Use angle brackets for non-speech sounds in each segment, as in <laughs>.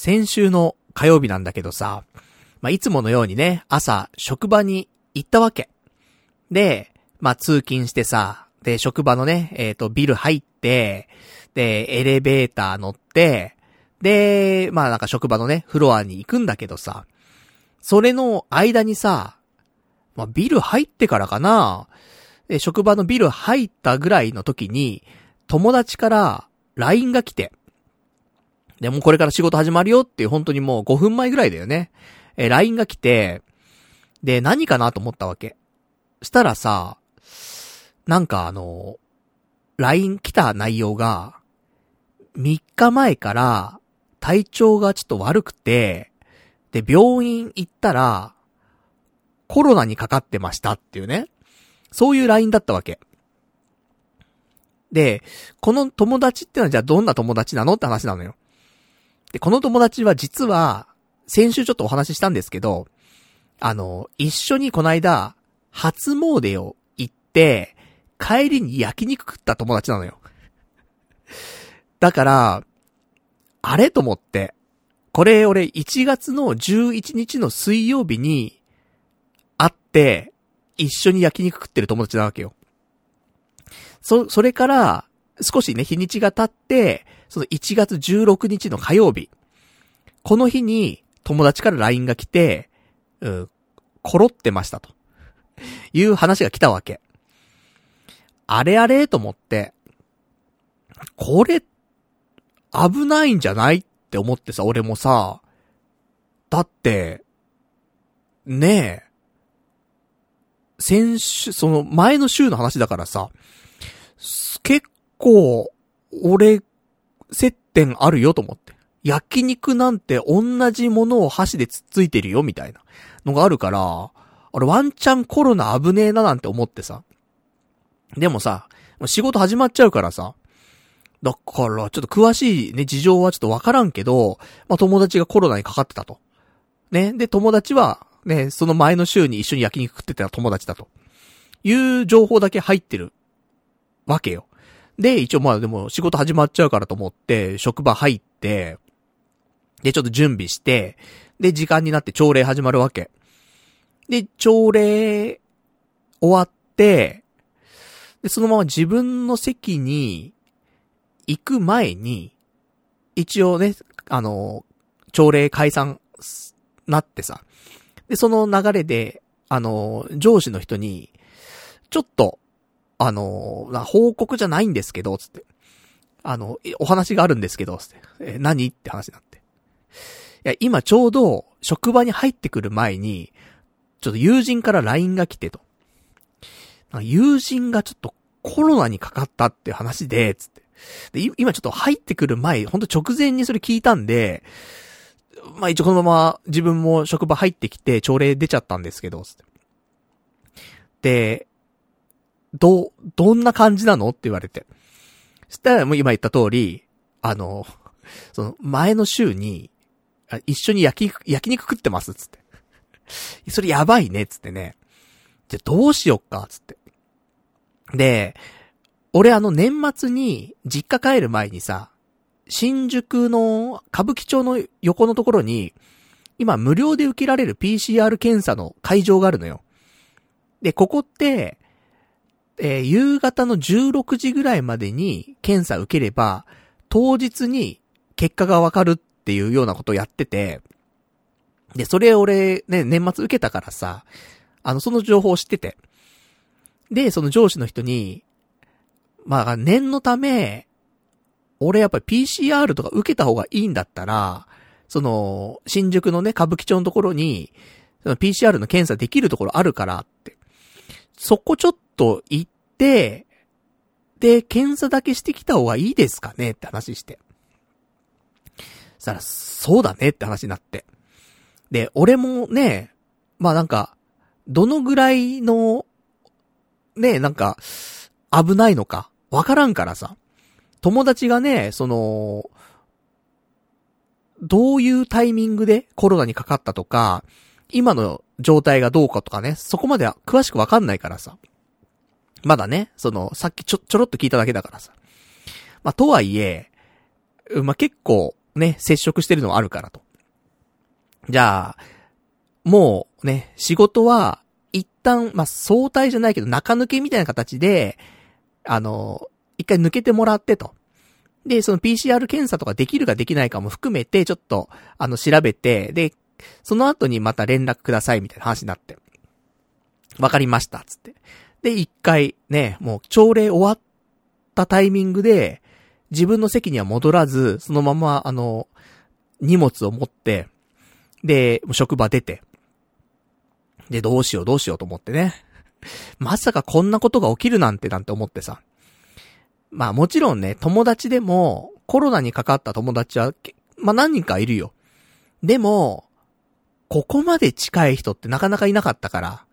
先週の火曜日なんだけどさ、まあ、いつものようにね、朝、職場に行ったわけ。で、まあ、通勤してさ、で、職場のね、えっ、と、ビル入って、で、エレベーター乗って、で、まあなんか職場のね、フロアに行くんだけどさ、それの間にさ、まあビル入ってからかな、で、職場のビル入ったぐらいの時に、友達から LINE が来て、で、もこれから仕事始まるよっていう本当にもう5分前ぐらいだよね。え、LINE が来て、で、何かなと思ったわけ。したらさ、なんかあの、LINE 来た内容が、3日前から体調がちょっと悪くて、で、病院行ったら、コロナにかかってましたっていうね。そういう LINE だったわけ。で、この友達ってのはじゃあどんな友達なのって話なのよ。で、この友達は実は、先週ちょっとお話ししたんですけど、あの、一緒にこの間、初詣を行って、帰りに焼肉食った友達なのよ。だから、あれと思って、これ俺1月の11日の水曜日に会って、一緒に焼肉食ってる友達なわけよ。そ、それから、少しね、日にちが経って、その1月16日の火曜日。この日に友達から LINE が来て、うん、コロってましたと。いう話が来たわけ。あれあれと思って、これ、危ないんじゃないって思ってさ、俺もさ、だって、ねえ、先週、その前の週の話だからさ、結構、俺、接点あるよと思って。焼肉なんて同じものを箸でつっついてるよみたいなのがあるから、俺ワンチャンコロナ危ねえななんて思ってさ。でもさ、仕事始まっちゃうからさ。だから、ちょっと詳しいね、事情はちょっとわからんけど、まあ、友達がコロナにかかってたと。ね。で、友達は、ね、その前の週に一緒に焼肉食ってた友達だと。いう情報だけ入ってる。わけよ。で、一応まあでも仕事始まっちゃうからと思って、職場入って、で、ちょっと準備して、で、時間になって朝礼始まるわけ。で、朝礼終わって、で、そのまま自分の席に行く前に、一応ね、あの、朝礼解散なってさ。で、その流れで、あの、上司の人に、ちょっと、あの、報告じゃないんですけど、つって。あの、お話があるんですけど、つって。え、何？って話になって。いや、今ちょうど、職場に入ってくる前に、ちょっと友人から LINE が来てと。友人がちょっとコロナにかかったって話で、つって。で、今ちょっと入ってくる前、ほんと直前にそれ聞いたんで、まあ一応このまま自分も職場入ってきて朝礼出ちゃったんですけど、つって。で、ど、どんな感じなの？って言われて。そしたらもう今言った通り、あの、その前の週に、一緒に焼肉、焼肉食ってます、つって。それやばいね、つってね。じゃ、どうしよっか、つって。で、俺あの年末に実家帰る前にさ、新宿の歌舞伎町の横のところに、今無料で受けられる PCR 検査の会場があるのよ。で、ここって、えー、夕方の16時ぐらいまでに検査受ければ、当日に結果がわかるっていうようなことをやってて、で、それ俺ね、年末受けたからさ、あの、その情報を知ってて。で、その上司の人に、まあ、念のため、俺やっぱり PCR とか受けた方がいいんだったら、その、新宿のね、歌舞伎町のところに、その PCR の検査できるところあるからって。そこちょっと行って、で、検査だけしてきた方がいいですかねって話して。そしたら、そうだねって話になって。で、俺もね、まあなんか、どのぐらいの、ね、なんか、危ないのか、わからんからさ。友達がね、その、どういうタイミングでコロナにかかったとか、今の状態がどうかとかね、そこまでは詳しくわかんないからさ。まだね、その、さっきちょ、ちょろっと聞いただけだからさ。まあ、とはいえ、まあ、結構、ね、接触してるのはあるからと。じゃあ、もうね、仕事は、一旦、まあ、相対じゃないけど、中抜けみたいな形で、あの、一回抜けてもらってと。で、その PCR 検査とかできるかできないかも含めて、ちょっと、あの、調べて、で、その後にまた連絡くださいみたいな話になって。わかりました、つって。で、一回ね、もう朝礼終わったタイミングで、自分の席には戻らず、そのまま、あの、荷物を持って、で、職場出て、で、どうしようどうしようと思ってね。まさかこんなことが起きるなんてなんて思ってさ。まあもちろんね、友達でも、コロナにかかった友達は、まあ何人かいるよ。でも、ここまで近い人ってなかなかいなかったから、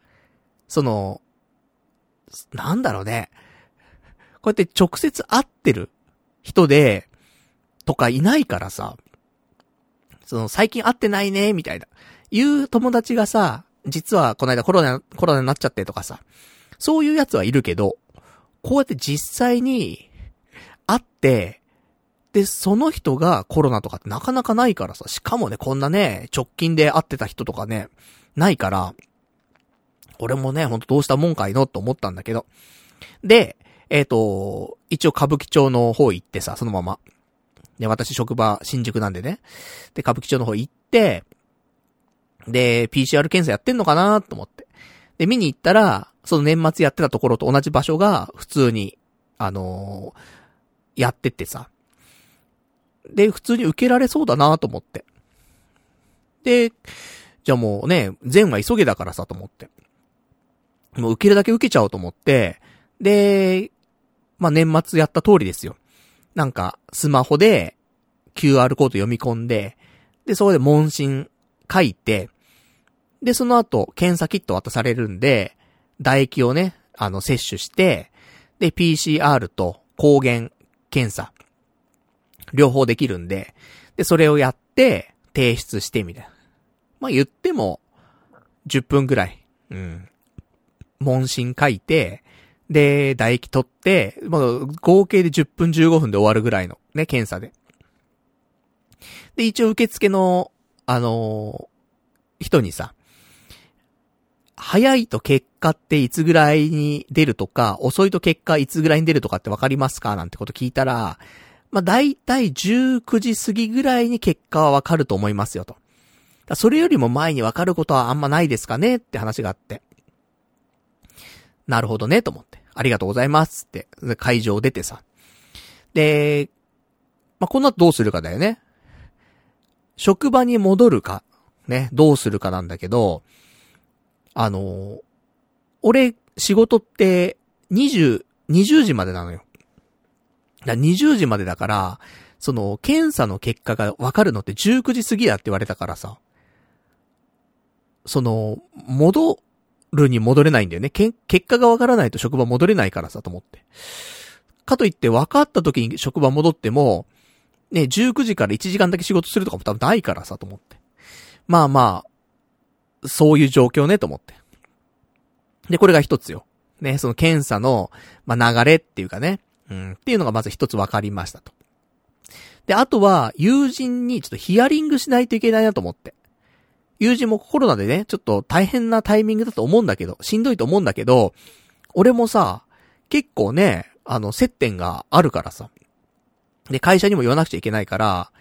その、なんだろうね。こうやって直接会ってる人で、とかいないからさ、その最近会ってないね、みたいな。いう友達がさ、実はこの間コロナ、コロナになっちゃってとかさ、そういうやつはいるけど、こうやって実際に会って、で、その人がコロナとかってなかなかないからさ、しかもね、こんなね、直近で会ってた人とかね、ないから、俺もね、ほんとどうしたもんかいのと思ったんだけど。で、えっ、ー、と、一応歌舞伎町の方行ってさ、そのまま。で、私職場新宿なんでね。で、歌舞伎町の方行って、で、PCR 検査やってんのかなと思って。で、見に行ったら、その年末やってたところと同じ場所が普通に、あのー、やってってさ。で、普通に受けられそうだなと思って。で、じゃあもうね、善は急げだからさと思って。もう受けるだけ受けちゃおうと思って、で、まあ、年末やった通りですよ。なんか、スマホで QR コード読み込んで、で、そこで問診書いて、で、その後、検査キット渡されるんで、唾液をね、あの、摂取して、で、PCR と抗原検査、両方できるんで、で、それをやって、提出してみたいな。まあ、言っても、10分ぐらい。うん。問診書いて、で、唾液取って、まあ、合計で10分15分で終わるぐらいのね、検査で。で、一応受付の、あのー、人にさ、早いと結果っていつぐらいに出るとか、遅いと結果いつぐらいに出るとかってわかりますか？なんてこと聞いたら、まあ、大体19時過ぎぐらいに結果はわかると思いますよと。それよりも前にわかることはあんまないですかね？って話があって。なるほどね、と思って。ありがとうございますって、会場出てさ。で、まあ、この後どうするかだよね。職場に戻るか、ね、どうするかなんだけど、あの俺、仕事って、20、20時までなのよ。だ20時までだから、その、検査の結果がわかるのって19時過ぎだって言われたからさ、その、戻るに戻れないんだよね。け結果がわからないと職場戻れないからさ、と思って。かといって分かった時に職場戻っても、ね、19時から1時間だけ仕事するとかも多分ないからさ、と思って。まあまあ、そういう状況ね、と思って。で、これが一つよ。ね、その検査の、まあ、流れっていうかね、うん、っていうのがまず一つ分かりましたと。で、あとは、友人にちょっとヒアリングしないといけないなと思って。友人もコロナでね、ちょっと大変なタイミングだと思うんだけど、しんどいと思うんだけど、俺もさ、結構ね、あの、接点があるからさ。で、会社にも言わなくちゃいけないから、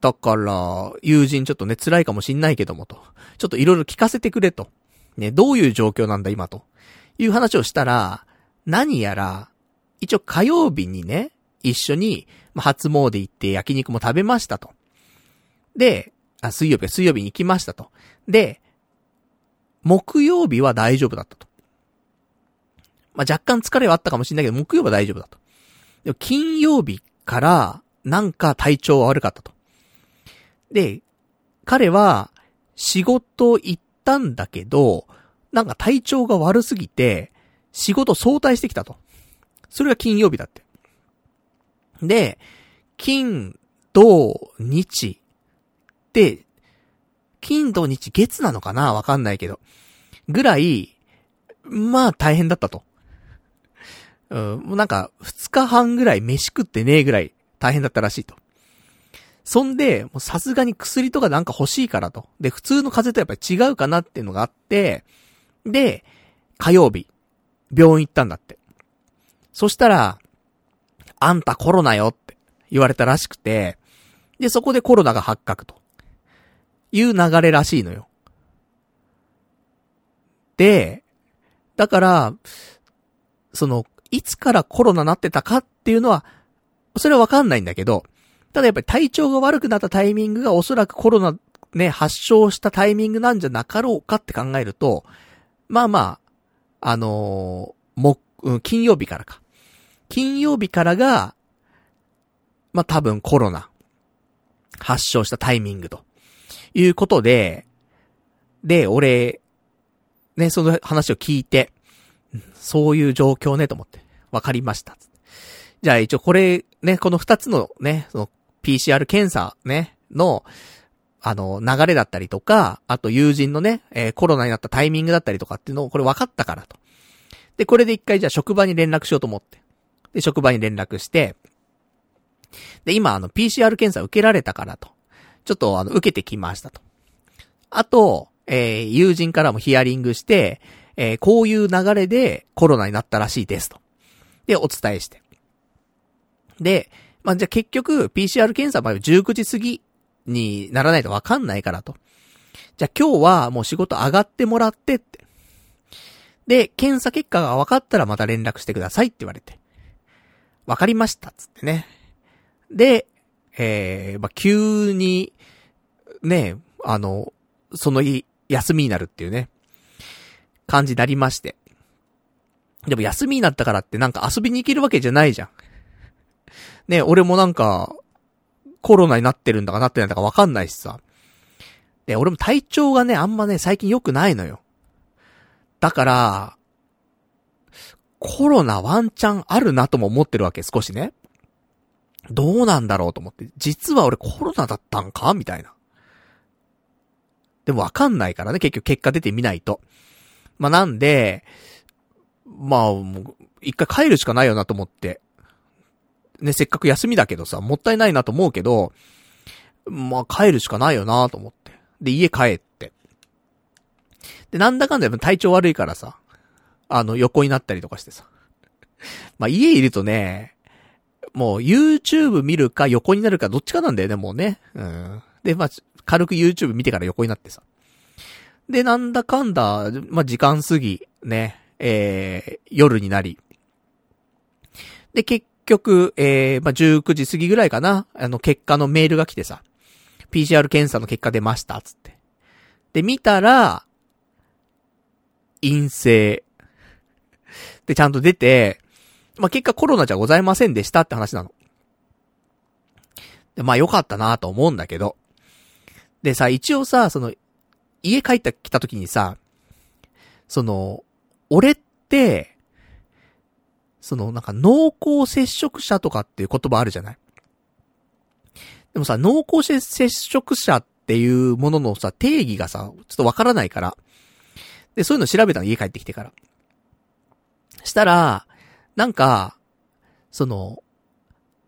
だから、友人ちょっとね、辛いかもしんないけどもと。ちょっといろいろ聞かせてくれと。ね、どういう状況なんだ今と。いう話をしたら、何やら、一応火曜日にね、一緒に、ま初詣行って焼肉も食べましたと。で、あ、水曜日、水曜日に行きましたと。で、木曜日は大丈夫だったと。まあ、若干疲れはあったかもしれないけど、木曜は大丈夫だと。でも金曜日から、なんか体調悪かったと。で、彼は、仕事行ったんだけど、なんか体調が悪すぎて、仕事早退してきたと。それが金曜日だって。で、金、土、日、で、金土日月なのかな？わかんないけど。ぐらい、まあ大変だったと。うん、もうなんか、二日半ぐらい飯食ってねえぐらい大変だったらしいと。そんで、もうさすがに薬とかなんか欲しいからと。で、普通の風邪とやっぱり違うかなっていうのがあって、で、火曜日、病院行ったんだって。そしたら、あんたコロナよって言われたらしくて、で、そこでコロナが発覚と。いう流れらしいのよ。で、だから、その、いつからコロナなってたかっていうのは、それはわかんないんだけど、ただやっぱり体調が悪くなったタイミングがおそらくコロナね、発症したタイミングなんじゃなかろうかって考えると、まあまあ、あのー、も、金曜日からか。金曜日からが、まあ多分コロナ、発症したタイミングと、いうことで、で、俺、ね、その話を聞いて、そういう状況ねと思って、わかりました。じゃあ一応これ、ね、この二つのね、その PCR 検査ね、の、あの、流れだったりとか、あと友人のね、えー、コロナになったタイミングだったりとかっていうのをこれ分かったからと。で、これで一回じゃあ職場に連絡しようと思って。で、職場に連絡して、で、今あの PCR 検査受けられたからと。ちょっとあの、受けてきましたと。あと、えー、友人からもヒアリングして、えー、こういう流れでコロナになったらしいですと。で、お伝えして。で、まあ、じゃあ結局、PCR 検査まで19時過ぎにならないとわかんないからと。じゃあ今日はもう仕事上がってもらってって。で、検査結果が分かったらまた連絡してくださいって言われて。わかりましたつってね。で、えー、まあ、急に、ね、あの、その日、休みになるっていうね、感じになりまして。でも休みになったからってなんか遊びに行けるわけじゃないじゃん。ね、俺もなんか、コロナになってるんだかなってないんだかわかんないしさ。で、俺も体調がね、あんまね、最近良くないのよ。だから、コロナワンチャンあるなとも思ってるわけ、少しね。どうなんだろうと思って。実は俺コロナだったんかみたいな。でもわかんないからね、結局結果出てみないと。まあ、なんで、まあ、もう、一回帰るしかないよなと思って。ね、せっかく休みだけどさ、もったいないなと思うけど、まあ帰るしかないよなと思って。で、家帰って。で、なんだかんだ体調悪いからさ、あの、横になったりとかしてさ。まあ家いるとね、もう YouTube 見るか横になるかどっちかなんだよね、もうね。うん。で、まあ、軽く YouTube 見てから横になってさ。で、なんだかんだ、まあ、時間過ぎ、ね、えー、夜になり。で、結局、えー、まあ、19時過ぎぐらいかな、あの、結果のメールが来てさ、PCR 検査の結果出ました、つって。で、見たら、陰性。で、ちゃんと出て、まあ、結果コロナじゃございませんでしたって話なの。で、まあ、よかったなと思うんだけど。でさ、一応さ、その、家帰ってきた時にさ、その、俺って、そのなんか濃厚接触者とかっていう言葉あるじゃない？でもさ、濃厚接触者っていうもののさ、定義がさ、ちょっとわからないから。で、そういうの調べたの、家帰ってきてから。したら、なんか、その、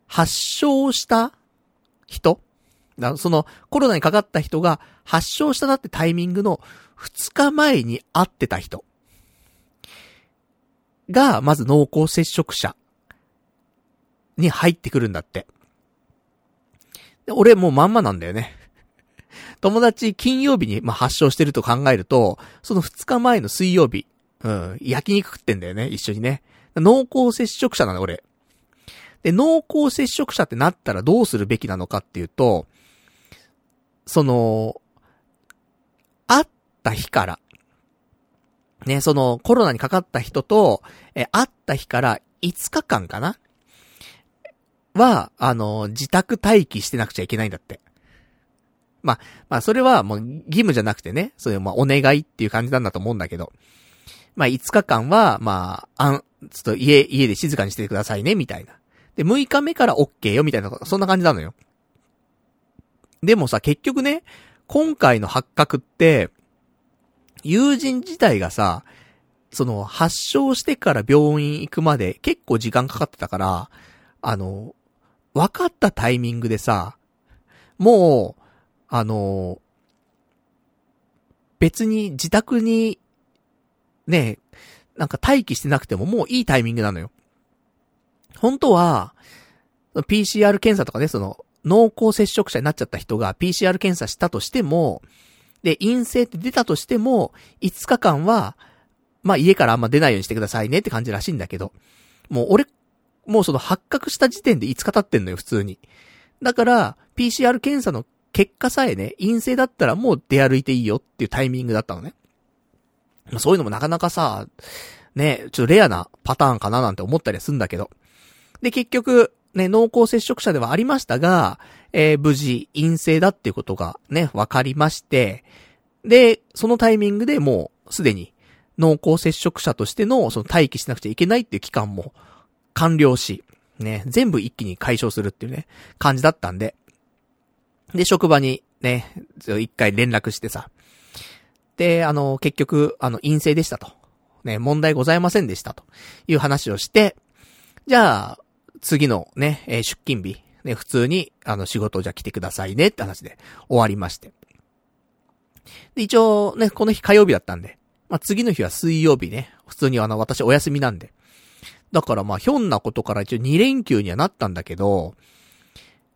発症した人その、コロナにかかった人が発症したなってタイミングの2日前に会ってた人。が、まず濃厚接触者に入ってくるんだって。で俺もうまんまなんだよね。<laughs> 友達金曜日に、まあ、発症してると考えると、その2日前の水曜日、うん、焼肉食ってんだよね、一緒にね。濃厚接触者なの、俺。で、濃厚接触者ってなったらどうするべきなのかっていうと、その、会った日から、ね、そのコロナにかかった人と、え、会った日から5日間かな？は、あの、自宅待機してなくちゃいけないんだって。まあ、まあ、それはもう義務じゃなくてね、そういう、まあ、お願いっていう感じなんだと思うんだけど。まあ、5日間は、まあ、あん、ちょっと家、家で静かにしててくださいね、みたいな。で、6日目から OK よ、みたいな、そんな感じなのよ。でもさ、結局ね、今回の発覚って、友人自体がさ、その、発症してから病院行くまで結構時間かかってたから、あの、分かったタイミングでさ、もう、あの、別に自宅に、ね、なんか待機してなくてももういいタイミングなのよ。本当は、PCR 検査とかね、その、濃厚接触者になっちゃった人が PCR 検査したとしても、で、陰性って出たとしても、5日間は、まあ家からあんま出ないようにしてくださいねって感じらしいんだけど、もう俺、もうその発覚した時点で5日経ってんのよ、普通に。だから、PCR 検査の結果さえね、陰性だったらもう出歩いていいよっていうタイミングだったのね。まあそういうのもなかなかさ、ね、ちょっとレアなパターンかななんて思ったりするんだけど。で、結局、ね、濃厚接触者ではありましたが、えー、無事陰性だっていうことがね、わかりまして、で、そのタイミングでもうすでに濃厚接触者としてのその待機しなくちゃいけないっていう期間も完了し、ね、全部一気に解消するっていうね、感じだったんで、で、職場にね、一回連絡してさ、で、あの、結局、あの、陰性でしたと。ね、問題ございませんでしたという話をして、じゃあ、次のね、えー、出勤日、ね、普通に、あの、仕事じゃ来てくださいねって話で終わりまして。で、一応ね、この日火曜日だったんで、まあ、次の日は水曜日ね、普通にあの、私お休みなんで。だからまあ、ひょんなことから一応2連休にはなったんだけど、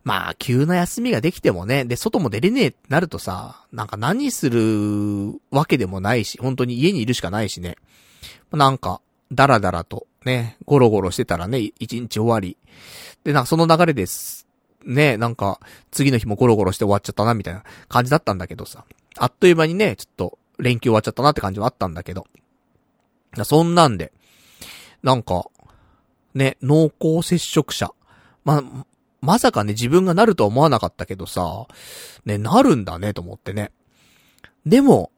まあ、急な休みができてもね、で、外も出れねえってなるとさ、なんか何するわけでもないし、本当に家にいるしかないしね。なんか、だらだらと、ね、ゴロゴロしてたらね、一日終わり。で、なんかその流れです。ね、なんか、次の日もゴロゴロして終わっちゃったな、みたいな感じだったんだけどさ。あっという間にね、ちょっと、連休終わっちゃったなって感じはあったんだけど。そんなんで、なんか、ね、濃厚接触者。ままさかね、自分がなるとは思わなかったけどさ、ね、なるんだね、と思ってね。でも、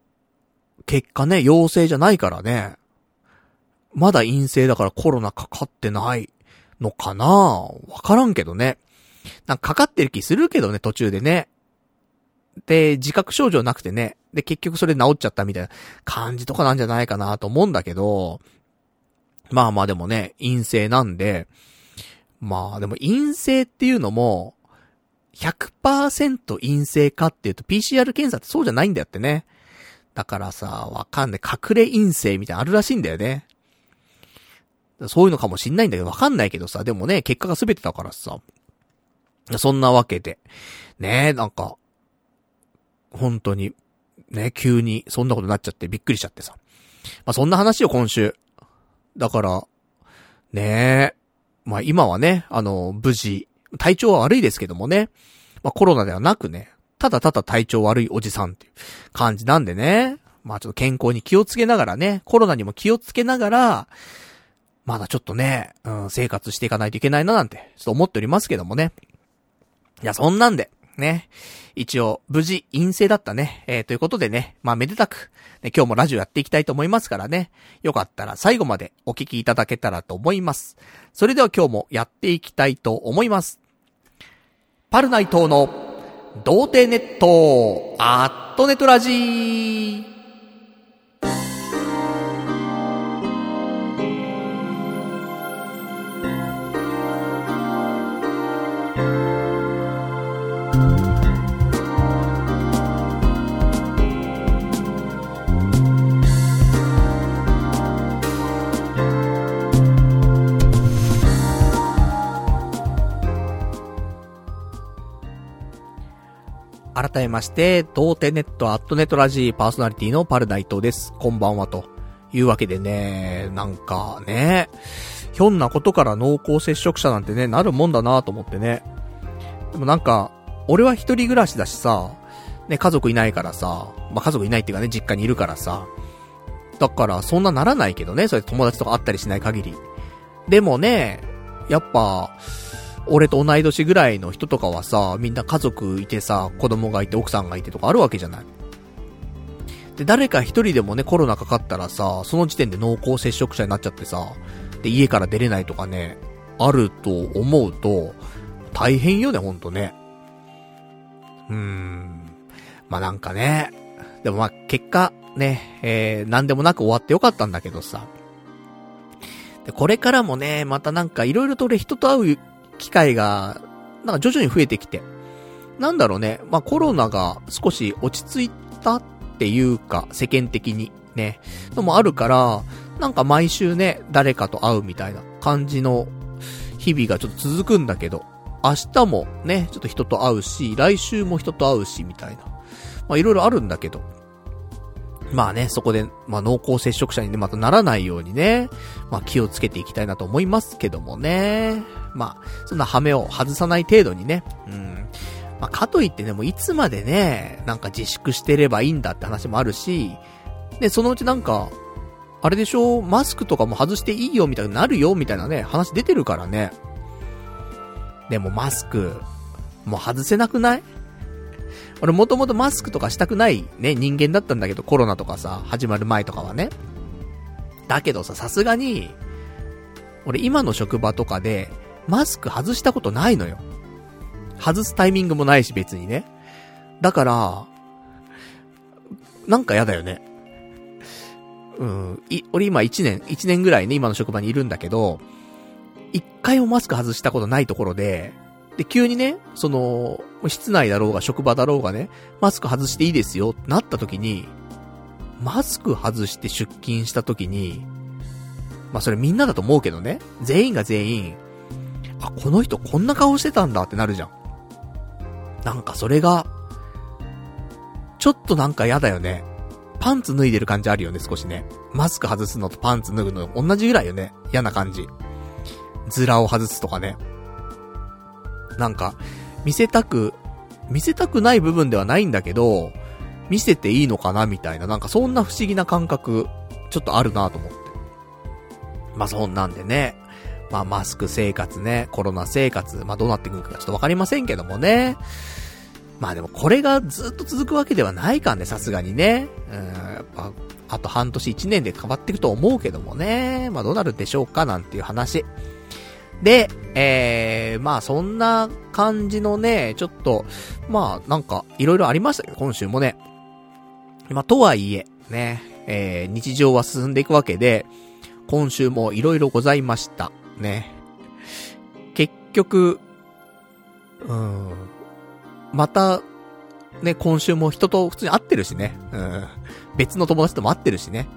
結果ね、陽性じゃないからね。まだ陰性だからコロナかかってないのかな？わからんけどね。なんかかかってる気するけどね、途中でね。で、自覚症状なくてね。で、結局それ治っちゃったみたいな感じとかなんじゃないかなと思うんだけど、まあまあでもね、陰性なんで、まあでも陰性っていうのも、100%陰性かっていうと PCR 検査ってそうじゃないんだよってね。だからさ、わかんない。隠れ陰性みたいなのあるらしいんだよね。そういうのかもしんないんだけど、わかんないけどさ、でもね、結果が全てだからさ。そんなわけで。ねえ、なんか、本当に、ね、急にそんなことになっちゃってびっくりしちゃってさ。まあ、そんな話よ、今週。だから、ねえ、まあ今はね、あの、無事、体調は悪いですけどもね、まあコロナではなくね、ただただ体調悪いおじさんっていう感じなんでね、まあちょっと健康に気をつけながらね、コロナにも気をつけながら、まだちょっとね、うん、生活していかないといけないななんて、ちょっと思っておりますけどもね。いや、そんなんで、ね。一応、無事陰性だったね。えー、ということでね、まあめでたく、ね、今日もラジオやっていきたいと思いますからね。よかったら最後までお聞きいただけたらと思います。それでは今日もやっていきたいと思います。パルナイトの、童貞ネット、アットネトラジー。改めまして、童貞ネットアットネットラジーパーソナリティのパルナイトです。こんばんはと。いうわけでね、なんかね、ひょんなことから濃厚接触者なんてね、なるもんだなと思ってね。でもなんか、俺は一人暮らしだしさ、ね、家族いないからさ、まあ、家族いないっていうかね、実家にいるからさ、だからそんなならないけどね、それ友達とか会ったりしない限り。でもね、やっぱ、俺と同い年ぐらいの人とかはさ、みんな家族いてさ、子供がいて奥さんがいてとかあるわけじゃない。で、誰か一人でもね、コロナかかったらさ、その時点で濃厚接触者になっちゃってさ、で、家から出れないとかね、あると思うと、大変よね、ほんとね。うーん。まあ、なんかね。でもまあ、結果、ね、えー、なんでもなく終わってよかったんだけどさ。で、これからもね、またなんかいろいろと俺人と会う機会が、なんか徐々に増えてきて。なんだろうね、まあ、コロナが少し落ち着いたっていうか、世間的にね、のもあるから、なんか毎週ね、誰かと会うみたいな感じの日々がちょっと続くんだけど、明日もね、ちょっと人と会うし、来週も人と会うし、みたいな。まあいろいろあるんだけど、まあね、そこで、まあ濃厚接触者にね、またならないようにね、まあ気をつけていきたいなと思いますけどもね。まあ、そんな羽目を外さない程度にね、うん。まあかといってね、もういつまでね、なんか自粛してればいいんだって話もあるし、で、そのうちなんか、あれでしょマスクとかも外していいよみたいになるよみたいなね、話出てるからね。でもマスク、もう外せなくない？俺もともとマスクとかしたくないね、人間だったんだけど、コロナとかさ、始まる前とかはね。だけどさ、さすがに、俺今の職場とかで、マスク外したことないのよ。外すタイミングもないし別にね。だから、なんかやだよね。うん、い、俺今1年、1年ぐらいね、今の職場にいるんだけど、一回もマスク外したことないところで、で、急にね、その、室内だろうが職場だろうがね、マスク外していいですよってなった時に、マスク外して出勤した時に、まあそれみんなだと思うけどね、全員が全員、あ、この人こんな顔してたんだってなるじゃん。なんかそれが、ちょっとなんか嫌だよね。パンツ脱いでる感じあるよね、少しね。マスク外すのとパンツ脱ぐの同じぐらいよね。嫌な感じ。ズラを外すとかね。なんか、見せたく、見せたくない部分ではないんだけど、見せていいのかなみたいな、なんかそんな不思議な感覚、ちょっとあるなと思って。まあそんなんでね。まあマスク生活ね、コロナ生活、まあどうなっていくかちょっとわかりませんけどもね。まあでもこれがずっと続くわけではないかんね、さすがにね。うん、やっぱ、あと半年一年で変わっていくと思うけどもね。まあどうなるでしょうかなんていう話。で、えー、まあそんな感じのね、ちょっと、まあなんか、いろいろありましたけど、今週もね。まあとはいえ、ね、えー、日常は進んでいくわけで、今週もいろいろございました。ね。結局、うん、また、ね、今週も人と普通に会ってるしね。うん。別の友達とも会ってるしね。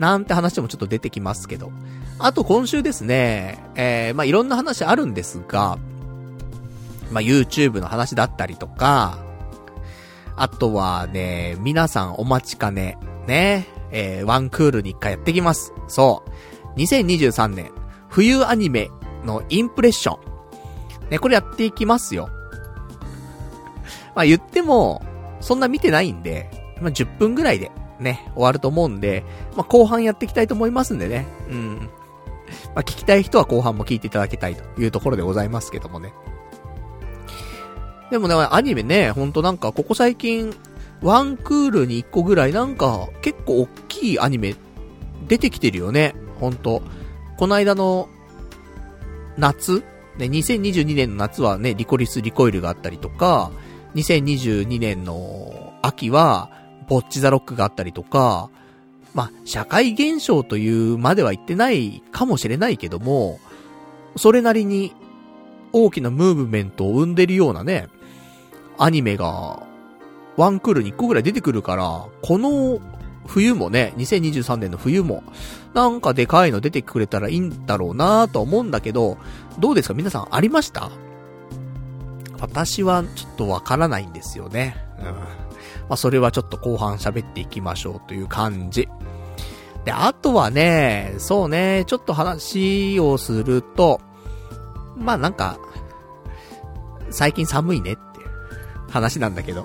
なんて話もちょっと出てきますけど。あと今週ですね、えー、まあ、いろんな話あるんですが、まあ、YouTube の話だったりとか、あとはね、皆さんお待ちかね、ね、えー、ワンクールに一回やってきます。そう。2023年、冬アニメのインプレッション。ね、これやっていきますよ。まあ言っても、そんな見てないんで、まあ10分ぐらいで、ね、終わると思うんで、まあ、後半やっていきたいと思いますんでね。うん。まあ、聞きたい人は後半も聞いていただきたいというところでございますけどもね。でもね、アニメね、ほんとなんか、ここ最近、ワンクールに1個ぐらいなんか、結構大きいアニメ、出てきてるよね。ほんと。この間の、夏？ね、2022年の夏はね、リコリス・リコイルがあったりとか、2022年の秋は、ボッチザロックがあったりとか、まあ、社会現象というまでは言ってないかもしれないけども、それなりに大きなムーブメントを生んでるようなね、アニメが、ワンクールに1個ぐらい出てくるから、この冬もね、2023年の冬も、なんかでかいの出てくれたらいいんだろうなぁと思うんだけど、どうですか？皆さんありました？私はちょっとわからないんですよね。うん。まあ、それはちょっと後半喋っていきましょうという感じ。で、あとはね、そうね、ちょっと話をすると、まあなんか、最近寒いねっていう話なんだけど。い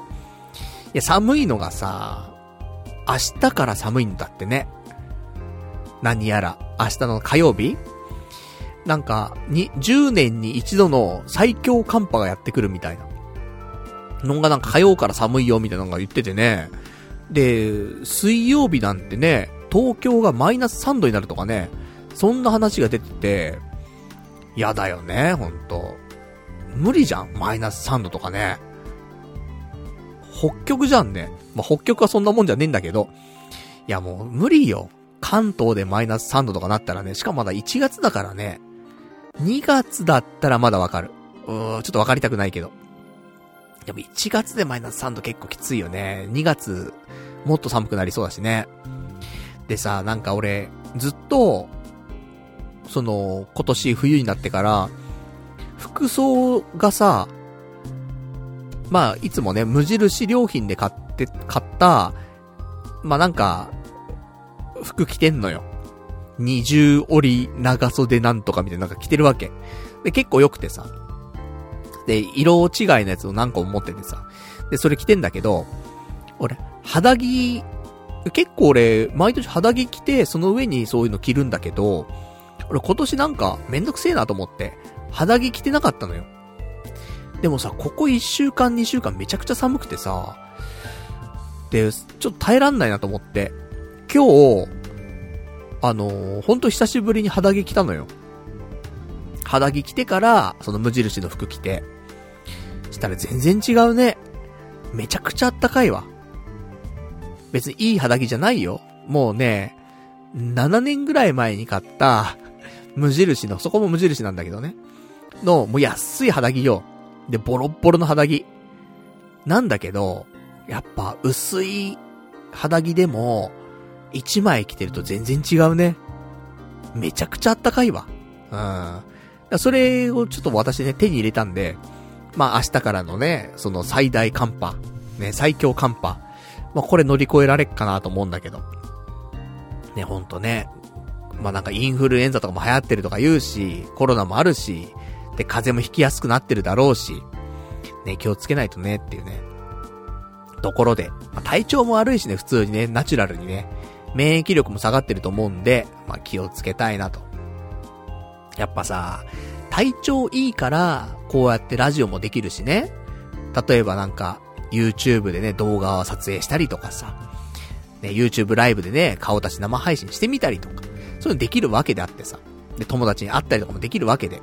や、寒いのがさ、明日から寒いんだってね。何やら、明日の火曜日なんか、に、10年に一度の最強寒波がやってくるみたいな。のがなんか火曜から寒いよみたいなのが言っててね。で、水曜日なんてね、東京がマイナス3度になるとかね、そんな話が出てて、やだよね、ほんと。無理じゃん、マイナス3度とかね。北極じゃんね。まあ、北極はそんなもんじゃねえんだけど。いやもう無理よ。関東でマイナス3度とかなったらね、しかもまだ1月だからね。2月だったらまだわかる。うーん、ちょっとわかりたくないけど。でも1月でマイナス3度結構きついよね。2月、もっと寒くなりそうだしね。でさ、なんか俺、ずっと、その、今年冬になってから、服装がさ、まあ、いつもね、無印良品で買って、買った、まあなんか、服着てんのよ。二重折り長袖なんとかみたいななんか着てるわけ。で、結構良くてさ。で、色違いのやつを何個も持っててさ。で、それ着てんだけど、俺、肌着、結構俺、毎年肌着着て、その上にそういうの着るんだけど、俺今年なんかめんどくせえなと思って、肌着着てなかったのよ。でもさ、ここ1週間2週間めちゃくちゃ寒くてさ、で、ちょっと耐えらんないなと思って、今日、あのー、ほんと久しぶりに肌着着たのよ。肌着着てから、その無印の服着て、したら全然違うね。めちゃくちゃあったかいわ。別にいい肌着じゃないよ。もうね、7年ぐらい前に買った、無印の、そこも無印なんだけどね。の、もう安い肌着よ。で、ボロッボロの肌着。なんだけど、やっぱ薄い肌着でも、1枚着てると全然違うね。めちゃくちゃあったかいわ。うん。それをちょっと私ね、手に入れたんで、まあ明日からのね、その最大寒波、ね、最強寒波。まあこれ乗り越えられっかなと思うんだけど。ね、ほんとね。まあなんかインフルエンザとかも流行ってるとか言うし、コロナもあるし、で、風邪もひきやすくなってるだろうし、ね、気をつけないとねっていうね。ところで、まあ、体調も悪いしね、普通にね、ナチュラルにね、免疫力も下がってると思うんで、まあ気をつけたいなと。やっぱさ、体調いいから、こうやってラジオもできるしね。例えばなんか、YouTube でね、動画を撮影したりとかさ。ね、YouTube ライブでね、顔出し生配信してみたりとか。そういうのできるわけであってさ。で、友達に会ったりとかもできるわけで。や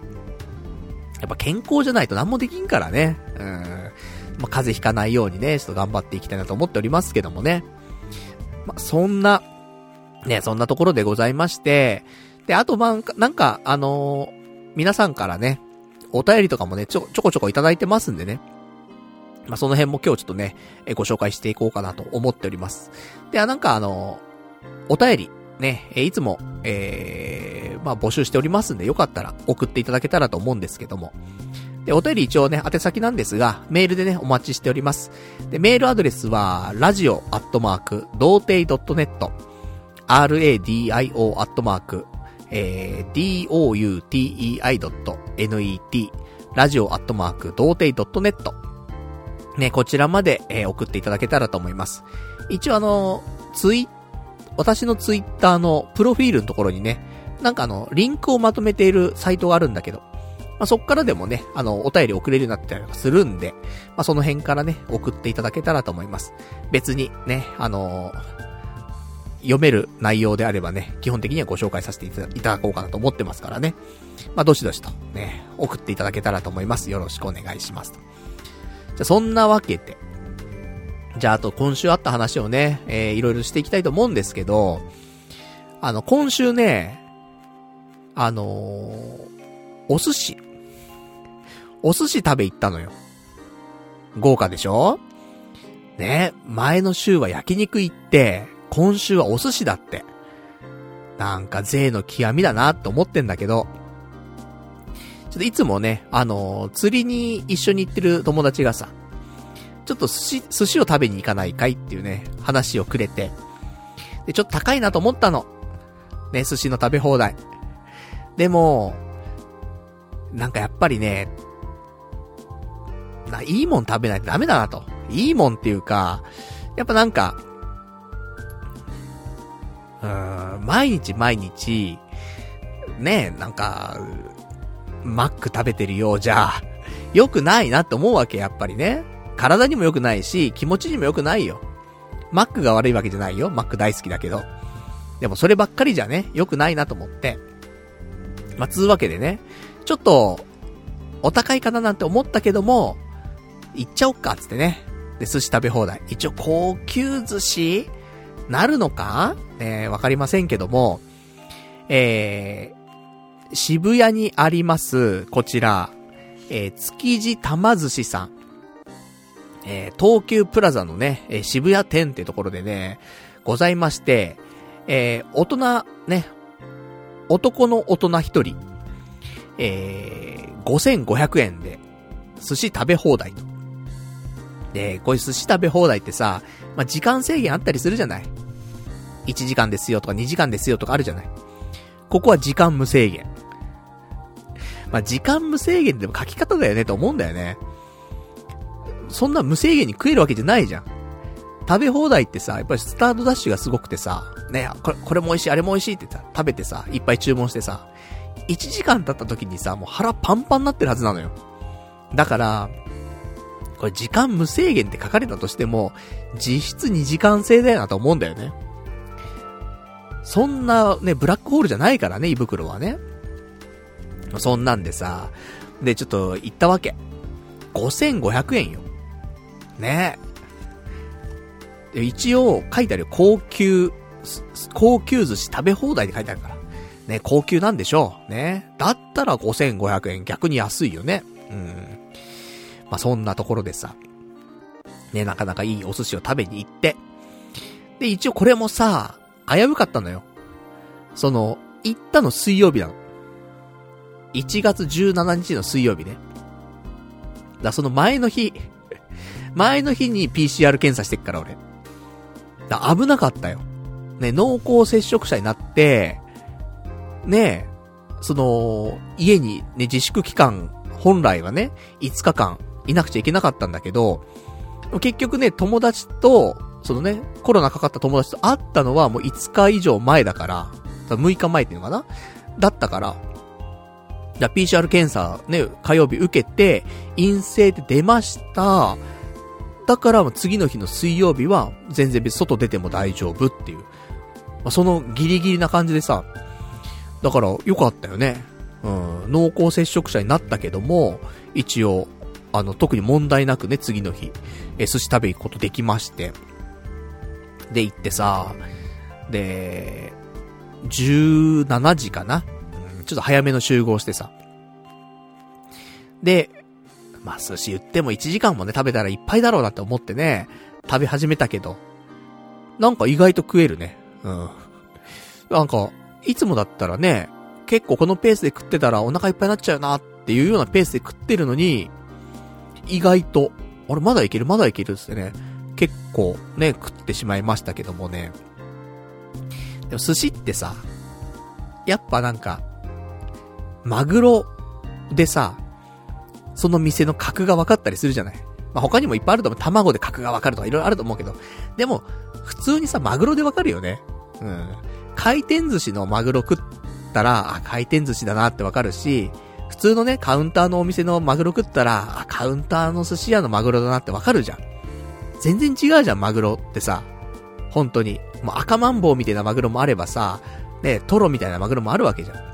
っぱ健康じゃないと何もできんからね。うん。まあ、風邪ひかないようにね、ちょっと頑張っていきたいなと思っておりますけどもね。まあ、そんな、ね、そんなところでございまして、で、あとまあ、なんか、あのー、皆さんからね、お便りとかもね、ちょ、ちょこちょこいただいてますんでね。まあ、その辺も今日ちょっとね、えご紹介していこうかなと思っております。では、なんかあの、お便り、ね、えいつも、えー、まあ、募集しておりますんで、よかったら送っていただけたらと思うんですけども。で、お便り一応ね、宛先なんですが、メールでね、お待ちしております。で、メールアドレスは、radio アットマーク、童貞 .net、radio アットマーク、えー、doutei.net、ラジオアットマーク、童貞 .net。ね、こちらまで、えー、送っていただけたらと思います。一応あの、ツイ、私のツイッターのプロフィールのところにね、なんかあの、リンクをまとめているサイトがあるんだけど、まあ、そっからでもね、あの、お便り送れるようになったりするんで、まあ、その辺からね、送っていただけたらと思います。別にね、あのー読める内容であればね、基本的にはご紹介させていただこうかなと思ってますからね。まあ、どしどしとね、送っていただけたらと思います。よろしくお願いしますと。じゃ、そんなわけで、じゃあ、あと今週あった話をね、えー、いろいろしていきたいと思うんですけど、あの、今週ね、あのー、お寿司。お寿司食べ行ったのよ。豪華でしょ？ね、前の週は焼肉行って、今週はお寿司だって。なんか税の極みだなって思ってんだけど、ちょっといつもね、あのー、釣りに一緒に行ってる友達がさ、ちょっと寿司、寿司を食べに行かないかいっていうね、話をくれて、で、ちょっと高いなと思ったの。ね、寿司の食べ放題。でも、なんかやっぱりね、な、いいもん食べないとダメだなと。いいもんっていうか、やっぱなんか、うん、毎日毎日、ねえ、なんか、マック食べてるようじゃ、良くないなって思うわけ、やっぱりね。体にも良くないし、気持ちにも良くないよ。マックが悪いわけじゃないよ。マック大好きだけど。でもそればっかりじゃね、良くないなと思って。まあ、つうわけでね、ちょっと、お高いかななんて思ったけども、行っちゃおっか、つってね。で、寿司食べ放題。一応高級寿司なるのか？えー、わかりませんけども、えー、渋谷にあります、こちら、えー、築地玉寿司さん。えー、東急プラザのね、えー、渋谷店ってところでね、ございまして、えー、大人、ね、男の大人一人、えー、5500円で、寿司食べ放題と。で、こういう寿司食べ放題ってさ、まあ、時間制限あったりするじゃない ?1 時間ですよとか2時間ですよとかあるじゃないここは時間無制限。まあ、時間無制限でも書き方だよねと思うんだよね。そんな無制限に食えるわけじゃないじゃん。食べ放題ってさ、やっぱりスタートダッシュがすごくてさ、ね、これ、これも美味しい、あれも美味しいってさ、食べてさ、いっぱい注文してさ、1時間経った時にさ、もう腹パンパンになってるはずなのよ。だから、これ時間無制限って書かれたとしても、実質2時間制だよなと思うんだよね。そんなね、ブラックホールじゃないからね、胃袋はね。そんなんでさ、で、ちょっと行ったわけ。5500円よ。ねえ一応書いてあるよ。高級、高級寿司食べ放題って書いてあるから。ね、高級なんでしょう。ね。だったら5500円逆に安いよね。うん。まあ、そんなところでさ。ね、なかなかいいお寿司を食べに行って。で、一応これもさ、危うかったのよ。その、行ったの水曜日なの。1月17日の水曜日ね。だ、その前の日、<laughs> 前の日に PCR 検査してっから俺。だ、危なかったよ。ね、濃厚接触者になって、ねその、家にね、自粛期間、本来はね、5日間いなくちゃいけなかったんだけど、結局ね、友達と、そのね、コロナかかった友達と会ったのはもう5日以上前だから、6日前っていうのかな？だったから、じゃ PCR 検査ね、火曜日受けて、陰性で出ました。だから次の日の水曜日は全然別外出ても大丈夫っていう。まあ、そのギリギリな感じでさ、だから良かったよね。うん、濃厚接触者になったけども、一応、あの、特に問題なくね、次の日、え、寿司食べ行くことできまして。で、行ってさ、で、17時かな、うん、ちょっと早めの集合してさ。で、まあ寿司言っても1時間もね、食べたらいっぱいだろうなって思ってね、食べ始めたけど、なんか意外と食えるね。うん。なんか、いつもだったらね、結構このペースで食ってたらお腹いっぱいになっちゃうなっていうようなペースで食ってるのに、意外と、俺まだいける？まだいけるってね、結構ね、食ってしまいましたけどもね。でも寿司ってさ、やっぱなんか、マグロでさ、その店の格が分かったりするじゃない？まあ、他にもいっぱいあると思う。卵で格が分かるとかいろいろあると思うけど。でも、普通にさ、マグロで分かるよね。うん。回転寿司のマグロ食ったら、あ、回転寿司だなって分かるし、普通のね、カウンターのお店のマグロ食ったら、カウンターの寿司屋のマグロだなって分かるじゃん。全然違うじゃん、マグロってさ。本当に。もう赤マンボウみたいなマグロもあればさ、ね、トロみたいなマグロもあるわけじゃん。だか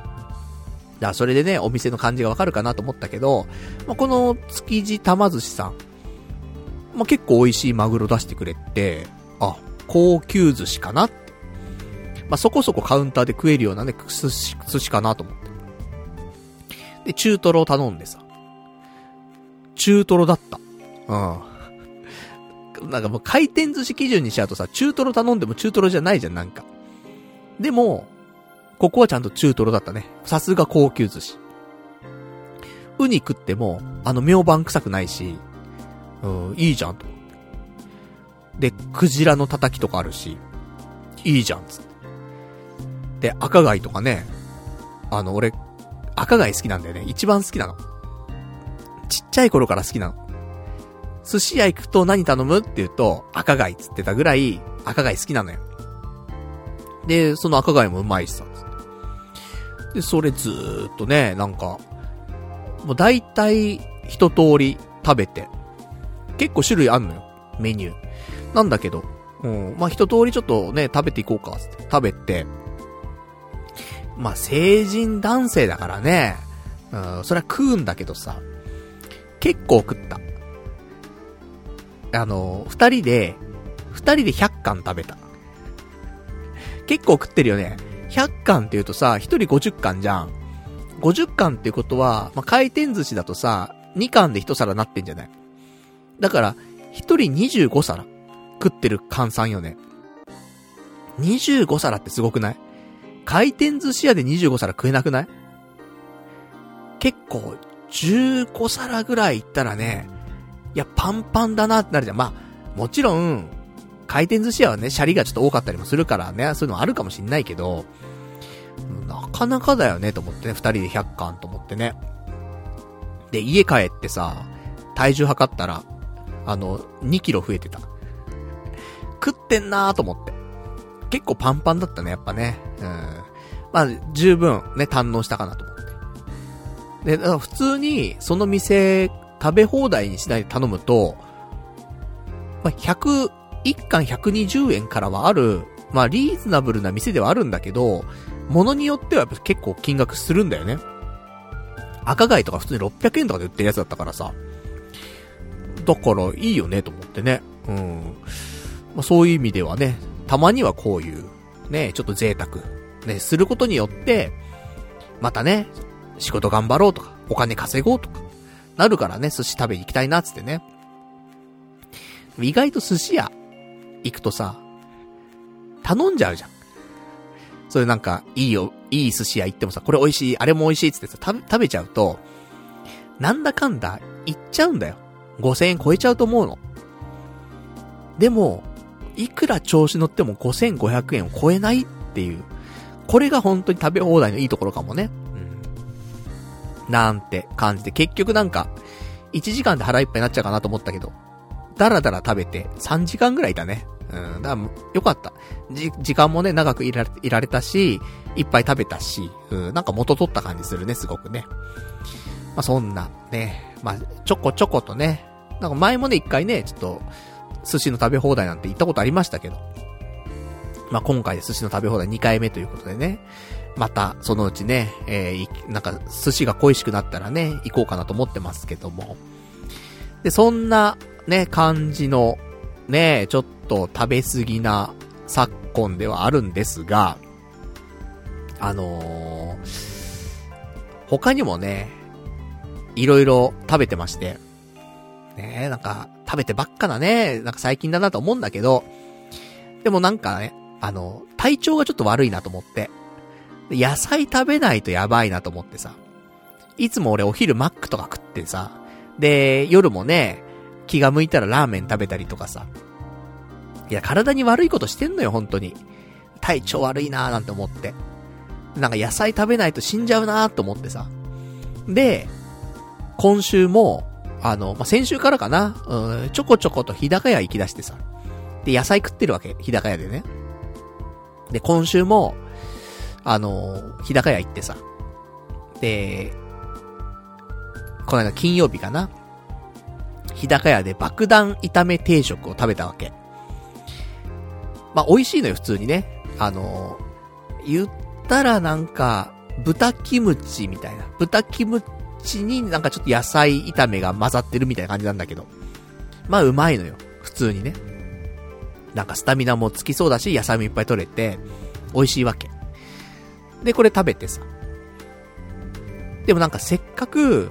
らそれでね、お店の感じがわかるかなと思ったけど、まあ、この築地玉寿司さん、まあ、結構美味しいマグロ出してくれて、あ、高級寿司かなって。まあ、そこそこカウンターで食えるようなね、寿司、寿司かなと思って。で、中トロを頼んでさ。中トロだった。うん。<laughs> なんかもう回転寿司基準にしちゃうとさ、中トロ頼んでも中トロじゃないじゃん、なんか。でも、ここはちゃんと中トロだったね。さすが高級寿司。ウニ食っても、あの、妙番臭くないし、うん、いいじゃんと。で、クジラの叩きとかあるし、いいじゃんつって。で、赤貝とかね、あの、俺、赤貝好きなんだよね。一番好きなの。ちっちゃい頃から好きなの。寿司屋行くと何頼むって言うと、赤貝つってたぐらい、赤貝好きなのよ。で、その赤貝もうまいしさ。で、それずーっとね、なんか、もう大体一通り食べて、結構種類あんのよ、メニュー。なんだけど、うん、まあ、一通りちょっとね、食べていこうか、って食べて、まあ、成人男性だからね、うん、それは食うんだけどさ、結構食った。あの、二人で、二人で100貫食べた。結構食ってるよね。100貫って言うとさ、1人50貫じゃん。50貫っていうことは、まあ、回転寿司だとさ、2貫で1皿なってんじゃない？だから、一人25皿食ってる換算よね。25皿ってすごくない？回転寿司屋で25皿食えなくない？結構、15皿ぐらいいったらね、いや、パンパンだなってなるじゃん。まあ、もちろん、回転寿司屋はね、シャリがちょっと多かったりもするからね、そういうのあるかもしんないけど、なかなかだよね、と思ってね、二人で100貫と思ってね。で、家帰ってさ、体重測ったら、あの、2キロ増えてた。食ってんなーと思って。結構パンパンだったね、やっぱね。うん。まあ、十分ね、堪能したかなと思って。で、だから普通に、その店、食べ放題にしないで頼むと、まあ、100、1貫120円からはある、まあ、リーズナブルな店ではあるんだけど、ものによってはやっぱ結構金額するんだよね。赤貝とか普通に600円とかで売ってるやつだったからさ。だからいいよねと思ってね。うん。まあ、そういう意味ではね、たまにはこういう、ね、ちょっと贅沢、ね、することによって、またね、仕事頑張ろうとか、お金稼ごうとか、なるからね、寿司食べに行きたいなつってね。意外と寿司屋行くとさ、頼んじゃうじゃん。それなんか、いいよ、いい寿司屋行ってもさ、これ美味しい、あれも美味しいっつってさ、食べ、食べちゃうと、なんだかんだ、行っちゃうんだよ。5000円超えちゃうと思うの。でも、いくら調子乗っても5500円を超えないっていう。これが本当に食べ放題のいいところかもね。うん。なんて感じで、結局なんか、1時間で腹いっぱいになっちゃうかなと思ったけど、だらだら食べて3時間ぐらいだね。うん、だから、よかった。じ、時間もね、長くいられ、いられたし、いっぱい食べたし、うん、なんか元取った感じするね、すごくね。まあ、そんな、ね、まあ、ちょこちょことね、なんか前もね、一回ね、ちょっと、寿司の食べ放題なんて行ったことありましたけど。まあ、今回寿司の食べ放題2回目ということでね。また、そのうちね、えー、なんか、寿司が恋しくなったらね、行こうかなと思ってますけども。で、そんな、ね、感じの、ね、ちょっと食べ過ぎな昨今ではあるんですが、あのー、他にもね、いろいろ食べてまして、ねなんか、食べてばっかだね、なんか最近だなと思うんだけど、でもなんかね、あの、体調がちょっと悪いなと思って、野菜食べないとやばいなと思ってさ、いつも俺お昼マックとか食ってさ、で、夜もね、気が向いたらラーメン食べたりとかさ。いや、体に悪いことしてんのよ、本当に。体調悪いなーなんて思って。なんか野菜食べないと死んじゃうなーと思ってさ。で、今週も、あの、まあ、先週からかな、うん、ちょこちょこと日高屋行き出してさ。で、野菜食ってるわけ、日高屋でね。で、今週も、あの、日高屋行ってさ。で、この間金曜日かな。日高屋で爆弾炒め定食を食べたわけ。まあ、美味しいのよ、普通にね。あの、言ったらなんか、豚キムチみたいな。豚キムチになんかちょっと野菜炒めが混ざってるみたいな感じなんだけど。まあ、うまいのよ。普通にね。なんかスタミナもつきそうだし、野菜もいっぱい取れて、美味しいわけ。で、これ食べてさ。でもなんかせっかく、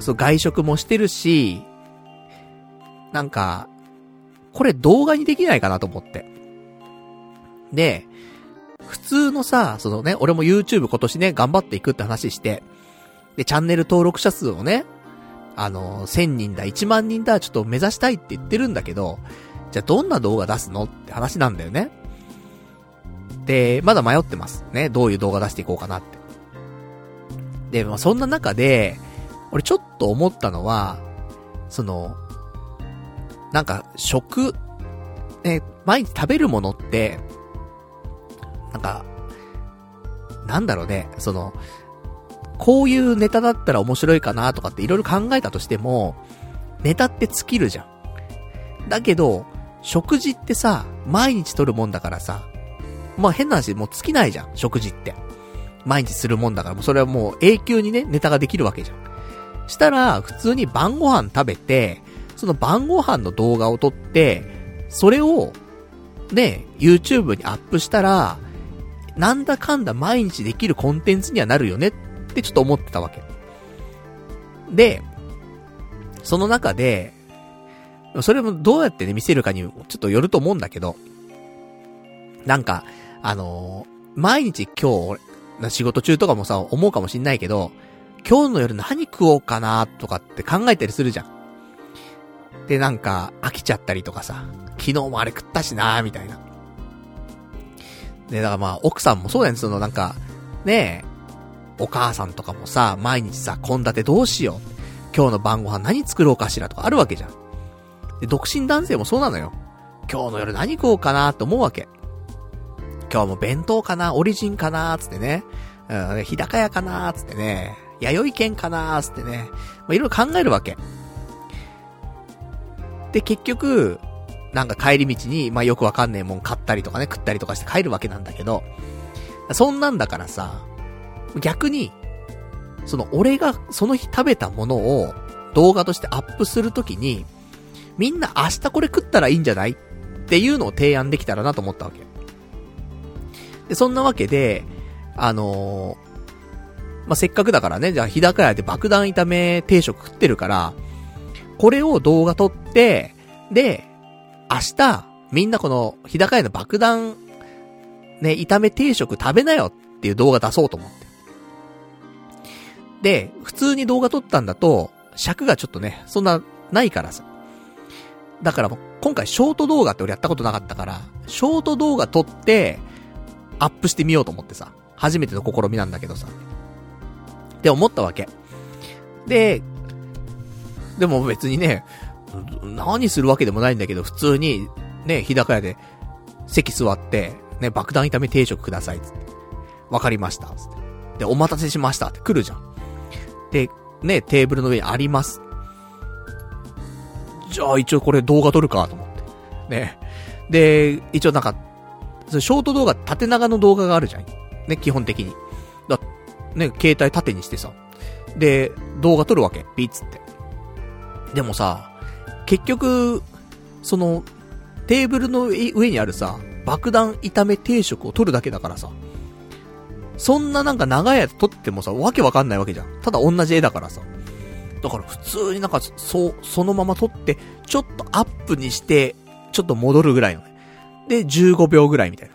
そう、外食もしてるし、なんか、これ動画にできないかなと思って。で、普通のさ、そのね、俺も YouTube 今年ね、頑張っていくって話して、で、チャンネル登録者数をね、あの、1000人だ、1万人だ、ちょっと目指したいって言ってるんだけど、じゃあどんな動画出すのって話なんだよね。で、まだ迷ってます。ね、どういう動画出していこうかなって。で、まあ、そんな中で、俺ちょっと思ったのは、その、なんか、食、ね、毎日食べるものって、なんか、なんだろうね、その、こういうネタだったら面白いかなとかっていろいろ考えたとしても、ネタって尽きるじゃん。だけど、食事ってさ、毎日取るもんだからさ、まあ変な話、もう尽きないじゃん、食事って。毎日するもんだから、もうそれはもう永久にね、ネタができるわけじゃん。したら、普通に晩ご飯食べて、その晩ご飯の動画を撮って、それを、ね、YouTube にアップしたら、なんだかんだ毎日できるコンテンツにはなるよねっってちょっと思ってたわけ。で、その中で、それもどうやってね、見せるかにちょっとよると思うんだけど、なんか、あのー、毎日今日、仕事中とかもさ、思うかもしんないけど、今日の夜何食おうかなとかって考えたりするじゃん。で、なんか、飽きちゃったりとかさ、昨日もあれ食ったしなみたいな。で、だからまあ、奥さんもそうだよね、そのなんか、ねえ、お母さんとかもさ、毎日さ、献立どうしよう。今日の晩ご飯何作ろうかしらとかあるわけじゃん。で、独身男性もそうなのよ。今日の夜何食おうかなと思うわけ。今日も弁当かなオリジンかなつってね。うん、日高屋かなつってね。弥生県かなつってね。まあ、いろいろ考えるわけ。で、結局、なんか帰り道に、まあ、よくわかんねえもん買ったりとかね、食ったりとかして帰るわけなんだけど、そんなんだからさ、逆に、その俺がその日食べたものを動画としてアップするときに、みんな明日これ食ったらいいんじゃない？っていうのを提案できたらなと思ったわけ。で、そんなわけで、あのー、まあ、せっかくだからね、じゃあ日高屋で爆弾炒め定食食ってるから、これを動画撮って、で、明日、みんなこの日高屋の爆弾、ね、炒め定食食べなよっていう動画出そうと思って。で、普通に動画撮ったんだと、尺がちょっとね、そんな、ないからさ。だからもう、今回ショート動画って俺やったことなかったから、ショート動画撮って、アップしてみようと思ってさ。初めての試みなんだけどさ。って思ったわけ。で、でも別にね、何するわけでもないんだけど、普通に、ね、日高屋で、席座って、ね、爆弾炒め定食ください、つって。わかりました、つって。で、お待たせしました、って来るじゃん。で、ね、テーブルの上にあります。じゃあ一応これ動画撮るかと思って。ね。で、一応なんか、ショート動画、縦長の動画があるじゃん。ね、基本的に。だ、ね、携帯縦にしてさ。で、動画撮るわけ。ピッつって。でもさ、結局、その、テーブルの上にあるさ、爆弾炒め定食を撮るだけだからさ。そんななんか長いやつ撮ってもさ、わけわかんないわけじゃん。ただ同じ絵だからさ。だから普通になんか、そう、そのまま撮って、ちょっとアップにして、ちょっと戻るぐらいのね。で、15秒ぐらいみたいな。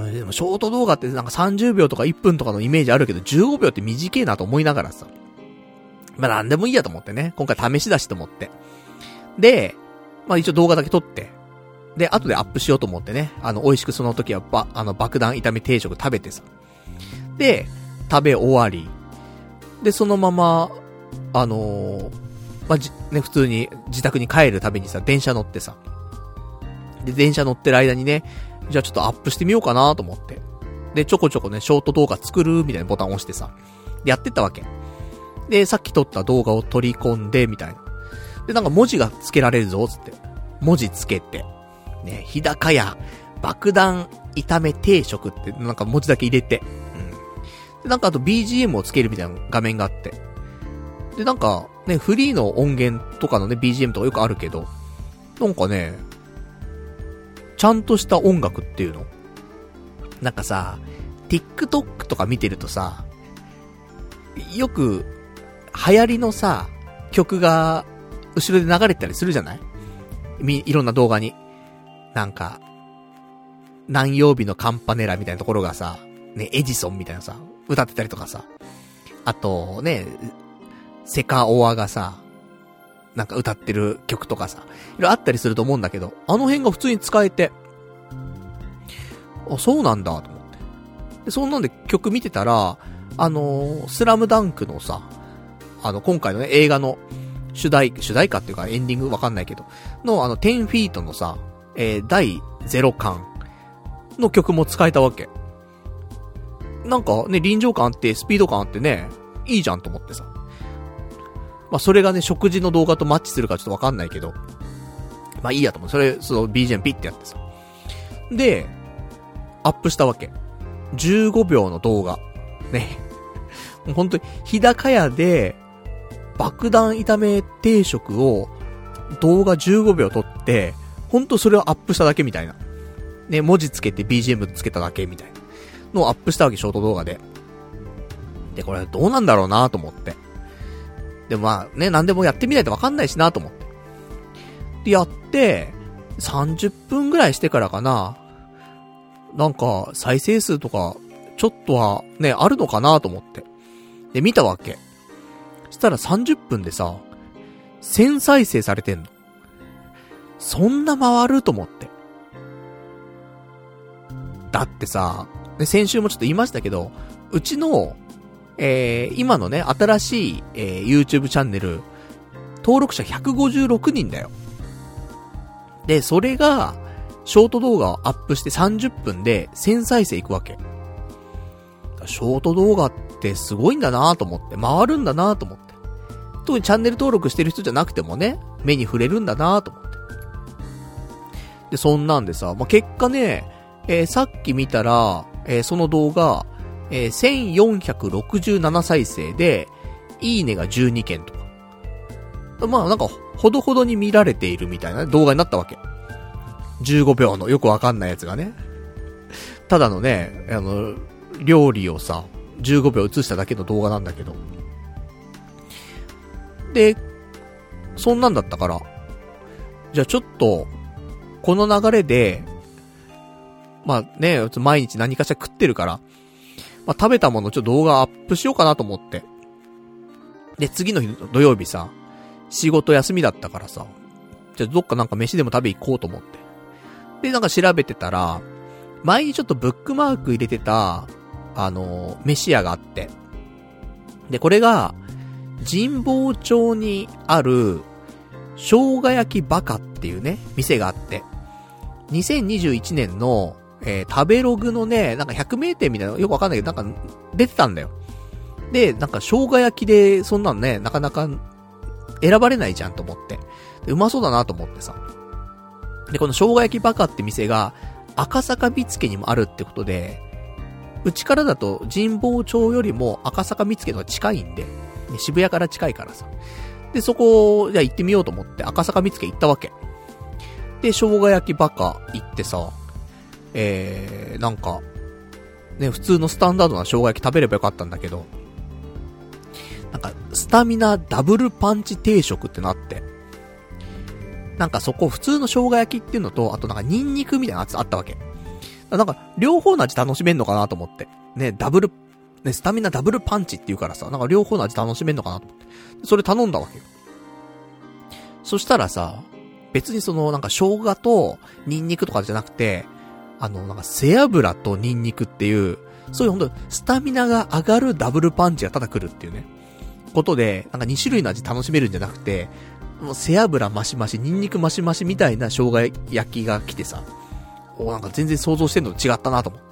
うん、でもショート動画ってなんか30秒とか1分とかのイメージあるけど、15秒って短いなと思いながらさ。まあなんでもいいやと思ってね。今回試し出しと思って。で、まあ一応動画だけ撮って、で、後でアップしようと思ってね、あの、美味しくその時はば、あの、爆弾炒め定食食べてさ。で、食べ終わり。で、そのまま、あのー、まあ、じ、ね、普通に自宅に帰るためにさ、電車乗ってさ。で、電車乗ってる間にね、じゃあちょっとアップしてみようかなと思って。で、ちょこちょこね、ショート動画作るみたいなボタンを押してさ、でやってったわけ。で、さっき撮った動画を取り込んで、みたいな。で、なんか文字が付けられるぞ、つって。文字付けて。ね、日高屋、爆弾炒め定食ってなんか文字だけ入れて、うん。で、なんかあと BGM をつけるみたいな画面があって。で、なんかね、フリーの音源とかのね、BGM とかよくあるけど、なんかね、ちゃんとした音楽っていうのなんかさ、TikTok とか見てるとさ、よく、流行りのさ、曲が、後ろで流れてたりするじゃない？み、いろんな動画に。なんか、何曜日のカンパネラみたいなところがさ、ね、エジソンみたいなさ、歌ってたりとかさ、あと、ね、セカオワがさ、なんか歌ってる曲とかさ、いろいろあったりすると思うんだけど、あの辺が普通に使えて、あ、そうなんだ、と思って。で、そんなんで曲見てたら、あのー、スラムダンクのさ、あの、今回のね、映画の主題、主題歌っていうかエンディングわかんないけど、のあの、10フィートのさ、えー、第0巻の曲も使えたわけ。なんかね、臨場感あって、スピード感あってね、いいじゃんと思ってさ。まあ、それがね、食事の動画とマッチするかちょっとわかんないけど。まあ、いいやと思う。それ、その BGM ピッてやってさ。で、アップしたわけ。15秒の動画。ね。<laughs> もう本当に、日高屋で、爆弾炒め定食を動画15秒撮って、ほんとそれをアップしただけみたいな。ね、文字つけて BGM つけただけみたいな。のをアップしたわけ、ショート動画で。で、これどうなんだろうなと思って。でまあね、なんでもやってみないとわかんないしなと思って。で、やって、30分ぐらいしてからかな。なんか、再生数とか、ちょっとはね、あるのかなと思って。で、見たわけ。したら30分でさ、1000再生されてんの。そんな回ると思って。だってさ、先週もちょっと言いましたけど、うちの、えー、今のね、新しい、えー、YouTube チャンネル、登録者156人だよ。で、それが、ショート動画をアップして30分で1000再生いくわけ。ショート動画ってすごいんだなと思って、回るんだなと思って。特にチャンネル登録してる人じゃなくてもね、目に触れるんだなと思って。で、そんなんでさ、まあ、結果ね、えー、さっき見たら、えー、その動画、えー、1467再生で、いいねが12件とか。まあなんか、ほどほどに見られているみたいな動画になったわけ。15秒のよくわかんないやつがね。ただのね、あの、料理をさ、15秒映しただけの動画なんだけど。で、そんなんだったから、じゃあちょっと、この流れで、まあね、毎日何かしら食ってるから、まあ食べたものちょっと動画アップしようかなと思って。で、次の日土曜日さ、仕事休みだったからさ、じゃあどっかなんか飯でも食べ行こうと思って。で、なんか調べてたら、前にちょっとブックマーク入れてた、あの、飯屋があって。で、これが、神保町にある、生姜焼きバカっていうね、店があって。2021年の、えー、食べログのね、なんか100名店みたいなよくわかんないけど、なんか出てたんだよ。で、なんか生姜焼きで、そんなんね、なかなか選ばれないじゃんと思って。うまそうだなと思ってさ。で、この生姜焼きバカって店が、赤坂見附にもあるってことで、うちからだと神保町よりも赤坂見附の方が近いんで、ね、渋谷から近いからさ。で、そこ、じゃあ行ってみようと思って赤坂見附行ったわけ。で、生姜焼きバカ行ってさ、えー、なんか、ね、普通のスタンダードな生姜焼き食べればよかったんだけど、なんか、スタミナダブルパンチ定食ってなって、なんかそこ普通の生姜焼きっていうのと、あとなんかニンニクみたいなやつあったわけ。なんか、両方の味楽しめんのかなと思って。ね、ダブル、ね、スタミナダブルパンチって言うからさ、なんか両方の味楽しめんのかなと思って。それ頼んだわけよ。そしたらさ、別にその、なんか生姜とニンニクとかじゃなくて、あの、なんか背脂とニンニクっていう、そういうほんと、スタミナが上がるダブルパンチがただ来るっていうね。ことで、なんか2種類の味楽しめるんじゃなくて、もう背脂マシマシ、ニンニクマシマシみたいな生姜焼きが来てさ、おなんか全然想像してんのと違ったなと思っ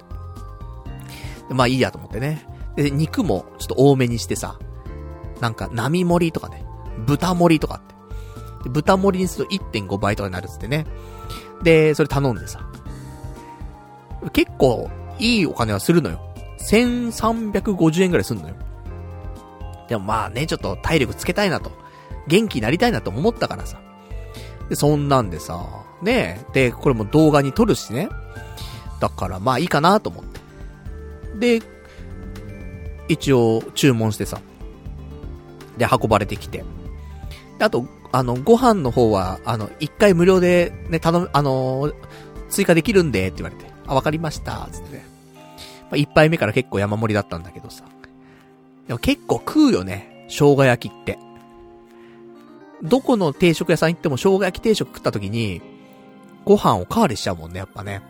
て。まあいいやと思ってね。で、肉もちょっと多めにしてさ、なんか並盛りとかね、豚盛りとかって。で豚盛りにすると1.5倍とかになるっつってね。で、それ頼んでさ。結構、いいお金はするのよ。1350円くらいすんのよ。でもまあね、ちょっと体力つけたいなと。元気になりたいなと思ったからさ。で、そんなんでさ、ねで、これも動画に撮るしね。だからまあいいかなと思って。で、一応注文してさ。で、運ばれてきて。あと、あの、ご飯の方は、あの、一回無料でね、頼む、あのー、追加できるんで、って言われて。あ、わかりました、つってね。まあ、一杯目から結構山盛りだったんだけどさ。でも結構食うよね、生姜焼きって。どこの定食屋さん行っても生姜焼き定食食った時に、ご飯おかわりしちゃうもんね、やっぱね。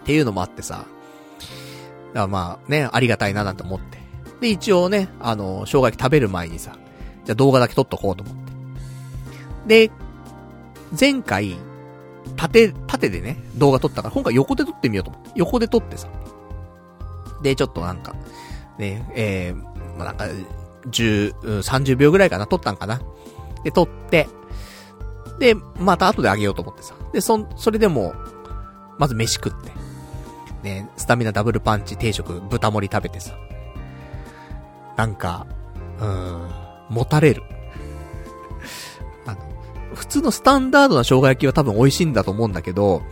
っていうのもあってさ。だからまあね、ありがたいななんて思って。で、一応ね、あの、生姜焼き食べる前にさ、じゃあ動画だけ撮っとこうと思って。で、前回、縦、縦でね、動画撮ったから、今回横で撮ってみようと思って。横で撮ってさ。で、ちょっとなんか、ね、えー、まあ、なんか、10、30秒ぐらいかな、撮ったんかな。で、撮って、で、また後であげようと思ってさ。で、そ、それでも、まず飯食って。ね、スタミナダブルパンチ定食、豚盛り食べてさ。なんか、うーん、持たれる。普通のスタンダードな生姜焼きは多分美味しいんだと思うんだけど、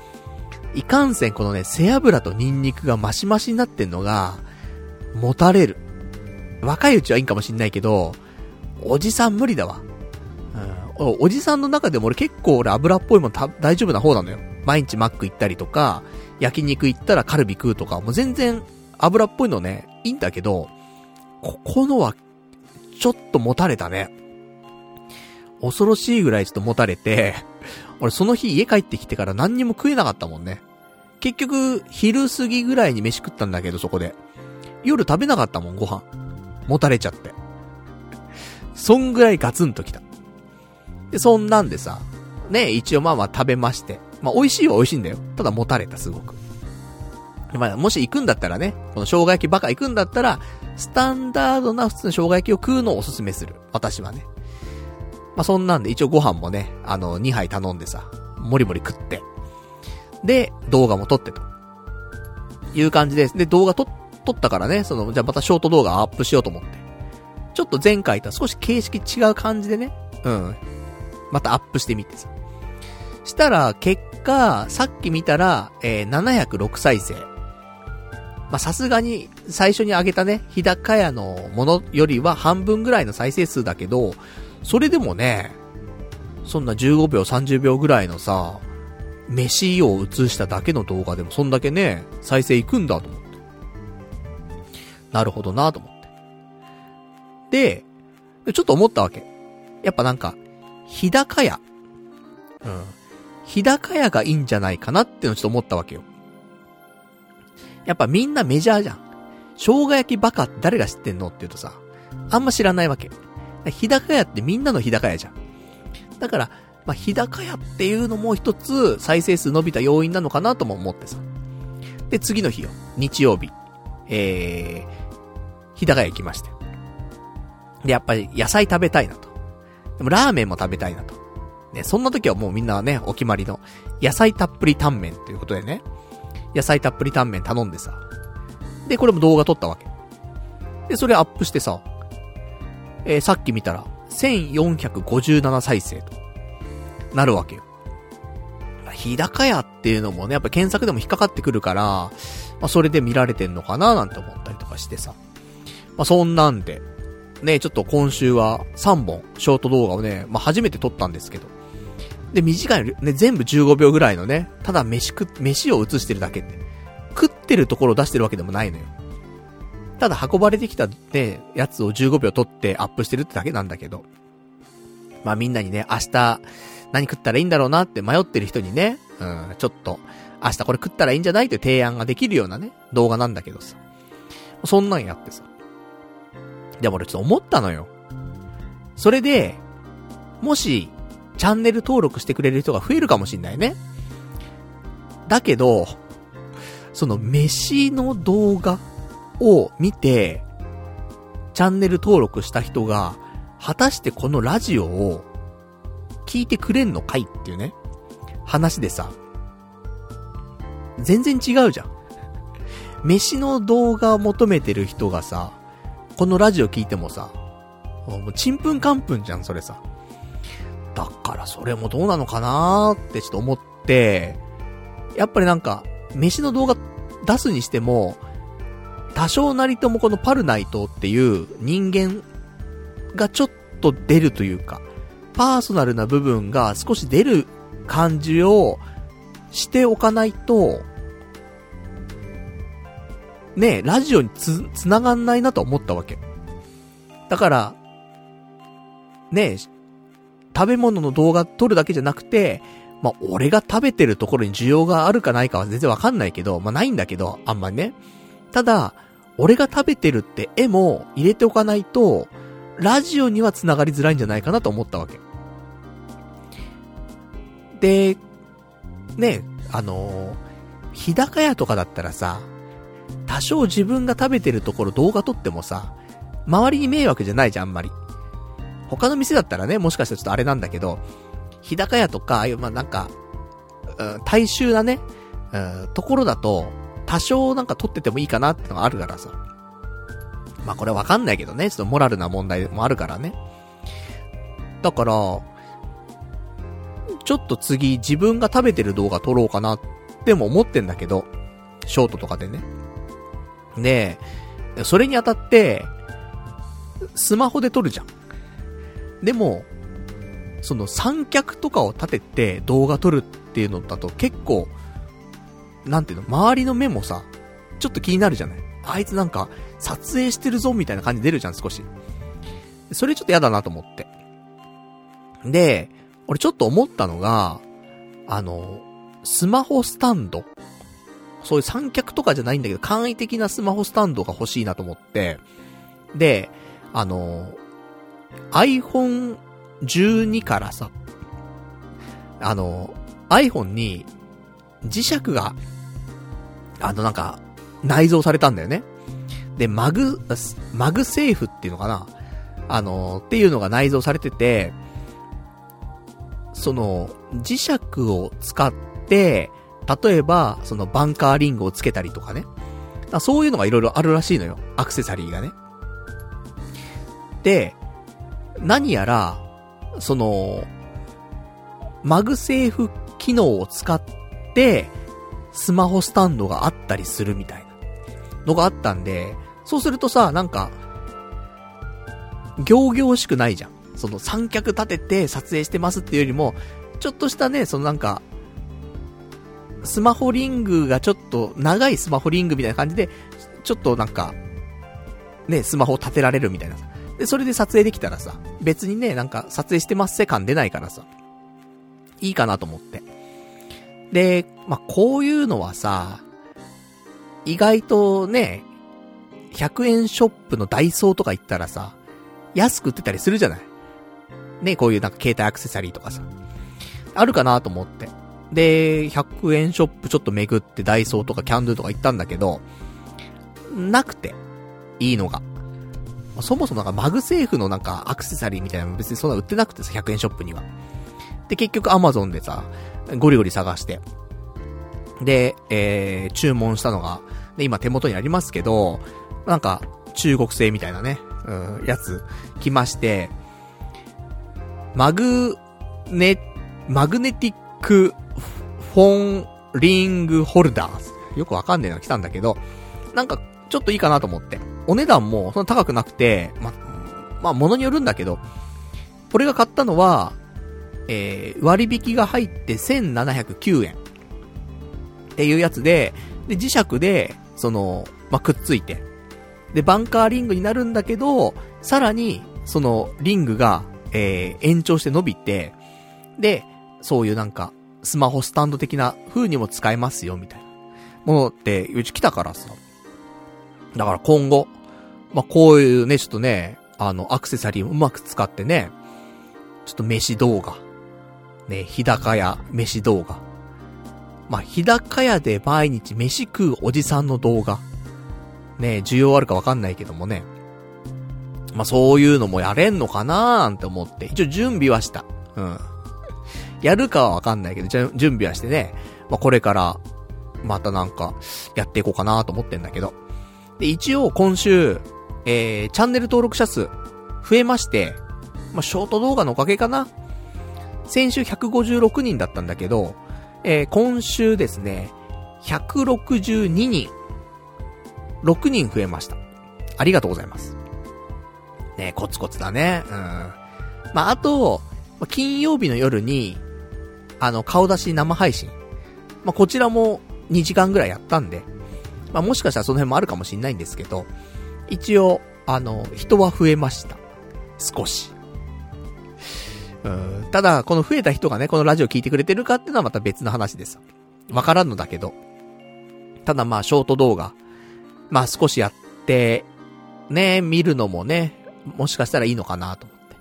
いかんせんこのね、背脂とニンニクがマシマシになってんのが、持たれる。若いうちはいいんかもしんないけど、おじさん無理だわ。おおじさんの中でも俺結構俺油っぽいもんた大丈夫な方なのよ。毎日マック行ったりとか、焼肉行ったらカルビ食うとか、もう全然油っぽいのね、いいんだけど、ここのは、ちょっと持たれたね。恐ろしいぐらいちょっと持たれて、<laughs> 俺その日家帰ってきてから何にも食えなかったもんね。結局、昼過ぎぐらいに飯食ったんだけど、そこで。夜食べなかったもん、ご飯。持たれちゃって。そんぐらいガツンときた。で、そんなんでさ、ね、一応まあまあ食べまして。まあ美味しいは美味しいんだよ。ただ持たれた、すごく。まあ、もし行くんだったらね、この生姜焼きばか行くんだったら、スタンダードな普通の生姜焼きを食うのをおすすめする。私はね。まあ、そんなんで一応ご飯もね、あの、2杯頼んでさ、もりもり食って。で、動画も撮ってと。いう感じです。で、動画撮、撮ったからね、その、じゃあまたショート動画アップしようと思って。ちょっと前回とは少し形式違う感じでね、うん。またアップしてみてさ。したら、結果、さっき見たら、えー、706再生。ま、さすがに、最初に上げたね、日高屋のものよりは半分ぐらいの再生数だけど、それでもね、そんな15秒、30秒ぐらいのさ、飯を映しただけの動画でもそんだけね、再生いくんだと思って。なるほどなと思って。で、ちょっと思ったわけ。やっぱなんか、日高屋。うん。日高屋がいいんじゃないかなってのちょっと思ったわけよ。やっぱみんなメジャーじゃん。生姜焼きバカって誰が知ってんのって言うとさ、あんま知らないわけ。日高屋ってみんなの日高屋じゃん。だから、まあ、日高屋っていうのも一つ再生数伸びた要因なのかなとも思ってさ。で、次の日よ。日曜日。えー、日高屋行きまして。で、やっぱり野菜食べたいなと。でもラーメンも食べたいなと。ね、そんな時はもうみんなはね、お決まりの野菜たっぷりタンメンということでね。野菜たっぷりタンメン頼んでさ。で、これも動画撮ったわけ。で、それアップしてさ、えー、さっき見たら、1457再生と、なるわけよ。日高屋っていうのもね、やっぱ検索でも引っかかってくるから、まあ、それで見られてんのかななんて思ったりとかしてさ。まあ、そんなんで、ね、ちょっと今週は3本、ショート動画をね、まあ、初めて撮ったんですけど。で、短いね、全部15秒ぐらいのね、ただ飯食、飯を映してるだけって。食ってるところを出してるわけでもないのよ。ただ運ばれてきたね、やつを15秒撮ってアップしてるってだけなんだけど。まあみんなにね、明日何食ったらいいんだろうなって迷ってる人にね、うん、ちょっと、明日これ食ったらいいんじゃないという提案ができるようなね、動画なんだけどさ。そんなんやってさ。でも俺ちょっと思ったのよ。それで、もし、チャンネル登録してくれる人が増えるかもしんないね。だけど、その飯の動画を見て、チャンネル登録した人が、果たしてこのラジオを聞いてくれんのかいっていうね、話でさ、全然違うじゃん。飯の動画を求めてる人がさ、このラジオ聞いてもさ、もうちんぷんかんぷんじゃん、それさ。だからそれもどうなのかなーってちょっと思って、やっぱりなんか、飯の動画出すにしても、多少なりともこのパルナイトっていう人間がちょっと出るというか、パーソナルな部分が少し出る感じをしておかないと、ねラジオにつ、繋がんないなと思ったわけ。だから、ね食べ物の動画撮るだけじゃなくて、まあ、俺が食べてるところに需要があるかないかは全然わかんないけど、まあ、ないんだけど、あんまりね。ただ、俺が食べてるって絵も入れておかないと、ラジオには繋がりづらいんじゃないかなと思ったわけ。で、ね、あのー、日高屋とかだったらさ、多少自分が食べてるところ動画撮ってもさ、周りに迷惑じゃないじゃん、あんまり。他の店だったらね、もしかしたらちょっとあれなんだけど、日高屋とか、ああいう、まあ、なんか、うん、大衆なね、うん、ところだと、多少なんか撮っててもいいかなってのがあるからさ。まあ、これわかんないけどね、ちょっとモラルな問題もあるからね。だから、ちょっと次自分が食べてる動画撮ろうかなっても思ってんだけど、ショートとかでね。で、それにあたって、スマホで撮るじゃん。でも、その三脚とかを立てて動画撮るっていうのだと結構、なんていうの、周りの目もさ、ちょっと気になるじゃない？あいつなんか、撮影してるぞみたいな感じ出るじゃん、少し。それちょっと嫌だなと思って。で、俺ちょっと思ったのが、あの、スマホスタンド。そういう三脚とかじゃないんだけど、簡易的なスマホスタンドが欲しいなと思って、で、あの、iPhone 12からさ、あの、iPhone に磁石が、あのなんか、内蔵されたんだよね。で、マグ、MagSafe っていうのかなあの、っていうのが内蔵されてて、その、磁石を使って、例えば、そのバンカーリングをつけたりとかね。そういうのがいろいろあるらしいのよ。アクセサリーがね。で、何やら、その、 MagSafe 機能を使って、スマホスタンドがあったりするみたいなのがあったんで、そうするとさ、なんか、行々しくないじゃん。その三脚立てて撮影してますっていうよりも、ちょっとしたね、そのなんか、スマホリングがちょっと、長いスマホリングみたいな感じで、ちょっとなんか、ね、スマホを立てられるみたいなさ。で、それで撮影できたらさ、別にね、なんか撮影してますせ感出ないからさ、いいかなと思って。で、まあ、こういうのはさ、意外とね、100円ショップのダイソーとか行ったらさ、安く売ってたりするじゃないね、こういうなんか携帯アクセサリーとかさ。あるかなと思って。で、100円ショップちょっと巡ってダイソーとかキャンドゥとか行ったんだけど、なくて、いいのが。そもそもなんか MagSafe のなんかアクセサリーみたいなの別にそんな売ってなくてさ、100円ショップには。で、結局アマゾンでさ、ゴリゴリ探して。で、えー、注文したのが、で、今手元にありますけど、なんか、中国製みたいなね、うん、やつ、来まして、マグネ、マグネティックフォンリングホルダー。よくわかんねえな、来たんだけど、なんか、ちょっといいかなと思って。お値段もそんな高くなくて、ま、まあ、物によるんだけど、俺が買ったのは、えー、割引が入って1709円。っていうやつで、で、磁石で、その、まあ、くっついて。で、バンカーリングになるんだけど、さらに、その、リングが、えー、延長して伸びて、で、そういうなんか、スマホスタンド的な風にも使えますよ、みたいな。ものって、うち来たからさ。だから今後、まあ、こういうね、ちょっとね、あの、アクセサリーもうまく使ってね、ちょっと飯動画。ね、日高屋飯動画。まあ、日高屋で毎日飯食うおじさんの動画。ね、需要あるかわかんないけどもね。まあ、そういうのもやれんのかなーなんて思って、一応準備はした。うん。やるかはわかんないけど、じゃ、準備はしてね。まあ、これから、またなんか、やっていこうかなと思ってんだけど。で、一応今週、えー、チャンネル登録者数、増えまして、まあ、ショート動画のおかげかな先週156人だったんだけど、えー、今週ですね、162人、6人増えました。ありがとうございます。ねコツコツだね。うん。まあ、あと、金曜日の夜に、あの、顔出し生配信。まあ、こちらも2時間ぐらいやったんで、まあ、もしかしたらその辺もあるかもしんないんですけど、一応、あの、人は増えました。少し。うん。ただ、この増えた人がね、このラジオ聞いてくれてるかっていうのはまた別の話です。わからんのだけど。ただまあ、ショート動画。まあ少しやって、ね、見るのもね、もしかしたらいいのかなと思って。ま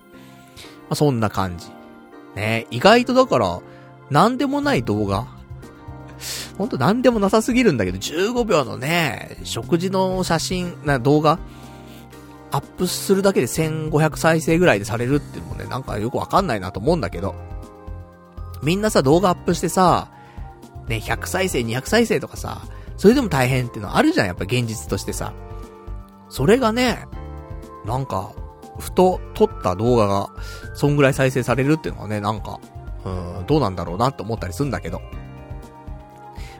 あそんな感じ。ね、意外とだから、なんでもない動画ほんとなんでもなさすぎるんだけど、15秒のね、食事の写真、な、動画、アップするだけで1500再生ぐらいでされるっていうのもね、なんかよくわかんないなと思うんだけど。みんなさ、動画アップしてさ、ね、100再生、200再生とかさ、それでも大変っていうのあるじゃん、やっぱ現実としてさ。それがね、なんか、ふと撮った動画が、そんぐらい再生されるっていうのはね、なんか、うん、どうなんだろうなって思ったりするんだけど。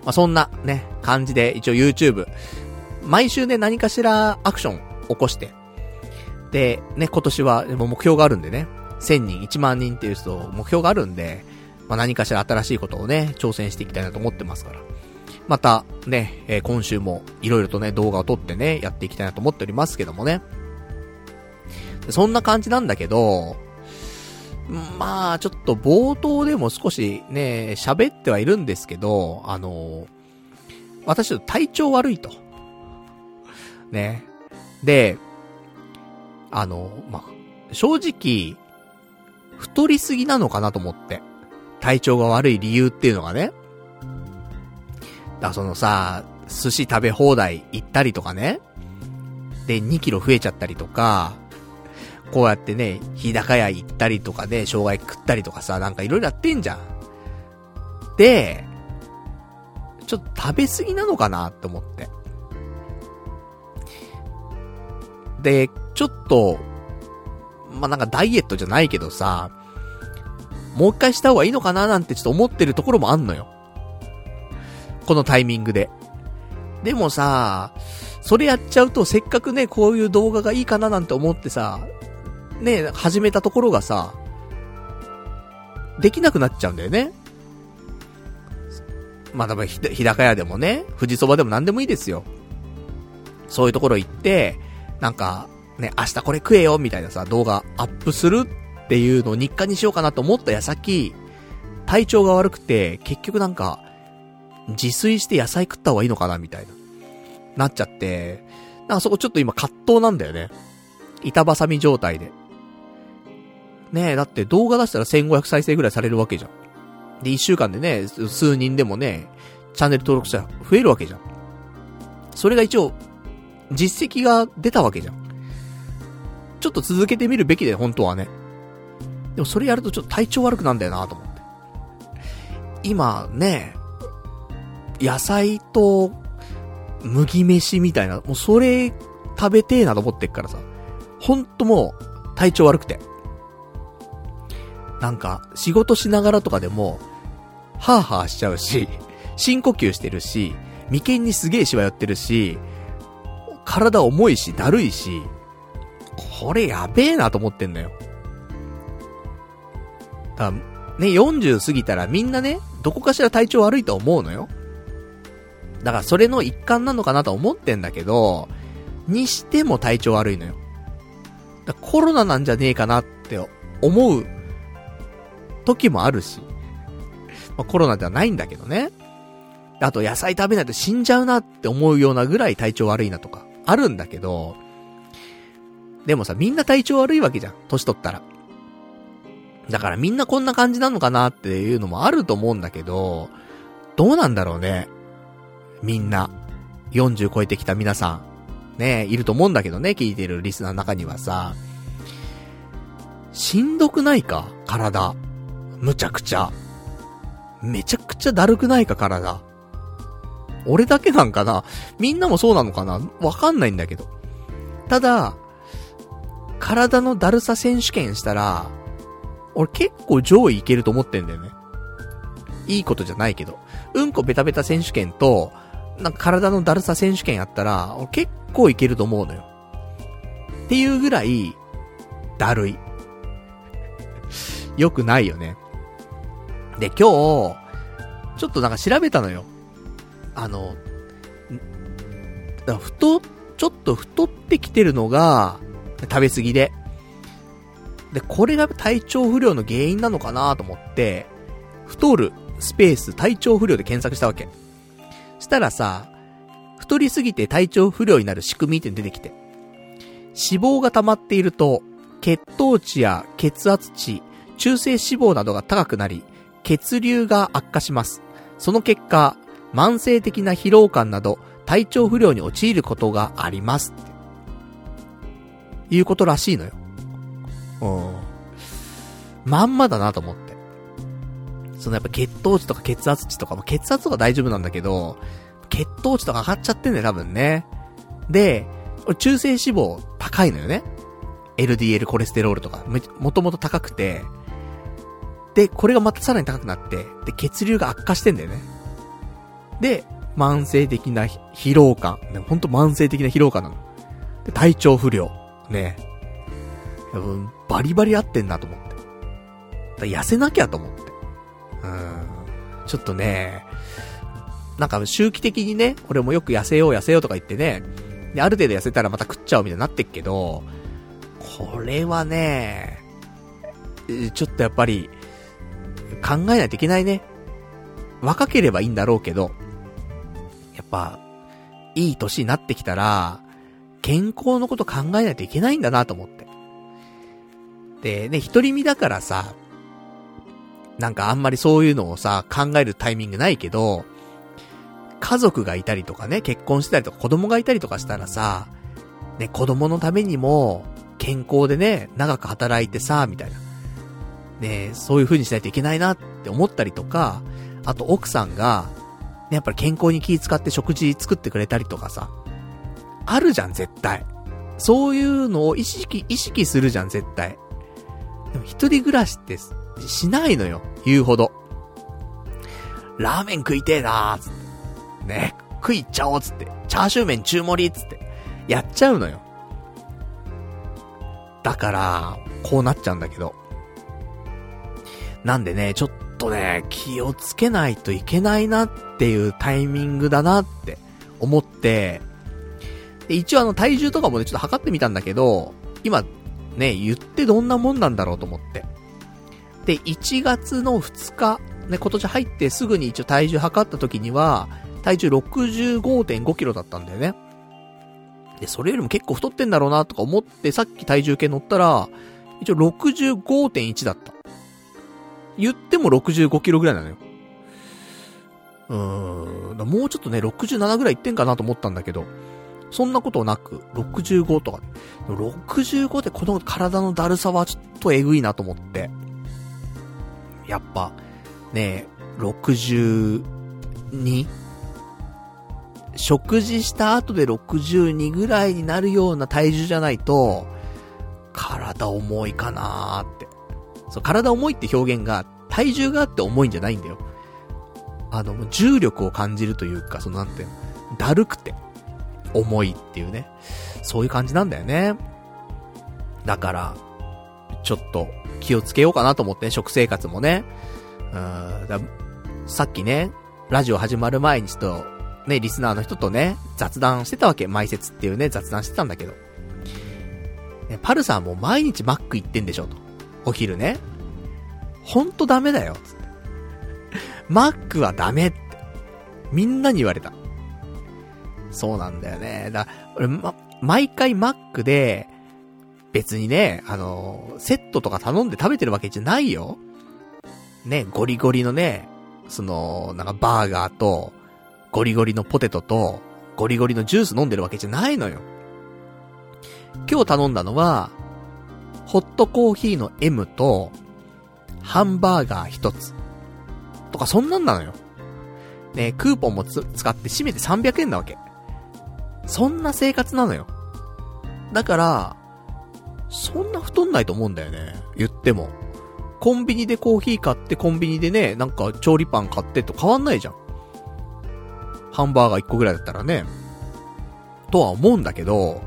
まあ、そんなね、感じで一応 YouTube、毎週ね、何かしらアクション起こして、で、ね、今年は、も目標があるんでね、1000人、1万人っていう人、目標があるんで、まあ、何かしら新しいことをね、挑戦していきたいなと思ってますから。また、ね、えー、今週も、いろいろとね、動画を撮ってね、やっていきたいなと思っておりますけどもね。そんな感じなんだけど、まあ、ちょっと冒頭でも少しね、喋ってはいるんですけど、あのー、私ちょっと体調悪いと。ね。で、あの、まあ、正直、太りすぎなのかなと思って。体調が悪い理由っていうのがね。だそのさ、寿司食べ放題行ったりとかね。で、2キロ増えちゃったりとか、こうやってね、日高屋行ったりとかで、生姜焼き食ったりとかさ、なんかいろいろやってんじゃん。で、ちょっと食べ過ぎなのかなって思って。で、ちょっと、まあ、なんかダイエットじゃないけどさ、もう一回した方がいいのかななんてちょっと思ってるところもあんのよ。このタイミングで。でもさ、それやっちゃうとせっかくね、こういう動画がいいかななんて思ってさ、ね、始めたところがさ、できなくなっちゃうんだよね。まあ、多分、日高屋でもね、富士そばでも何でもいいですよ。そういうところ行って、なんか、ね、明日これ食えよ、みたいなさ、動画アップするっていうのを日課にしようかなと思った矢先、体調が悪くて、結局なんか、自炊して野菜食った方がいいのかな、みたいな。なっちゃって、なんかそこちょっと今葛藤なんだよね。板挟み状態で。ねえ、だって動画出したら1500再生ぐらいされるわけじゃん。で、1週間でね、数人でもね、チャンネル登録者増えるわけじゃん。それが一応、実績が出たわけじゃん。ちょっと続けてみるべきで、本当はね。でもそれやるとちょっと体調悪くなんだよなと思って。今ね、野菜と麦飯みたいな、もうそれ食べてえなと思ってっからさ。ほんともう体調悪くて。なんか、仕事しながらとかでも、ハーハーしちゃうし、深呼吸してるし、眉間にすげえしわ寄ってるし、体重いし、だるいし、これやべえなと思ってんのよ。だね、40過ぎたらみんなね、どこかしら体調悪いと思うのよ。だからそれの一環なのかなと思ってんだけど、にしても体調悪いのよ。だコロナなんじゃねえかなって思う時もあるし。まあ、コロナではないんだけどね。あと野菜食べないと死んじゃうなって思うようなぐらい体調悪いなとか、あるんだけど、でもさ、みんな体調悪いわけじゃん。年取ったら。だからみんなこんな感じなのかなっていうのもあると思うんだけど、どうなんだろうね。みんな。40超えてきた皆さん。ねいると思うんだけどね、聞いてるリスナーの中にはさ。しんどくないか？体。むちゃくちゃ。めちゃくちゃだるくないか、体。俺だけなんかな？みんなもそうなのかな？わかんないんだけど。ただ、体のだるさ選手権したら、俺結構上位いけると思ってんだよね。いいことじゃないけど。うんこベタベタ選手権と、なんか体のだるさ選手権やったら、俺結構いけると思うのよ。っていうぐらい、だるい。<laughs> よくないよね。で、今日、ちょっとなんか調べたのよ。あの、太、ちょっと太ってきてるのが、食べ過ぎで。で、これが体調不良の原因なのかなと思って、太る、スペース、体調不良で検索したわけ。したらさ、太りすぎて体調不良になる仕組みって出てきて。脂肪が溜まっていると、血糖値や血圧値、中性脂肪などが高くなり、血流が悪化します。その結果、慢性的な疲労感など、体調不良に陥ることがあります。いうことらしいのよ。うん。まんまだなと思って。そのやっぱ血糖値とか血圧値とか、も血圧とか大丈夫なんだけど、血糖値とか上がっちゃってんだよ、多分ね。で、中性脂肪高いのよね。LDL コレステロールとか、もともと高くて、で、これがまたさらに高くなって、で、血流が悪化してんだよね。で、慢性的な疲労感。ね、ほんと慢性的な疲労感なの。で、体調不良。ね。バリバリ合ってんなと思って。痩せなきゃと思って。うん。ちょっとね、なんか周期的にね、俺もよく痩せよう痩せようとか言ってね、で、ある程度痩せたらまた食っちゃうみたいになってっけど、これはね、ちょっとやっぱり、考えないといけないね。若ければいいんだろうけど、やっぱ、いい歳になってきたら、健康のこと考えないといけないんだなと思って。で、ね、独り身だからさ、なんかあんまりそういうのをさ、考えるタイミングないけど、家族がいたりとかね、結婚したりとか子供がいたりとかしたらさ、ね、子供のためにも、健康でね、長く働いてさ、みたいな。ね、そういう風にしないといけないなって思ったりとか、あと奥さんが、ね、やっぱり健康に気使って食事作ってくれたりとかさ、あるじゃん、絶対。そういうのを意識、意識するじゃん、絶対。でも一人暮らしってしないのよ、言うほど。ラーメン食いてえなーつって。ね、食いっちゃおうつって。チャーシュー麺中盛りつって。やっちゃうのよ。だから、こうなっちゃうんだけど。なんでね、ちょっとね、気をつけないといけないなっていうタイミングだなって思って、で、一応あの体重とかもね、ちょっと測ってみたんだけど、今、ね、言ってどんなもんなんだろうと思って。で、1月の2日、ね、今年入ってすぐに一応体重測った時には、体重65.5キロだったんだよね。で、それよりも結構太ってんだろうなとか思って、さっき体重計乗ったら、一応65.1だった。言っても65キロぐらいなのよ。うーん、もうちょっとね、67ぐらいいってんかなと思ったんだけど、そんなことなく、65とか。65でこの体のだるさはちょっとえぐいなと思って。やっぱ、ね 62? 食事した後で62ぐらいになるような体重じゃないと、体重いかなーって。そう、体重いって表現が、体重があって重いんじゃないんだよ。あの、重力を感じるというか、そのなんていうの、だるくて、重いっていうね。そういう感じなんだよね。だから、ちょっと気をつけようかなと思ってね、食生活もね。うん、さっきね、ラジオ始まる前にちょっと、ね、リスナーの人とね、雑談してたわけ。埋設っていうね、雑談してたんだけど。ね、パルさんも毎日マック行ってんでしょと。お昼ね。ほんとダメだよ。つって。マックはダメって。みんなに言われた。そうなんだよね。だ、俺、ま、毎回マックで、別にね、あの、セットとか頼んで食べてるわけじゃないよ。ね、ゴリゴリのね、その、なんかバーガーと、ゴリゴリのポテトと、ゴリゴリのジュース飲んでるわけじゃないのよ。今日頼んだのは、ホットコーヒーの M と、ハンバーガー一つ。とかそんなんなのよ。ね、クーポンも使って締めて300円なわけ。そんな生活なのよ。だから、そんな太んないと思うんだよね。言っても。コンビニでコーヒー買ってコンビニでね、なんか調理パン買ってと変わんないじゃん。ハンバーガー1個ぐらいだったらね。とは思うんだけど、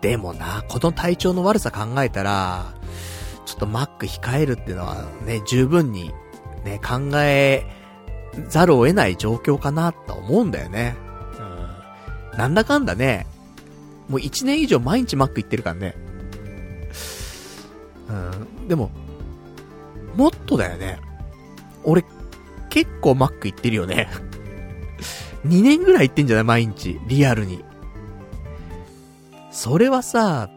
でもな、この体調の悪さ考えたら、ちょっとマック控えるっていうのはね、十分にね、考えざるを得ない状況かなと思うんだよね。なんだかんだね、もう一年以上毎日マック行ってるからね。うん。でも、もっとだよね。俺、結構マック行ってるよね。<laughs> 2年ぐらい行ってんじゃない毎日。リアルに。それはさ、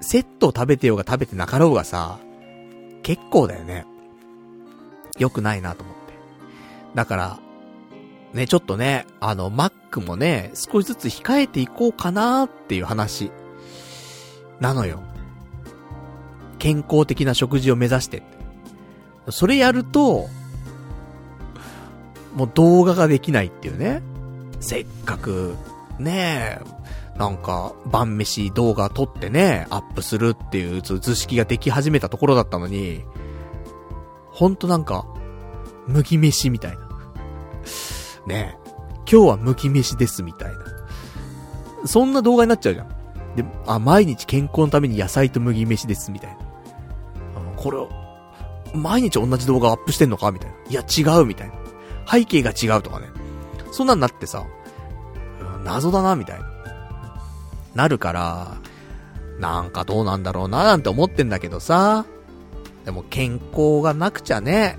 セットを食べてようが食べてなかろうがさ、結構だよね。良くないなと思って。だから、ね、ちょっとね、あの、マックもね、少しずつ控えていこうかなっていう話、なのよ。健康的な食事を目指して。それやると、もう動画ができないっていうね。せっかく、ねえ、なんか、晩飯動画撮ってね、アップするっていう図式ができ始めたところだったのに、ほんとなんか、麦飯みたいな。ね、今日は麦飯ですみたいな。そんな動画になっちゃうじゃん。で、あ、毎日健康のために野菜と麦飯ですみたいな。これを、毎日同じ動画アップしてんのかみたいな。いや、違うみたいな。背景が違うとかね。そんなんなってさ、謎だな、みたいな。なるから、なんかどうなんだろうな、なんて思ってんだけどさ。でも健康がなくちゃね、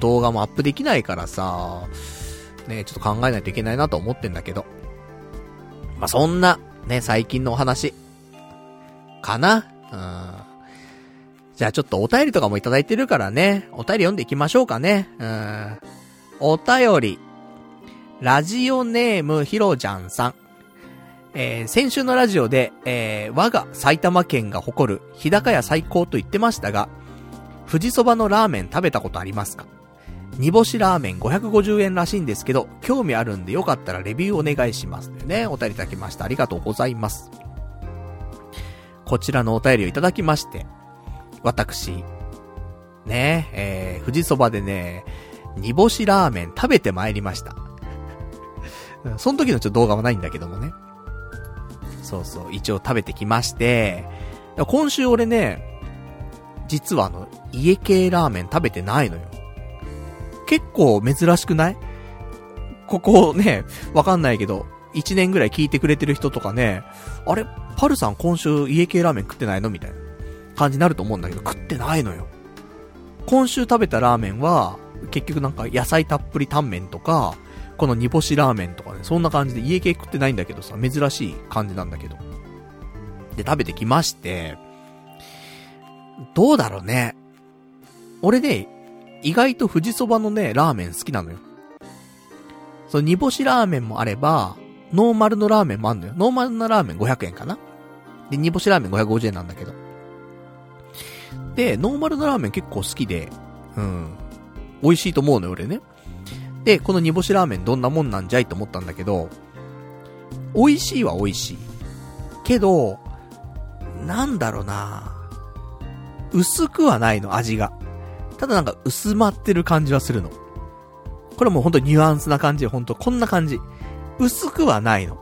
動画もアップできないからさ、ね、ちょっと考えないといけないなと思ってんだけど。まあ、そんな、ね、最近のお話。かな？うん。じゃあちょっとお便りとかもいただいてるからね、お便り読んでいきましょうかね。うん。お便り。ラジオネームひろちゃんさん。えー、先週のラジオで、えー、我が埼玉県が誇る日高屋最高と言ってましたが、富士そばのラーメン食べたことありますか？煮干しラーメン550円らしいんですけど、興味あるんでよかったらレビューお願いします。ね、お便りいただきました。ありがとうございます。こちらのお便りをいただきまして、私、ね、えー、富士そばでね、煮干しラーメン食べて参りました。<laughs> その時のちょっと動画はないんだけどもね。そうそう、一応食べてきまして、今週俺ね、実はあの、家系ラーメン食べてないのよ。結構珍しくない？ここね、わかんないけど、1年ぐらい聞いてくれてる人とかね、あれ、パルさん今週家系ラーメン食ってないの？みたいな感じになると思うんだけど、食ってないのよ。今週食べたラーメンは、結局なんか野菜たっぷりタンメンとか、この煮干しラーメンとかね、そんな感じで家系食ってないんだけどさ、珍しい感じなんだけど。で、食べてきまして、どうだろうね。俺ね、意外と富士そばのね、ラーメン好きなのよ。その煮干しラーメンもあれば、ノーマルのラーメンもあんのよ。ノーマルのラーメン500円かなで、煮干しラーメン550円なんだけど。で、ノーマルのラーメン結構好きで、うん。美味しいと思うのよ、俺ね。で、この煮干しラーメンどんなもんなんじゃいと思ったんだけど、美味しいは美味しい。けど、なんだろうな薄くはないの、味が。ただなんか薄まってる感じはするの。これもうほんとニュアンスな感じほんとこんな感じ。薄くはないの。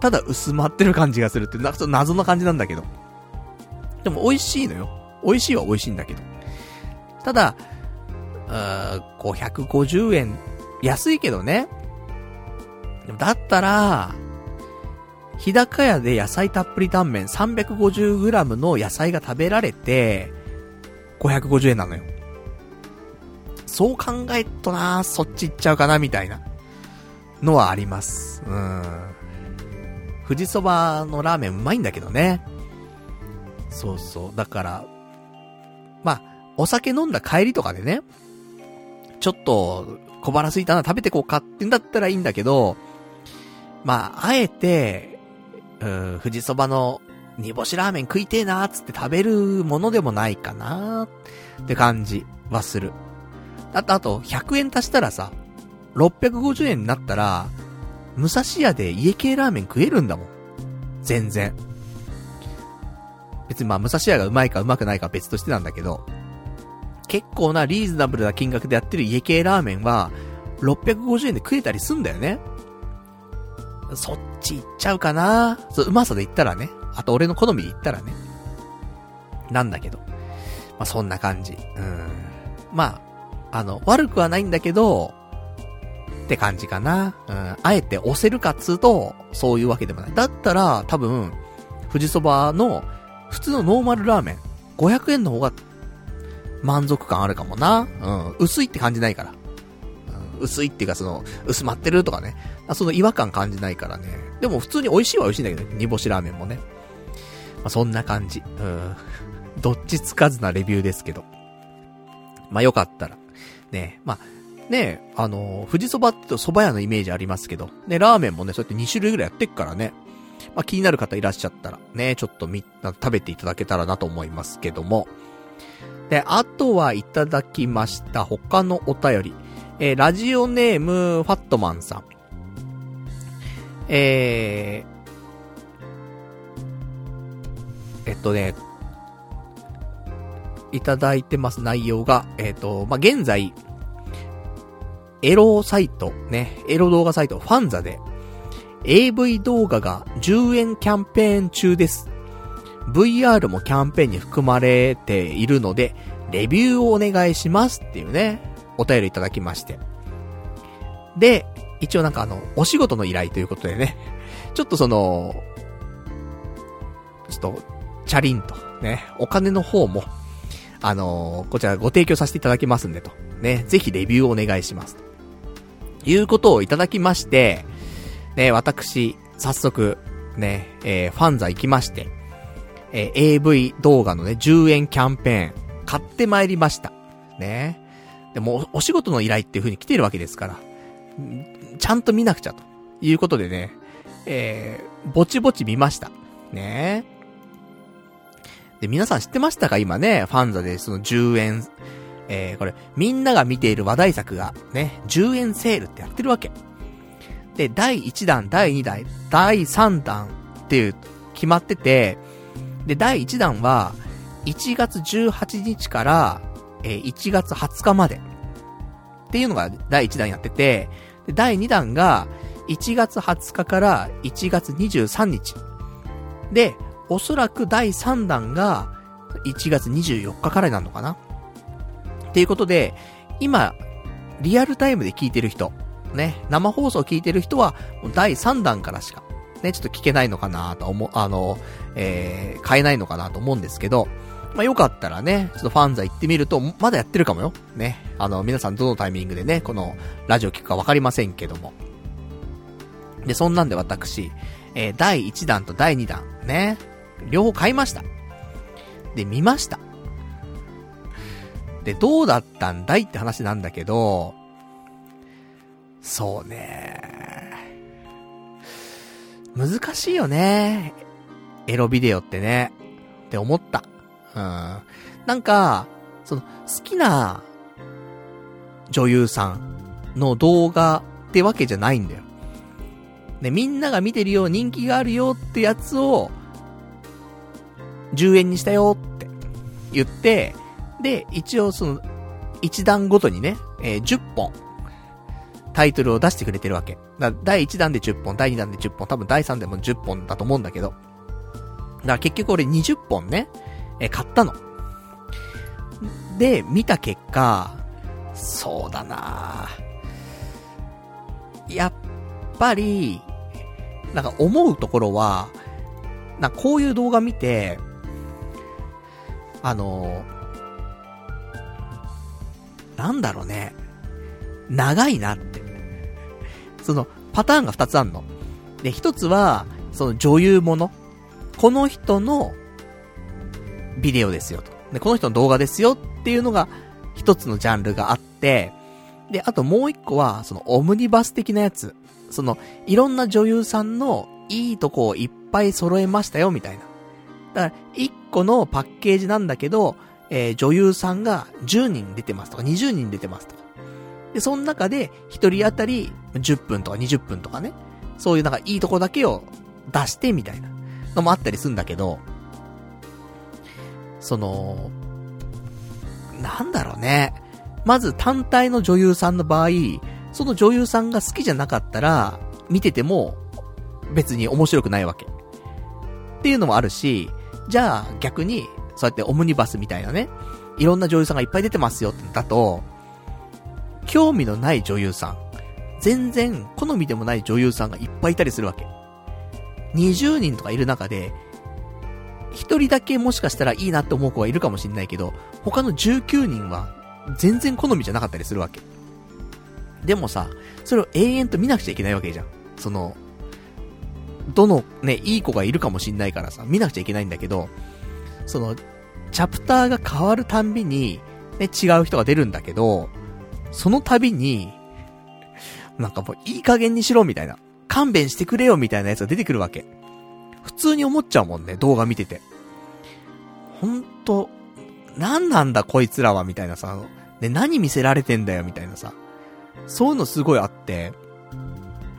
ただ薄まってる感じがするって、なんかちょっと謎な感じなんだけど。でも美味しいのよ。美味しいは美味しいんだけど。ただ、うー、550円、安いけどね。でもだったら、日高屋で野菜たっぷりタンメン 350g の野菜が食べられて、550円なのよ。そう考えっとなそっち行っちゃうかな、みたいな。のはあります。うん。富士そばのラーメンうまいんだけどね。そうそう。だから、まあ、お酒飲んだ帰りとかでね、ちょっと小腹空いたな、食べてこうかってんだったらいいんだけど、まあ、あえて、うん、富士そばの煮干しラーメン食いてえなーつって食べるものでもないかなって感じはする。あと、あと、100円足したらさ、650円になったら、武蔵屋で家系ラーメン食えるんだもん。全然。別にまあ、武蔵屋がうまいかうまくないか別としてなんだけど、結構なリーズナブルな金額でやってる家系ラーメンは、650円で食えたりすんだよね。そっち行っちゃうかなそう、うまさで言ったらね。あと俺の好みで言ったらね。なんだけど。まあ、そんな感じ。うん。まあ、あの、悪くはないんだけど、って感じかな。うん。あえて押せるかっつうと、そういうわけでもない。だったら、多分、富士そばの、普通のノーマルラーメン、500円の方が、満足感あるかもな。うん。薄いって感じないから。うん、薄いっていうかその、薄まってるとかね。その違和感感じないからね。でも普通に美味しいは美味しいんだけどね。煮干しラーメンもね。まあ、そんな感じ。うん。<laughs> どっちつかずなレビューですけど。まあ、よかったら。ねまあ、ねあの、富士そばって蕎麦屋のイメージありますけど、ね、ラーメンもね、そうやって2種類ぐらいやってっからね。まあ、気になる方いらっしゃったら、ね、ちょっとみ、食べていただけたらなと思いますけども。で、あとはいただきました他のお便り。えー、ラジオネーム、ファットマンさん。えー、えっとね、いただいてます内容が、えっ、と、まあ、現在、エロサイト、ね、エロ動画サイト、ファンザで、AV 動画が10円キャンペーン中です。VR もキャンペーンに含まれているので、レビューをお願いしますっていうね、お便りいただきまして。で、一応なんかあの、お仕事の依頼ということでね、ちょっとその、ちょっと、チャリンと、ね、お金の方も、あのー、こちらご提供させていただきますんでと。ね、ぜひレビューをお願いします。いうことをいただきまして、ね、私、早速、ね、えー、ファンザ行きまして、えー、AV 動画のね、10円キャンペーン、買ってまいりました。ね。でも、お仕事の依頼っていう風に来てるわけですから、ちゃんと見なくちゃということでね、えー、ぼちぼち見ました。ねで、皆さん知ってましたか？今ね、ファンザでその10円、えー、これ、みんなが見ている話題作がね、10円セールってやってるわけ。で、第1弾、第2弾、第3弾っていう、決まってて、で、第1弾は、1月18日から、えー、1月20日まで。っていうのが第1弾やってて、で第2弾が、1月20日から1月23日。で、おそらく第3弾が、1月24日からになるのかなっていうことで、今、リアルタイムで聞いてる人、ね、生放送聞いてる人は、第3弾からしか、ね、ちょっと聞けないのかなと思う、あの、えー、買えないのかなと思うんですけど、まあ、よかったらね、ちょっとファンザ行ってみると、まだやってるかもよ。ね。あの、皆さんどのタイミングでね、この、ラジオ聞くかわかりませんけども。で、そんなんで私、えー、第1弾と第2弾、ね。両方買いました。で、見ました。で、どうだったんだいって話なんだけど、そうね。難しいよね。エロビデオってね。って思った。うん。なんか、その、好きな女優さんの動画ってわけじゃないんだよ。ね、みんなが見てるよ、人気があるよってやつを、10円にしたよって言って、で、一応その、一段ごとにね、えー、10本、タイトルを出してくれてるわけ。だ第1弾で10本、第2弾で10本、多分第3弾も10本だと思うんだけど。だから結局俺20本ね、え、買ったの。で、見た結果、そうだなやっぱり、なんか思うところは、なこういう動画見て、あのなんだろうね。長いなって。その、パターンが2つあんの。で、1つは、その女優もの。この人のビデオですよと。で、この人の動画ですよっていうのが一つのジャンルがあって、で、あともう一個は、そのオムニバス的なやつ。その、いろんな女優さんのいいとこをいっぱい揃えましたよ、みたいな。だから、一個のパッケージなんだけど、えー、女優さんが10人出てますとか、20人出てますとか。で、その中で、一人当たり10分とか20分とかね、そういうなんかいいとこだけを出してみたいなのもあったりするんだけど、その、なんだろうね。まず単体の女優さんの場合、その女優さんが好きじゃなかったら、見てても別に面白くないわけ。っていうのもあるし、じゃあ逆に、そうやってオムニバスみたいなね、いろんな女優さんがいっぱい出てますよってだと、興味のない女優さん、全然好みでもない女優さんがいっぱいいたりするわけ。20人とかいる中で、一人だけもしかしたらいいなって思う子がいるかもしんないけど、他の19人は全然好みじゃなかったりするわけ。でもさ、それを永遠と見なくちゃいけないわけじゃん。その、どのね、いい子がいるかもしんないからさ、見なくちゃいけないんだけど、その、チャプターが変わるたんびに、ね、違う人が出るんだけど、その度に、なんかもういい加減にしろみたいな。勘弁してくれよみたいなやつが出てくるわけ。普通に思っちゃうもんね、動画見てて。ほんと、何なんだこいつらは、みたいなさ、ね、何見せられてんだよ、みたいなさ。そういうのすごいあって。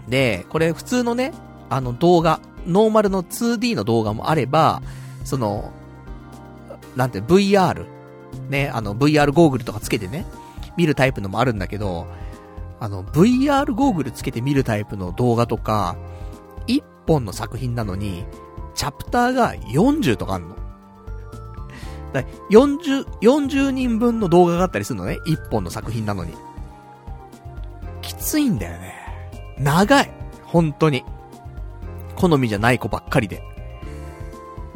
で、これ普通のね、あの動画、ノーマルの 2D の動画もあれば、その、なんて、VR、ね、あの VR ゴーグルとかつけてね、見るタイプのもあるんだけど、あの VR ゴーグルつけて見るタイプの動画とか、1本の作品なのに、チャプターが40とかあんの。だ40、40人分の動画があったりするのね。1本の作品なのに。きついんだよね。長い。本当に。好みじゃない子ばっかりで。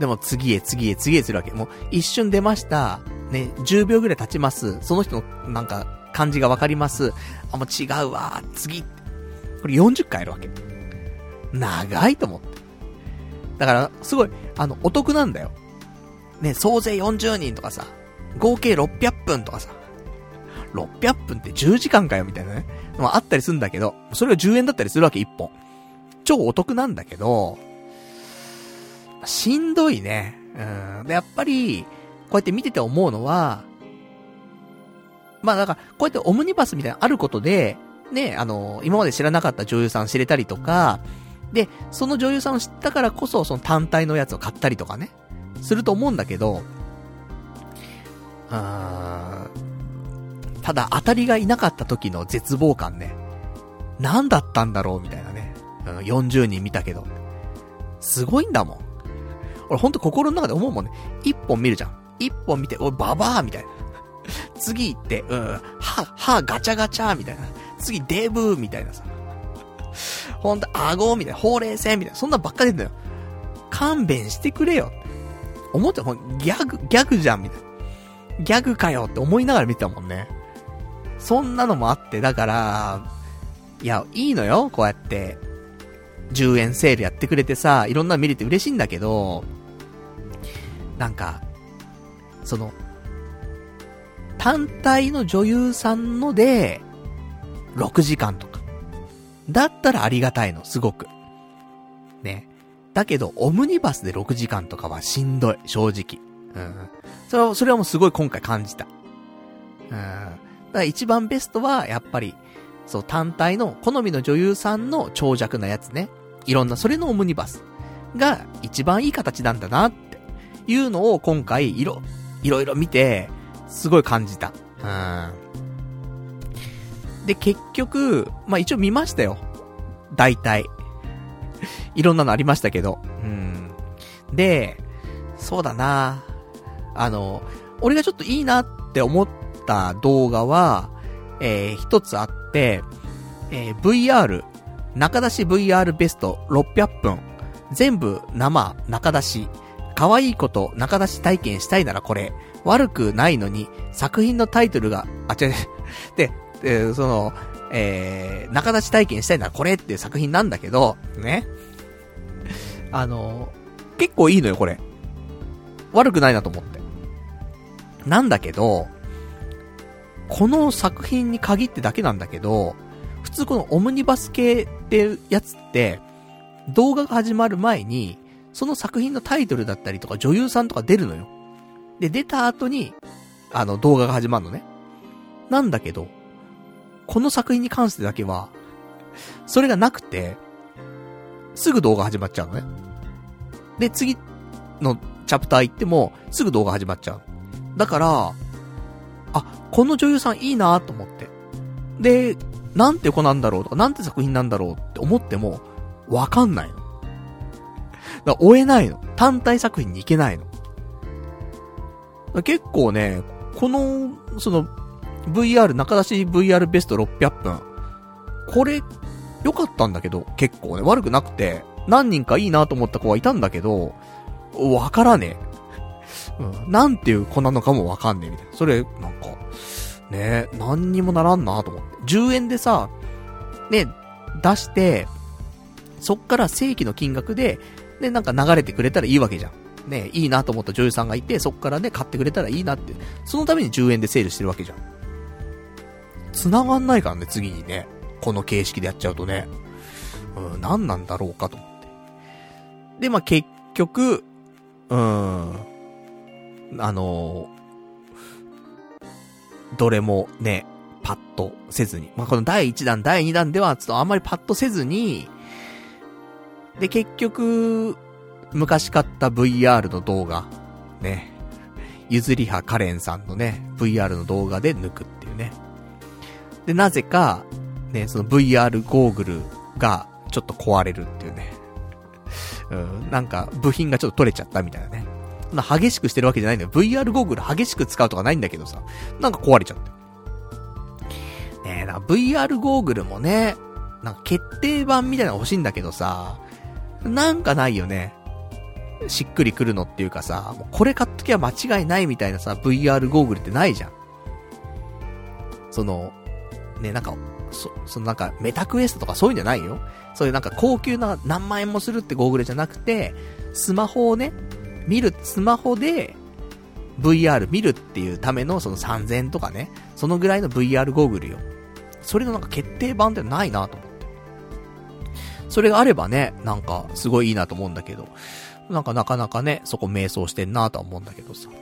でも次へ次へ次へするわけ。もう一瞬出ました。ね、10秒ぐらい経ちます。その人のなんか感じがわかります。あ、もう違うわ。次。これ40回やるわけ。長いと思って。だから、すごい、あの、お得なんだよ。ね、総勢40人とかさ、合計600分とかさ、600分って10時間かよみたいなね、まああったりするんだけど、それが10円だったりするわけ、1本。超お得なんだけど、しんどいね。うん。で、やっぱり、こうやって見てて思うのは、まあだから、こうやってオムニバスみたいなのあることで、ね、あの、今まで知らなかった女優さん知れたりとか、で、その女優さんを知ったからこそ、その単体のやつを買ったりとかね、すると思うんだけど、あただ当たりがいなかった時の絶望感ね。何だったんだろうみたいなね。うん、40人見たけど。すごいんだもん。俺ほんと心の中で思うもんね。一本見るじゃん。一本見て、おいババアみたいな。<laughs> 次行って、うん、は、は、ガチャガチャみたいな。次、デブみたいなさ。ほんと、顎みたいな、ほうれい線みたいな。そんなばっかりんだよ。勘弁してくれよ。思ってほん、ギャグ、ギャグじゃん、みたいな。ギャグかよって思いながら見てたもんね。そんなのもあって、だから、いや、いいのよ、こうやって。10円セールやってくれてさ、いろんなの見れて嬉しいんだけど、なんか、その、単体の女優さんので、6時間とか。だったらありがたいの、すごく。ね。だけど、オムニバスで6時間とかはしんどい、正直。うん。それは、それはもうすごい今回感じた。うん。だから一番ベストは、やっぱり、そう、単体の、好みの女優さんの長尺なやつね。いろんな、それのオムニバスが一番いい形なんだなっいうのを今回、いろ、いろいろ見て、すごい感じた。うん。で、結局、まあ、一応見ましたよ。大体。<laughs> いろんなのありましたけど。うん。で、そうだなあの、俺がちょっといいなって思った動画は、えー、一つあって、えー、VR、中出し VR ベスト600分、全部生、中出し、可愛いこと中出し体験したいならこれ、悪くないのに、作品のタイトルが、あ、違う違う、<laughs> で、えー、その、えー、中出し体験したいならこれっていう作品なんだけど、ね。あの、結構いいのよ、これ。悪くないなと思って。なんだけど、この作品に限ってだけなんだけど、普通このオムニバス系ってやつって、動画が始まる前に、その作品のタイトルだったりとか女優さんとか出るのよ。で、出た後に、あの、動画が始まるのね。なんだけど、この作品に関してだけは、それがなくて、すぐ動画始まっちゃうのね。で、次のチャプター行っても、すぐ動画始まっちゃう。だから、あ、この女優さんいいなと思って。で、なんて子なんだろうとか、なんて作品なんだろうって思っても、わかんないの。だ追えないの。単体作品に行けないの。結構ね、この、その、VR、中出し VR ベスト600分。これ、良かったんだけど、結構ね、悪くなくて、何人かいいなと思った子はいたんだけど、わからねえ。うん、なんていう子なのかもわかんねえみたいな。それ、なんか、ねえ何にもならんなと思って。10円でさ、ね、出して、そっから正規の金額で、ね、なんか流れてくれたらいいわけじゃん。ね、いいなと思った女優さんがいて、そっからね、買ってくれたらいいなって。そのために10円でセールしてるわけじゃん。繋がんないからね、次にね。この形式でやっちゃうとね。うん、何なんだろうかと思って。で、まあ、結局、うん、あのどれもね、パッとせずに。まあ、この第1弾、第2弾では、ちょっとあんまりパッとせずに、で、結局、昔買った VR の動画、ね。ゆずりはカレンさんのね、VR の動画で抜くっていうね。で、なぜか、ね、その VR ゴーグルがちょっと壊れるっていうね。うん、なんか部品がちょっと取れちゃったみたいなね。な激しくしてるわけじゃないんだよ。VR ゴーグル激しく使うとかないんだけどさ、なんか壊れちゃって。ねえ、な VR ゴーグルもね、なんか決定版みたいなの欲しいんだけどさ、なんかないよね。しっくりくるのっていうかさ、もうこれ買っときゃ間違いないみたいなさ、VR ゴーグルってないじゃん。その、ね、なんか、そ、そのなんか、メタクエストとかそういうんじゃないよ。そういうなんか高級な何万円もするってゴーグルじゃなくて、スマホをね、見る、スマホで VR 見るっていうためのその3000とかね、そのぐらいの VR ゴーグルよ。それのなんか決定版ってないなと思っ。それがあればね、なんかすごいいいなと思うんだけど、なんかなかなかね、そこ迷走してんなとは思うんだけどさ。ま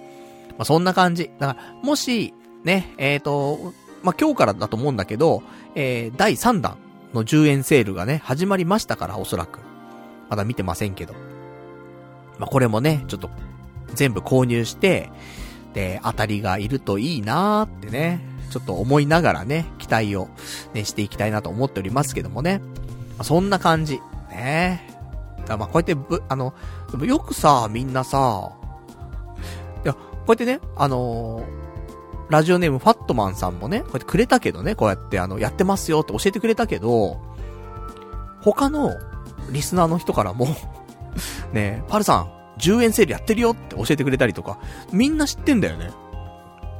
あ、そんな感じ。だから、もし、ね、えっ、ー、と、まあ、今日からだと思うんだけど、えー、第3弾の10円セールがね、始まりましたから、おそらく。まだ見てませんけど。まあ、これもね、ちょっと、全部購入して、で、当たりがいるといいなーってね、ちょっと思いながらね、期待をね、していきたいなと思っておりますけどもね。あ、そんな感じ。ねだまあ、こうやってぶ、あの、よくさ、みんなさ、いや、こうやってね、あのーラジオネームファットマンさんもね、こうやってくれたけどね、こうやってあの、やってますよって教えてくれたけど、他のリスナーの人からも <laughs> ねパルさん、10円セールやってるよって教えてくれたりとか、みんな知ってんだよね。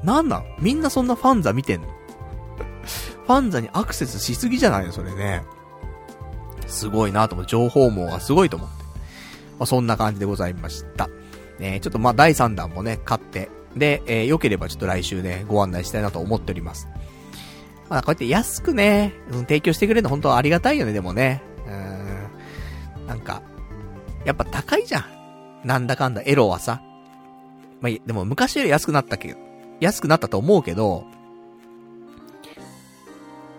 なんなん？みんなそんなファンザ見てんの？ファンザにアクセスしすぎじゃないの？それね。すごいなと思う。情報網がすごいと思って。まあ、そんな感じでございました。ねちょっとまあ第3弾もね、買って、で、えー、良ければちょっと来週ね、ご案内したいなと思っております。まあ、こうやって安くね、うん、提供してくれるの本当はありがたいよね、でもね。うん。なんか、やっぱ高いじゃん。なんだかんだ、エロはさ。まあ、でも昔より安くなったけど、安くなったと思うけど、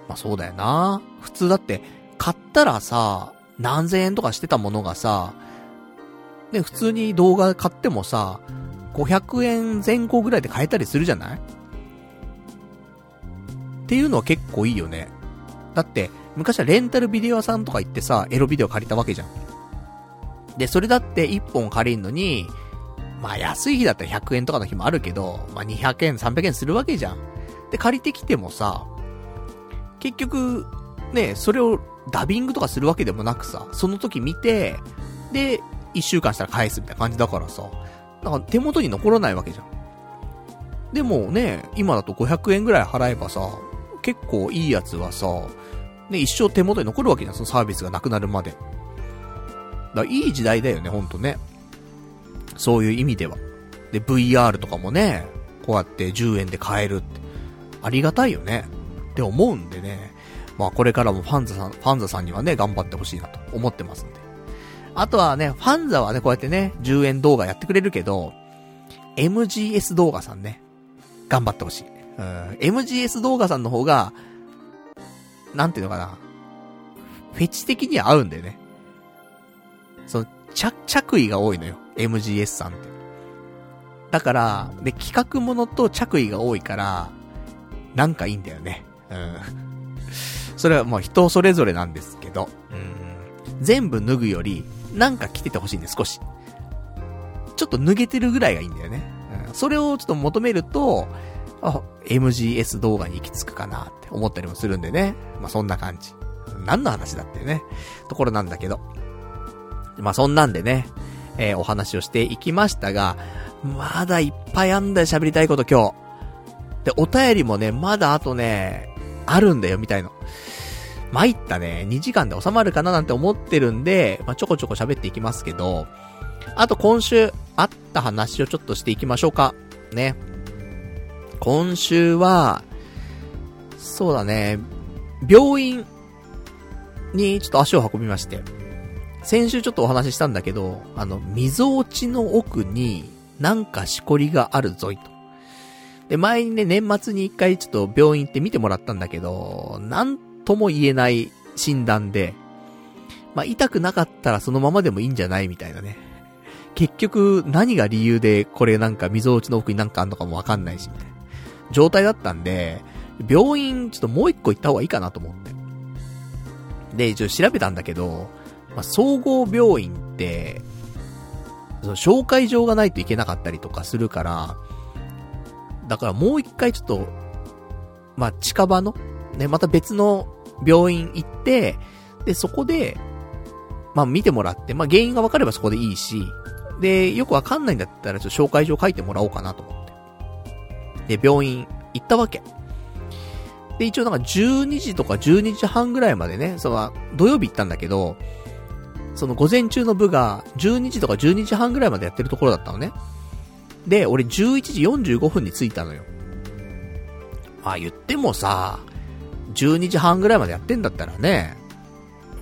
まあそうだよな。普通だって、買ったらさ、何千円とかしてたものがさ、ね、普通に動画買ってもさ、500円前後ぐらいで買えたりするじゃない？っていうのは結構いいよね。だって、昔はレンタルビデオ屋さんとか行ってさ、エロビデオ借りたわけじゃん。で、それだって1本借りんのに、まあ安い日だったら100円とかの日もあるけど、まあ200円、300円するわけじゃん。で、借りてきてもさ、結局、ね、それをダビングとかするわけでもなくさ、その時見て、で、1週間したら返すみたいな感じだからさ、なんか手元に残らないわけじゃん。でもね、今だと500円ぐらい払えばさ、結構いいやつはさ、ね、一生手元に残るわけじゃん、そのサービスがなくなるまで。だからいい時代だよね、ほんとね。そういう意味では。で、VR とかもね、こうやって10円で買えるって、ありがたいよね。って思うんでね。まあこれからもファンザさん、ファンザさんにはね、頑張ってほしいなと思ってますんで。あとはね、ファンザはね、こうやってね、10円動画やってくれるけど、MGS 動画さんね、頑張ってほしい。うん、MGS 動画さんの方が、なんていうのかな、フェチ的には合うんだよね。その、着、着衣が多いのよ。MGS さんって。だから、で、企画ものと着衣が多いから、なんかいいんだよね。うん。それはまあ人それぞれなんですけど、うん。全部脱ぐより、なんか着ててほしいんで、少し。ちょっと脱げてるぐらいがいいんだよね。うん。それをちょっと求めると、あ、MGS 動画に行き着くかなって思ったりもするんでね。まあ、そんな感じ。何の話だってね、ところなんだけど。まあ、そんなんでね、えー、お話をしていきましたが、まだいっぱいあんだよ、喋りたいこと今日。で、お便りもね、まだあとね、あるんだよ、みたいの。参ったね、2時間で収まるかななんて思ってるんで、まあ、ちょこちょこ喋っていきますけど、あと今週あった話をちょっとしていきましょうか。ね。今週は、そうだね、病院にちょっと足を運びまして、先週ちょっとお話ししたんだけど、あの、溝落ちの奥になんかしこりがあるぞいと。で、前にね、年末に一回ちょっと病院行って見てもらったんだけど、なんとも言えない診断で、まあ、痛くなかったらそのままでもいいんじゃないみたいなね。結局、何が理由でこれなんか溝落ちの奥になんかあんのかもわかんないし、みたいな状態だったんで、病院ちょっともう一個行った方がいいかなと思って。で、一応調べたんだけど、まあ、総合病院って、その紹介状がないといけなかったりとかするから、だからもう一回ちょっと、まあ、近場の、ね、また別の病院行って、で、そこで、まあ、見てもらって、まあ、原因が分かればそこでいいし、で、よくわかんないんだったら、ちょっと紹介状書いてもらおうかなと思って。で、病院行ったわけ。で、一応なんか12時とか12時半ぐらいまでね、その、土曜日行ったんだけど、その午前中の部が12時とか12時半ぐらいまでやってるところだったのね。で、俺11時45分に着いたのよ。まあ言ってもさ、12時半ぐらいまでやってんだったらね、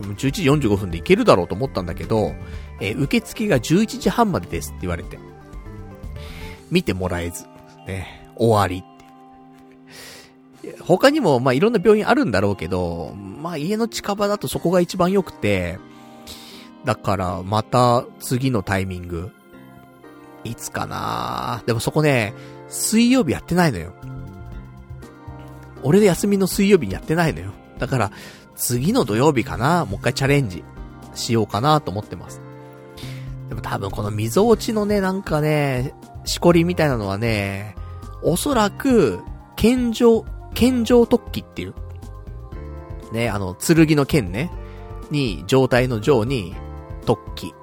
11時45分で行けるだろうと思ったんだけど、えー、受付が11時半までですって言われて。見てもらえず、ね、終わりって。他にも、まあ、いろんな病院あるんだろうけど、まあ、家の近場だとそこが一番良くて、だから、また、次のタイミング。いつかなでもそこね、水曜日やってないのよ。俺で休みの水曜日にやってないのよ。だから、次の土曜日かなもう一回チャレンジしようかなと思ってます。でも多分この溝落ちのね、なんかね、しこりみたいなのはね、おそらく、剣状、剣状突起っていう。ね、あの、剣の剣ね。に、状態の状に、突起。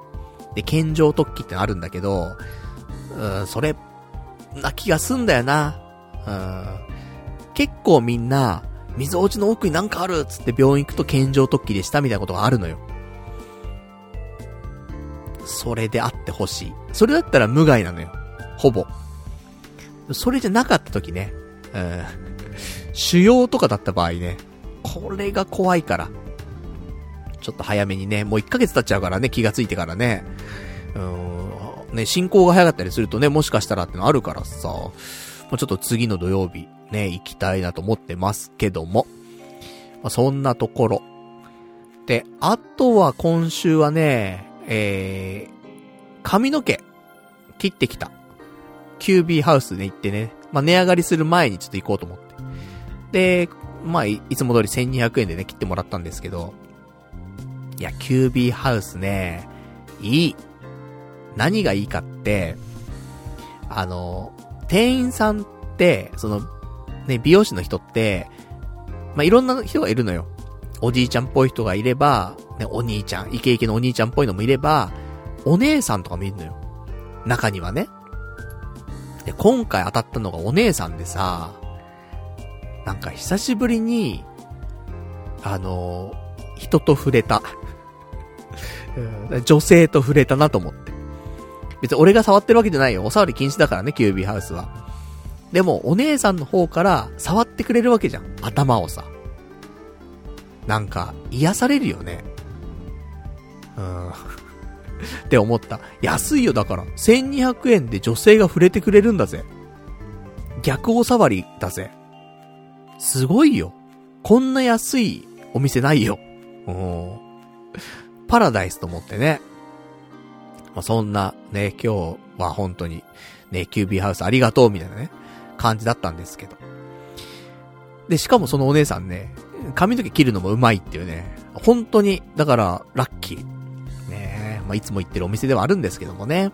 で、剣状突起ってあるんだけど、うん、それ、な気がすんだよな。うん。結構みんな、溝落ちの奥になんかあるっつって病院行くと健常突起でしたみたいなことがあるのよ。それであってほしい。それだったら無害なのよ。ほぼ。それじゃなかった時ね。うん。腫瘍とかだった場合ね。これが怖いから。ちょっと早めにね、もう1ヶ月経っちゃうからね、気がついてからね。うん。ね、進行が早かったりするとね、もしかしたらってのあるからさ。もうちょっと次の土曜日、ね、行きたいなと思ってますけども。まあ、そんなところ。で、あとは今週はね、えー、髪の毛、切ってきた。キュービーハウスで行ってね、まあ、値上がりする前にちょっと行こうと思って。で、まあ、いつも通り1200円でね、切ってもらったんですけど、いや、キュービーハウスね、いい。何がいいかって、あの、店員さんって、その、ね、美容師の人って、まあ、いろんな人がいるのよ。おじいちゃんっぽい人がいれば、ね、お兄ちゃん、イケイケのお兄ちゃんっぽいのもいれば、お姉さんとかもいるのよ。中にはね。で、今回当たったのがお姉さんでさ、なんか久しぶりに、あのー、人と触れた。<laughs> 女性と触れたなと思って。別に俺が触ってるわけじゃないよ。お触り禁止だからね、キュービーハウスは。でも、お姉さんの方から触ってくれるわけじゃん。頭をさ。なんか、癒されるよね。うん。<laughs> って思った。安いよ、だから。1200円で女性が触れてくれるんだぜ。逆お触りだぜ。すごいよ。こんな安いお店ないよ。うん。パラダイスと思ってね。まあ、そんなね、今日は本当に、ね、キュービーハウスありがとうみたいなね。感じだったんですけど。で、しかもそのお姉さんね、髪の毛切るのもうまいっていうね、本当に、だから、ラッキー。ねまあ、いつも行ってるお店ではあるんですけどもね。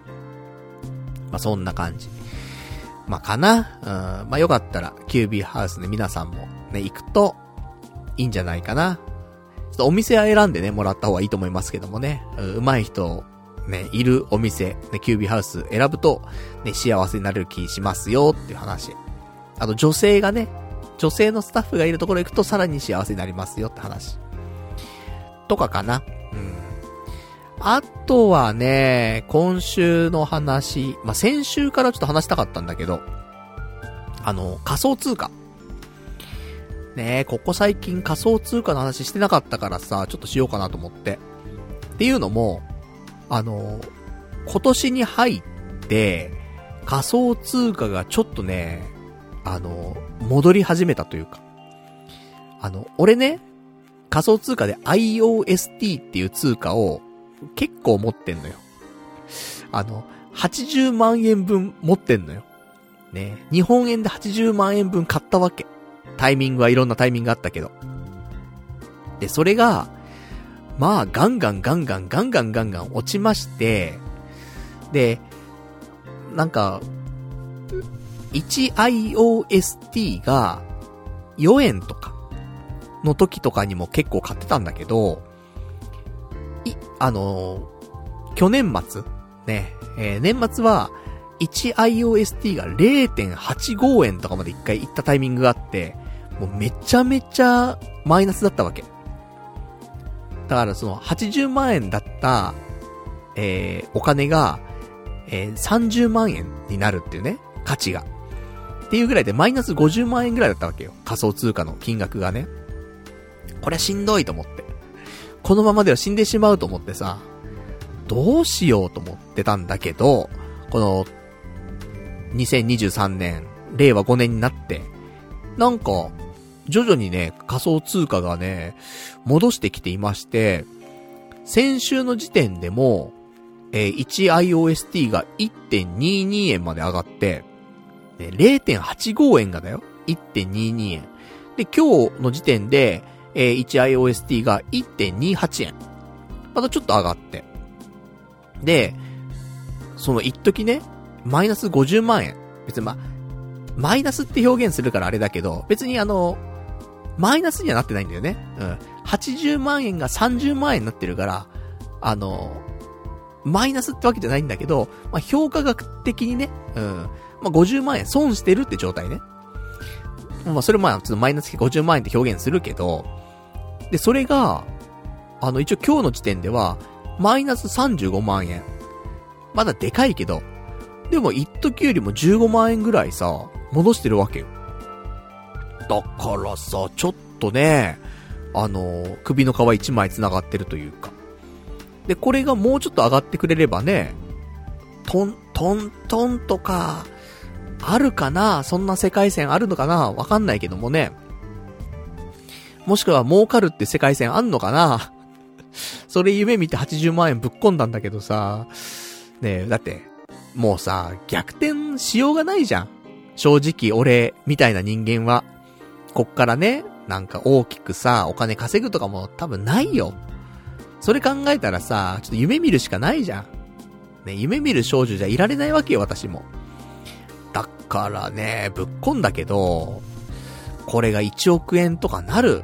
まあ、そんな感じ。まあ、かな。うん。まあ、よかったら、キュービーハウスで皆さんもね、行くと、いいんじゃないかな。ちょっとお店は選んでね、もらった方がいいと思いますけどもね。うまい人ね、いるお店、ね、キュービーハウス選ぶと、ね、幸せになれる気しますよっていう話。あと女性がね、女性のスタッフがいるところ行くとさらに幸せになりますよって話。とかかな。うん。あとはね、今週の話、まあ、先週からちょっと話したかったんだけど、あの、仮想通貨。ねここ最近仮想通貨の話してなかったからさ、ちょっとしようかなと思って。っていうのも、あの、今年に入って、仮想通貨がちょっとね、あの、戻り始めたというか。あの、俺ね、仮想通貨で IOST っていう通貨を結構持ってんのよ。あの、80万円分持ってんのよ。ね。日本円で80万円分買ったわけ。タイミングはいろんなタイミングがあったけど。で、それが、まあ、ガンガンガンガンガンガンガンガン落ちまして、で、なんか、1IOST が4円とかの時とかにも結構買ってたんだけど、い、あのー、去年末、ね、えー、年末は 1IOST が0.85円とかまで一回行ったタイミングがあって、もうめちゃめちゃマイナスだったわけ。だからその80万円だった、えー、お金が、えー、30万円になるっていうね、価値が。っていうぐらいでマイナス50万円ぐらいだったわけよ。仮想通貨の金額がね。これはしんどいと思って。このままでは死んでしまうと思ってさ、どうしようと思ってたんだけど、この、2023年、令和5年になって、なんか、徐々にね、仮想通貨がね、戻してきていまして、先週の時点でも、えー、1IOST が1.22円まで上がって、ね、0.85円がだよ。1.22円。で、今日の時点で、えー、1IOST が1.28円。またちょっと上がって。で、その一時ね、マイナス50万円。別にまマイナスって表現するからあれだけど、別にあの、マイナスにはなってないんだよね。うん。80万円が30万円になってるから、あの、マイナスってわけじゃないんだけど、まあ、評価額的にね、うん。まあ、50万円損してるって状態ね。まあ、それまあ、ちょっとマイナス50万円って表現するけど、で、それが、あの、一応今日の時点では、マイナス35万円。まだでかいけど、でも一時よりも15万円ぐらいさ、戻してるわけよ。だからさ、ちょっとね、あの、首の皮一枚繋がってるというか。で、これがもうちょっと上がってくれればね、トン、トントンとか、あるかな？そんな世界線あるのかな？わかんないけどもね。もしくは儲かるって世界線あんのかな？<laughs> それ夢見て80万円ぶっ込んだんだけどさ、ねえ、だって、もうさ、逆転しようがないじゃん。正直俺、みたいな人間は。こっからね、なんか大きくさ、お金稼ぐとかも多分ないよ。それ考えたらさ、ちょっと夢見るしかないじゃん。ね、夢見る少女じゃいられないわけよ、私も。だからね、ぶっこんだけど、これが1億円とかなる。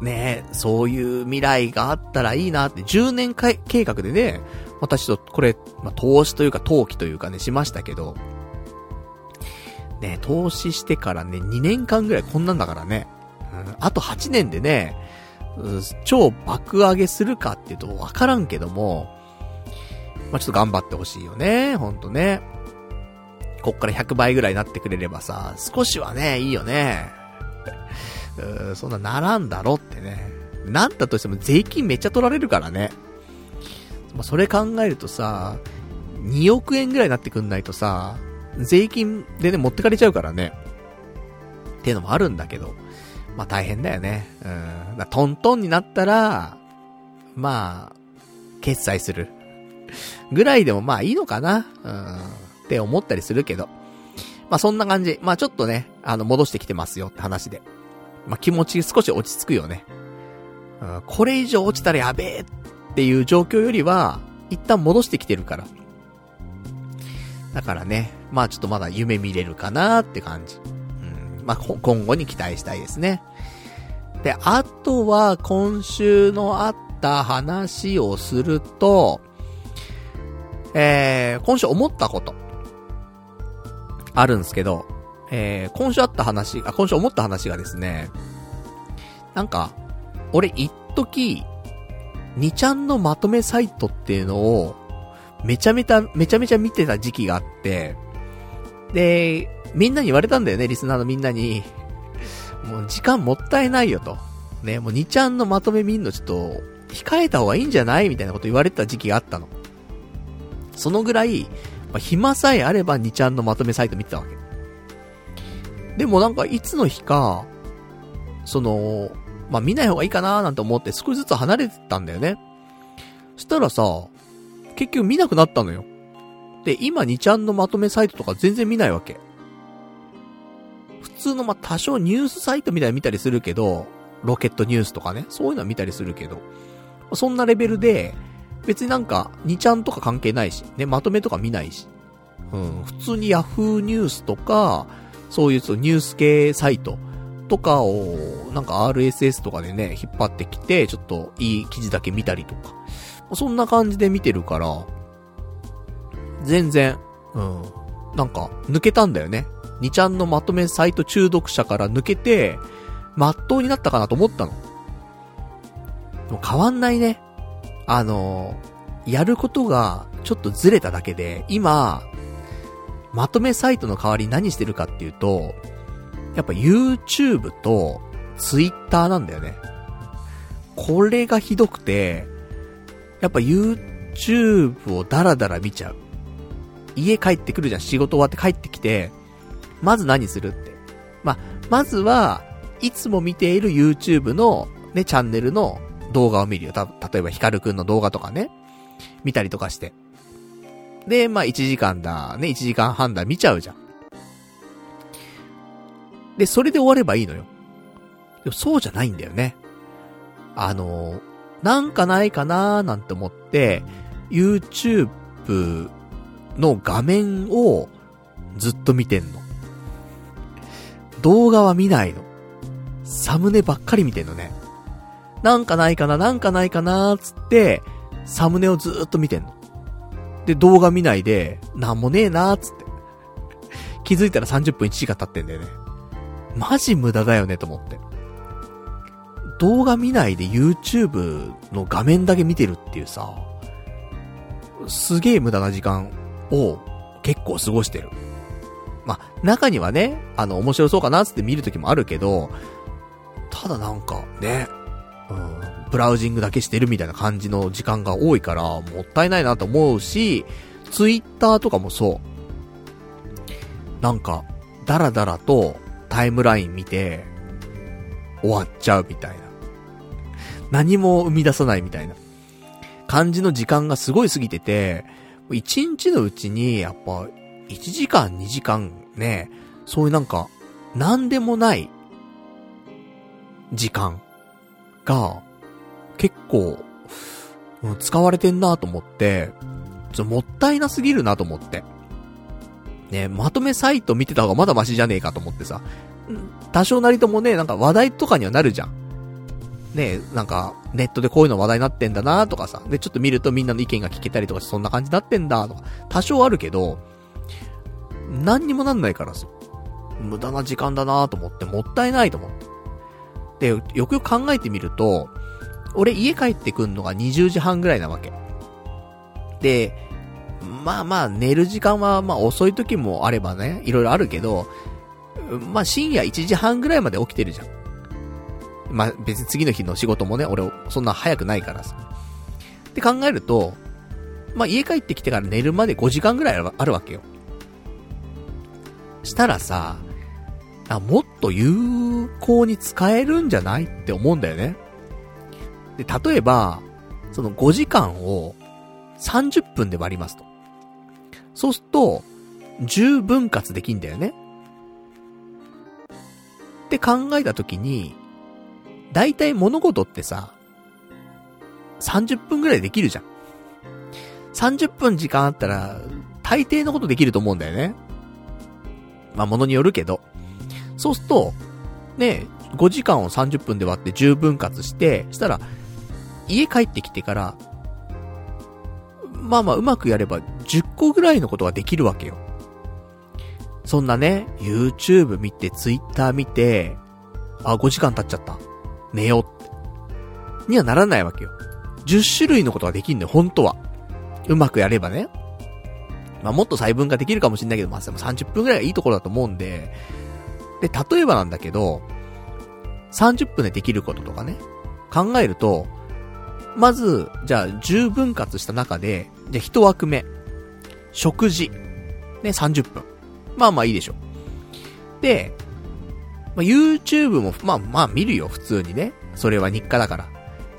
ねそういう未来があったらいいなって、10年計画でね、私とこれ、まあ、投資というか投機というかね、しましたけど、ね投資してからね、2年間ぐらいこんなんだからね、うん、あと8年でね、うん、超爆上げするかっていうとわからんけども、まあ、ちょっと頑張ってほしいよね、ほんとね。こっから100倍ぐらいになってくれればさ、少しはね、いいよね。うそんなならんだろってね。なったとしても税金めっちゃ取られるからね。まあ、それ考えるとさ、2億円ぐらいになってくんないとさ、税金でね、持ってかれちゃうからね。っていうのもあるんだけど。まあ大変だよね。うん。だトントンになったら、まあ、決済する。ぐらいでもまあいいのかな。うん。って思ったりするけど。まあそんな感じ。まあちょっとね、あの、戻してきてますよって話で。まあ気持ち少し落ち着くよね。うん、これ以上落ちたらやべえっていう状況よりは、一旦戻してきてるから。だからね、まあちょっとまだ夢見れるかなって感じ。うん、まあ今後に期待したいですね。で、あとは今週のあった話をすると、えー、今週思ったこと。あるんですけど、えー、今週あった話、あ、今週思った話がですね、なんか、俺一時、2ちゃんのまとめサイトっていうのを、めちゃめちゃ、めちゃめちゃ見てた時期があって、で、みんなに言われたんだよね、リスナーのみんなに。もう時間もったいないよと。ね、もう2ちゃんのまとめ見んのちょっと、控えた方がいいんじゃない？みたいなこと言われてた時期があったの。そのぐらい、まあ、暇さえあれば2ちゃんのまとめサイト見てたわけ。でもなんかいつの日か、その、まあ、見ない方がいいかなーなんて思って少しずつ離れてたんだよね。そしたらさ、結局見なくなったのよ。で、今2ちゃんのまとめサイトとか全然見ないわけ。普通のま、多少ニュースサイトみたいな見たりするけど、ロケットニュースとかね、そういうのは見たりするけど、そんなレベルで、別になんか、2ちゃんとか関係ないし、ね、まとめとか見ないし。うん、普通に Yahoo ニュースとか、そういうニュース系サイトとかを、なんか RSS とかでね、引っ張ってきて、ちょっといい記事だけ見たりとか。そんな感じで見てるから、全然、うん、なんか、抜けたんだよね。2ちゃんのまとめサイト中毒者から抜けて、まっとうになったかなと思ったの。も変わんないね。あの、やることがちょっとずれただけで、今、まとめサイトの代わりに何してるかっていうと、やっぱ YouTube と Twitter なんだよね。これがひどくて、やっぱ YouTube をダラダラ見ちゃう。家帰ってくるじゃん。仕事終わって帰ってきて、まず何するって。まあまずは、いつも見ている YouTube のね、チャンネルの動画を見るよ。た、例えばヒカルくんの動画とかね。見たりとかして。で、まあ1時間だ、ね、1時間半だ、見ちゃうじゃん。で、それで終わればいいのよ。でもそうじゃないんだよね。あの、なんかないかなーなんて思って、YouTube の画面をずっと見てんの。動画は見ないの。サムネばっかり見てんのね。なんかないかな、なんかないかなーつって、サムネをずーっと見てんの。で、動画見ないで、なんもねえなーつって。気づいたら30分1時間経ってんだよね。マジ無駄だよねと思って。動画見ないで YouTube の画面だけ見てるっていうさ、すげえ無駄な時間を結構過ごしてる。まあ、中にはね、あの、面白そうかなって見るときもあるけど、ただなんかね、うん、ブラウジングだけしてるみたいな感じの時間が多いから、もったいないなと思うし、ツイッターとかもそう。なんか、ダラダラとタイムライン見て、終わっちゃうみたいな。何も生み出さないみたいな。感じの時間がすごい過ぎてて、一日のうちに、やっぱ、1時間2時間ね、そういうなんか、なんでもない時間が、結構、使われてんなと思って、ちょもったいなすぎるなと思って。ね、まとめサイト見てた方がまだマシじゃねえかと思ってさ。多少なりともね、なんか話題とかにはなるじゃん。ねなんか、ネットでこういうの話題になってんだなとかさ。で、ちょっと見るとみんなの意見が聞けたりとかそんな感じになってんだとか。多少あるけど、何にもなんないからさ。無駄な時間だなと思って、もったいないと思って。で、よくよく考えてみると、俺家帰ってくんのが20時半ぐらいなわけ。で、まあまあ寝る時間はまあ遅い時もあればね、いろいろあるけど、まあ深夜1時半ぐらいまで起きてるじゃん。まあ別に次の日の仕事もね、俺そんな早くないからさ。って考えると、まあ家帰ってきてから寝るまで5時間ぐらいあるわけよ。したらさ、あ、もっと有効に使えるんじゃないって思うんだよね。で、例えば、その5時間を30分で割りますと。そうすると、10分割できんだよね。って考えたときに、大体物事ってさ、30分ぐらいできるじゃん。30分時間あったら、大抵のことできると思うんだよね。まあ、ものによるけど。そうすると、ね、5時間を30分で割って10分割して、したら、家帰ってきてから、まあまあうまくやれば10個ぐらいのことができるわけよ。そんなね、YouTube 見て、Twitter 見て、あ、5時間経っちゃった。寝ようって。にはならないわけよ。10種類のことができんのよ、本当は。うまくやればね。まあもっと細分化できるかもしんないけど、まあでも30分くらいがいいところだと思うんで、で、例えばなんだけど、30分でできることとかね、考えると、まず、じゃあ、10分割した中で、じゃあ1枠目。食事。ね、30分。まあまあいいでしょ。で、まあ、YouTube も、まあまあ見るよ、普通にね。それは日課だから。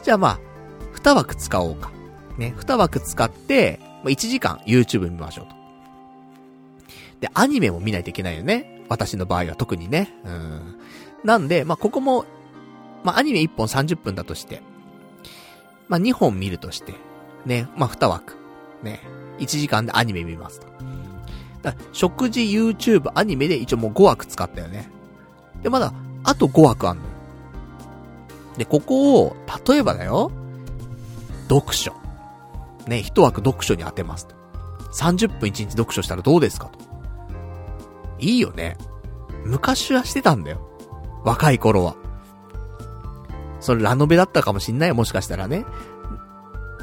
じゃあまあ、2枠使おうか。ね、2枠使って、まあ、1時間 YouTube 見ましょうと。で、アニメも見ないといけないよね。私の場合は特にね。うん。なんで、まあ、ここも、まあ、アニメ1本30分だとして、まあ、2本見るとして、ね、まあ、2枠。ね、1時間でアニメ見ますと。だ食事、YouTube、アニメで一応もう5枠使ったよね。で、まだ、あと5枠あんのよ。で、ここを、例えばだよ、読書。ね、1枠読書に当てますと。30分1日読書したらどうですかと。いいよね。昔はしてたんだよ。若い頃は。それラノベだったかもしんないよ、もしかしたらね。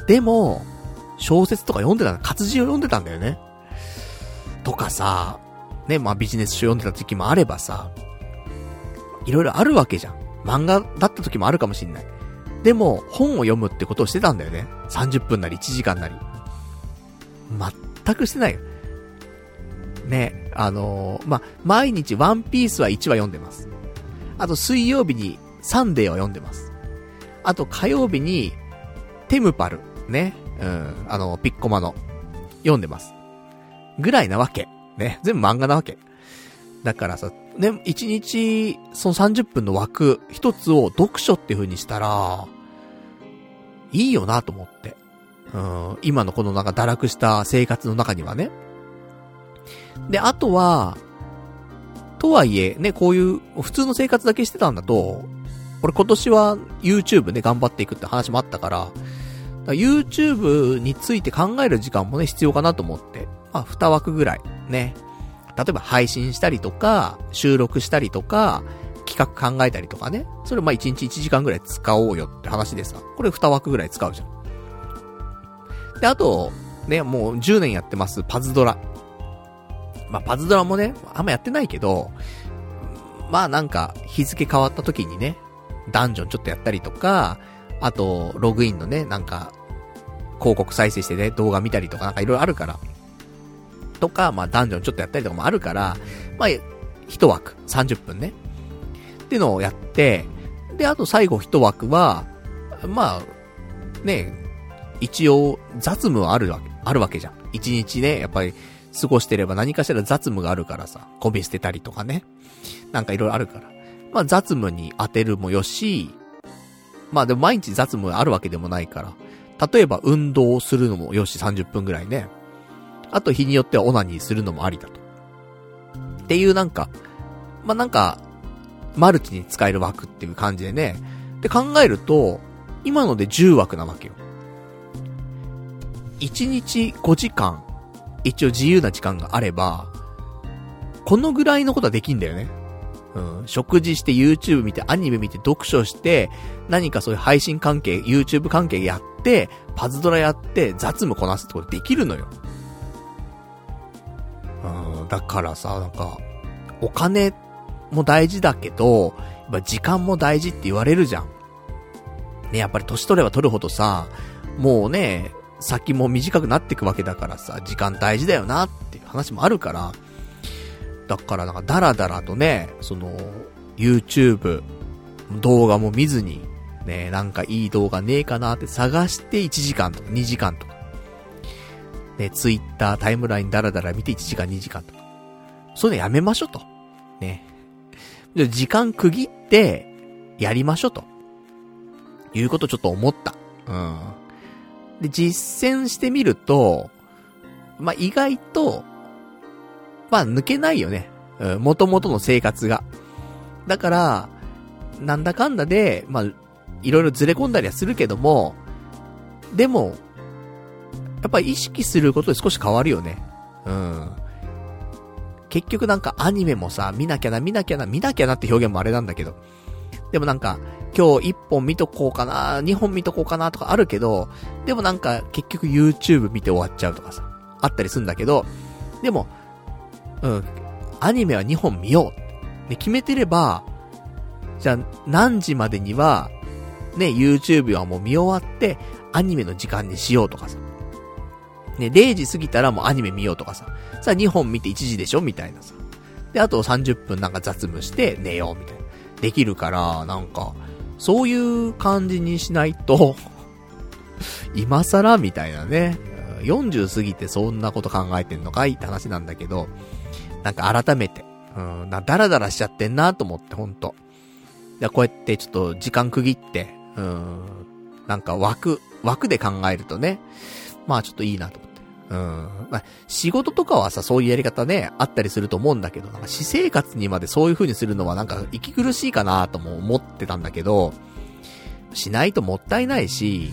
でも、小説とか読んでた、活字を読んでたんだよね。とかさ、ね、まあビジネス書読んでた時期もあればさ、いろいろあるわけじゃん。漫画だった時もあるかもしんない。でも、本を読むってことをしてたんだよね。30分なり1時間なり。全くしてないよ。ね、あのー、ま、毎日ワンピースは1話読んでます。あと水曜日にサンデーは読んでます。あと火曜日にテムパル、ね、うん、あの、ピッコマの、読んでます。ぐらいなわけ。ね、全部漫画なわけ。だからさ、ね、1日、その30分の枠、一つを読書っていう風にしたら、いいよなと思って。うん、今のこのなんか堕落した生活の中にはね。で、あとは、とはいえ、ね、こういう普通の生活だけしてたんだと、俺今年は YouTube ね、頑張っていくって話もあったから、から YouTube について考える時間もね、必要かなと思って、まあ、2枠ぐらい、ね。例えば配信したりとか、収録したりとか、企画考えたりとかね。それまあ1日1時間ぐらい使おうよって話でさ、これ2枠ぐらい使うじゃん。で、あと、ね、もう10年やってます、パズドラ。まあ、パズドラもね、あんまやってないけど、まあなんか、日付変わった時にね、ダンジョンちょっとやったりとか、あと、ログインのね、なんか、広告再生してね、動画見たりとかなんかいろいろあるから。とか、まあダンジョンちょっとやったりとかもあるから、まあ、一枠、30分ね。っていうのをやって、で、あと最後一枠は、まあ、ね、一応雑務はあるわけ、あるわけじゃん。一日ね、やっぱり過ごしてれば何かしら雑務があるからさ、ゴミ捨てたりとかね。なんかいろいろあるから。まあ雑務に当てるもよし、まあでも毎日雑務あるわけでもないから、例えば運動するのもよし30分ぐらいね。あと日によってはオナニーするのもありだと。っていうなんか、まあなんか、マルチに使える枠っていう感じでね。で考えると、今ので10枠なわけよ。1日5時間一応自由な時間があれば、このぐらいのことはできんだよね。うん。食事して YouTube 見て、アニメ見て、読書して、何かそういう配信関係、YouTube 関係やって、パズドラやって、雑務こなすってことできるのよ。うん。だからさ、なんか、お金も大事だけど、やっぱ時間も大事って言われるじゃん。ね、やっぱり年取れば取るほどさ、もうね、先も短くなっていくわけだからさ、時間大事だよなっていう話もあるから、だからなんかダラダラとね、その、YouTube、動画も見ずに、ね、なんかいい動画ねえかなって探して1時間とか2時間とか。ね、Twitter タイムラインダラダラ見て1時間2時間と。そういうのやめましょうと。ね。時間区切って、やりましょうと。いうことちょっと思った。うん。で、実践してみると、まあ、意外と、まあ、抜けないよね。うん、元々の生活が。だから、なんだかんだで、まあ、いろいろずれ込んだりはするけども、でも、やっぱ意識することで少し変わるよね。うん。結局なんかアニメもさ、見なきゃな、見なきゃな、見なきゃなって表現もあれなんだけど。でもなんか、今日一本見とこうかな、二本見とこうかなとかあるけど、でもなんか結局 YouTube 見て終わっちゃうとかさ、あったりするんだけど、でも、うん、アニメは2本見よう。で、決めてれば、じゃあ何時までには、ね、YouTube はもう見終わって、アニメの時間にしようとかさ。ね、0時過ぎたらもうアニメ見ようとかさ。さあ2本見て1時でしょみたいなさ。で、あと30分なんか雑務して寝ようみたいな。できるから、なんか、そういう感じにしないと <laughs> 今更みたいなね。40過ぎてそんなこと考えてんのかい？って話なんだけど、なんか改めて、うん、な、ダラダラしちゃってんなと思って、ほんと。で、こうやってちょっと時間区切って、うん、なんか枠、枠で考えるとね、まあちょっといいなと。うん。まあ、仕事とかはさ、そういうやり方ね、あったりすると思うんだけど、なんか私生活にまでそういう風にするのはなんか息苦しいかなとも思ってたんだけど、しないともったいないし、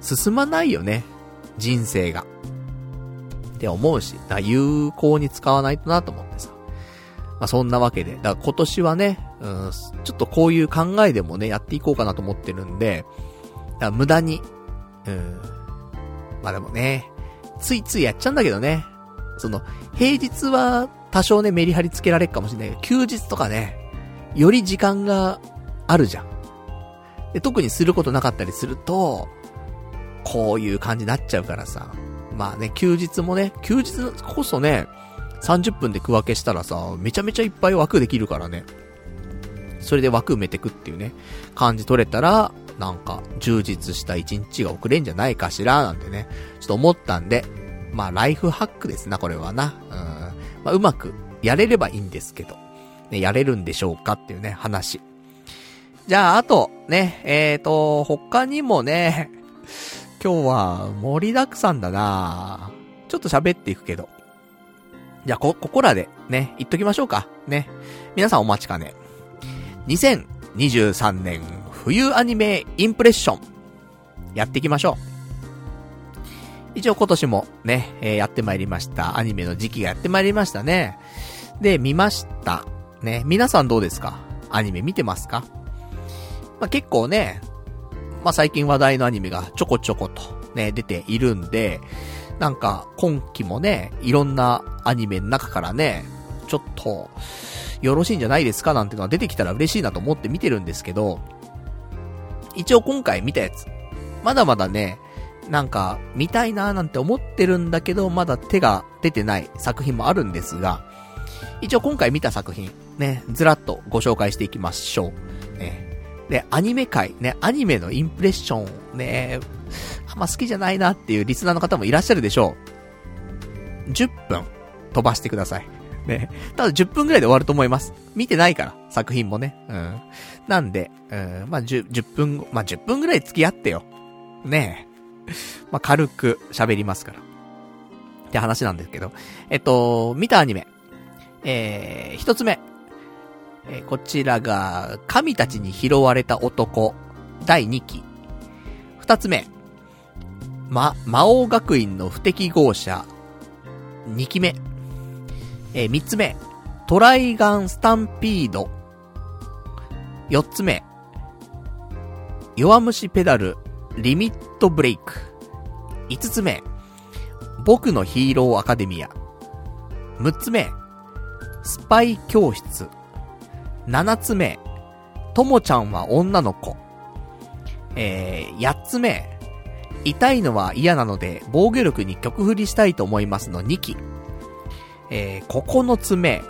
進まないよね。人生が。って思うし、だ有効に使わないとなと思ってさ。まあ、そんなわけで。だから今年はね、うん、ちょっとこういう考えでもね、やっていこうかなと思ってるんで、だ無駄に、うん。まあでもね、ついついやっちゃうんだけどね。その、平日は多少ね、メリハリつけられるかもしれないけど、休日とかね、より時間があるじゃん。で、特にすることなかったりすると、こういう感じになっちゃうからさ。まあね、休日もね、休日こそね、30分で区分けしたらさ、めちゃめちゃいっぱい枠できるからね。それで枠埋めてくっていうね、感じ取れたら、なんか、充実した一日が送れんじゃないかしら、なんてね、ちょっと思ったんで、まあ、ライフハックですな、これはな。うん。まあ、うまく、やれればいいんですけど、ね、やれるんでしょうかっていうね、話。じゃあ、あと、ね、えーと、他にもね、今日は盛りだくさんだなちょっと喋っていくけど。じゃあ、こ、ここらで、ね、言っときましょうか。ね。皆さんお待ちかね。2023年冬アニメインプレッション。やっていきましょう。一応今年もね、えー、やってまいりました。アニメの時期がやってまいりましたね。で、見ました。ね、皆さんどうですか？アニメ見てますか？まあ、結構ね、まあ、最近話題のアニメがちょこちょことね、出ているんで、なんか、今期もね、いろんなアニメの中からね、ちょっと、よろしいんじゃないですか？なんてのが出てきたら嬉しいなと思って見てるんですけど、一応今回見たやつ、まだまだね、なんか、見たいなーなんて思ってるんだけど、まだ手が出てない作品もあるんですが、一応今回見た作品、ね、ずらっとご紹介していきましょう。ね。で、アニメ界、ね、アニメのインプレッション、ね、あんま好きじゃないなっていうリスナーの方もいらっしゃるでしょう。10分飛ばしてください。ね。ただ10分くらいで終わると思います。見てないから、作品もね。うん。なんで、うん、まあ10、10分、まあ10分くらい付き合ってよ。ねえ。まあ軽く喋りますから。って話なんですけど。えっと、見たアニメ。えー、一つ目。えー、こちらが、神たちに拾われた男、第2期。二つ目。ま、魔王学院の不適合者、2期目。えー、3つ目、トライガンスタンピード。4つ目、弱虫ペダル、リミットブレイク。5つ目、僕のヒーローアカデミア。6つ目、スパイ教室。7つ目、ともちゃんは女の子。えー、8つ目、痛いのは嫌なので、防御力に曲振りしたいと思いますの2期。えー、9つ目、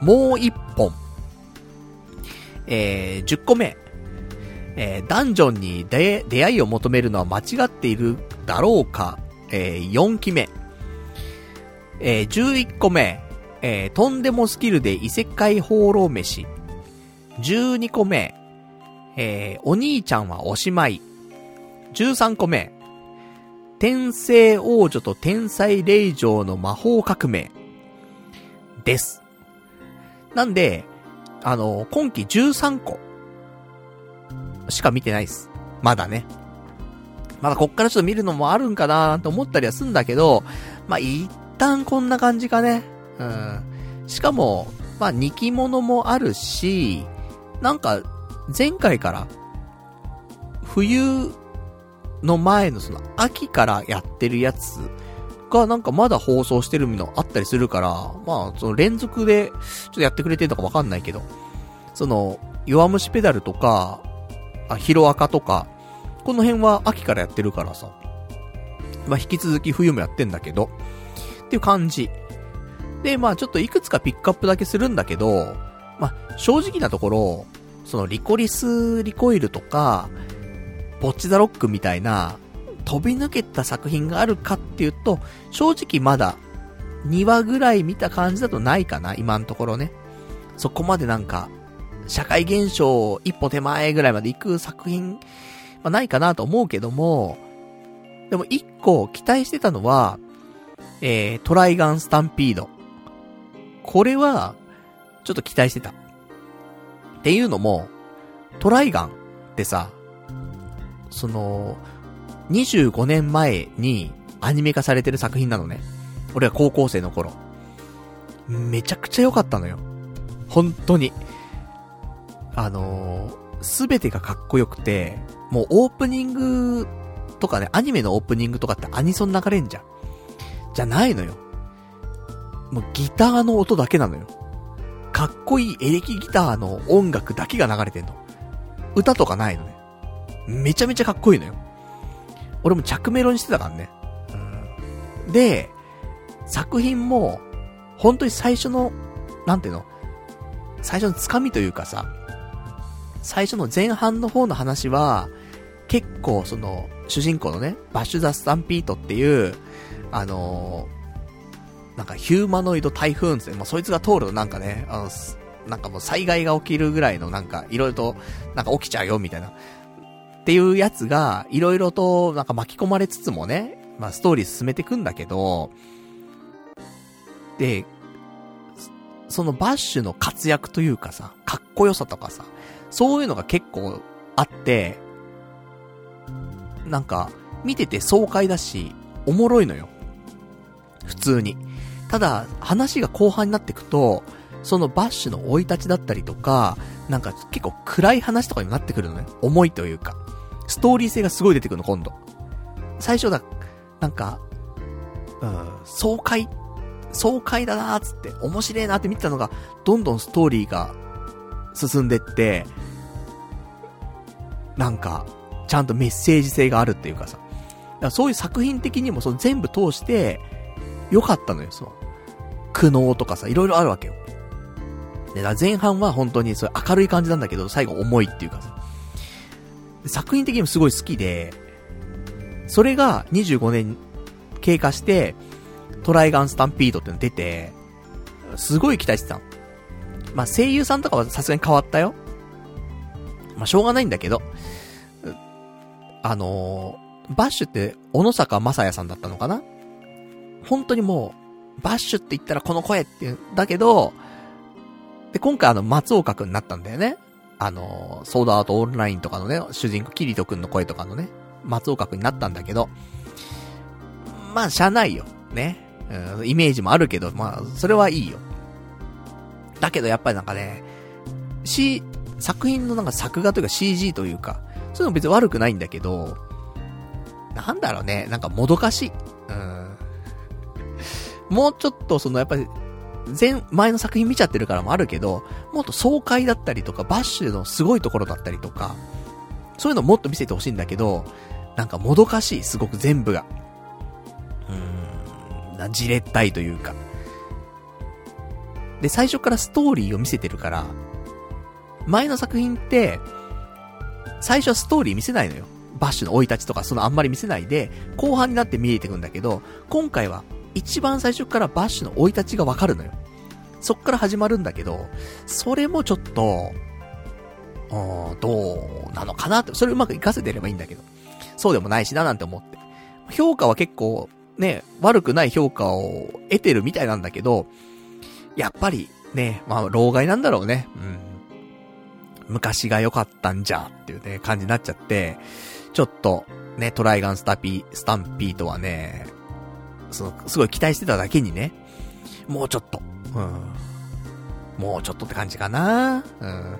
もう1本。えー、10個目、えー、ダンジョンに出、出会いを求めるのは間違っているだろうか。えー、4期目。えー、11個目、えー、とんでもスキルで異世界放浪飯。12個目、えー、お兄ちゃんはおしまい。13個目、天聖王女と天才霊嬢の魔法革命。です。なんで、あの、今季13個しか見てないです。まだね。まだこっからちょっと見るのもあるんかなーって思ったりはすんだけど、まあ、一旦こんな感じかね。うん。しかも、まあ、2期物もあるし、なんか、前回から、冬の前のその秋からやってるやつがなんかまだ放送してるのあったりするから、まあ、その連続でちょっとやってくれてるのかわかんないけど、その、弱虫ペダルとか、あ、ヒロアカとか、この辺は秋からやってるからさ、まあ引き続き冬もやってんだけど、っていう感じ。で、まあちょっといくつかピックアップだけするんだけど、まあ正直なところ、そのリコリスリコイルとか、ボッチザロックみたいな、飛び抜けた作品があるかっていうと、正直まだ、2話ぐらい見た感じだとないかな、今のところね。そこまでなんか、社会現象一歩手前ぐらいまで行く作品まあ、ないかなと思うけども、でも一個期待してたのは、えー、トライガンスタンピード。これは、ちょっと期待してた。っていうのも、トライガンってさ、その、25年前にアニメ化されてる作品なのね。俺は高校生の頃。めちゃくちゃ良かったのよ。本当に。あのす、べてがかっこよくて、もうオープニングとかね、アニメのオープニングとかってアニソン流れんじゃん。じゃないのよ。もうギターの音だけなのよ。かっこいいエレキギターの音楽だけが流れてんの。歌とかないのね。めちゃめちゃかっこいいのよ。俺も着メロにしてたからね。うん、で、作品も、本当に最初の、なんていうの？最初のつかみというかさ、最初の前半の方の話は、結構その、主人公のね、バッシュ・ザ・スタンピートっていう、あのー、なんかヒューマノイド台風ですね。もうそいつが通るとなんかね、あの、なんかもう災害が起きるぐらいのなんか、いろいろと、なんか起きちゃうよ、みたいな。っていうやつが、いろいろとなんか巻き込まれつつもね、まあストーリー進めていくんだけど、で、そのバッシュの活躍というかさ、かっこよさとかさ、そういうのが結構あって、なんか、見てて爽快だし、おもろいのよ。普通に。ただ、話が後半になってくと、そのバッシュの生い立ちだったりとか、なんか結構暗い話とかにもなってくるのね。重いというか。ストーリー性がすごい出てくるの、今度。最初だ、なんか、うん、爽快、爽快だなーつって、面白いなって見てたのが、どんどんストーリーが進んでって、なんか、ちゃんとメッセージ性があるっていうかさ。だからそういう作品的にもその全部通して、良かったのよ、そう。苦悩とかさ、いろいろあるわけよ。で、前半は本当にそう明るい感じなんだけど、最後重いっていうかさ。作品的にもすごい好きで、それが25年経過して、トライガンスタンピードっての出て、すごい期待してたの。まあ、声優さんとかはさすがに変わったよ。まあ、しょうがないんだけど、あのー、バッシュって、小野坂正也さんだったのかな？本当にもう、バッシュって言ったらこの声って言うだけど、で、今回あの、松岡くんになったんだよね。あの、ソードアートオンラインとかのね、主人公キリトくんの声とかのね、松岡くんになったんだけど、まあ、しゃないよ。ね。うん、イメージもあるけど、まあ、それはいいよ。だけどやっぱりなんかね、C、作品のなんか作画というか CG というか、そういうの別に悪くないんだけど、なんだろうね、なんかもどかしい。うん。もうちょっとそのやっぱり、前、前の作品見ちゃってるからもあるけど、もっと爽快だったりとか、バッシュのすごいところだったりとか、そういうのもっと見せてほしいんだけど、なんかもどかしい、すごく全部が。うーん、な、じれったいというか。で、最初からストーリーを見せてるから、前の作品って、最初はストーリー見せないのよ。バッシュの生い立ちとかそのあんまり見せないで、後半になって見えてくんだけど、今回は一番最初からバッシュの生い立ちがわかるのよ。そっから始まるんだけど、それもちょっと、うんどうなのかなって、それうまく活かせてればいいんだけど、そうでもないしななんて思って。評価は結構、ね、悪くない評価を得てるみたいなんだけど、やっぱり、ね、まあ、老害なんだろうね。うん。昔が良かったんじゃっていうね、感じになっちゃって、ちょっと、ね、トライガンスタピ、スタンピーとはね、その、すごい期待してただけにね、もうちょっと、うん。もうちょっとって感じかなうん。っ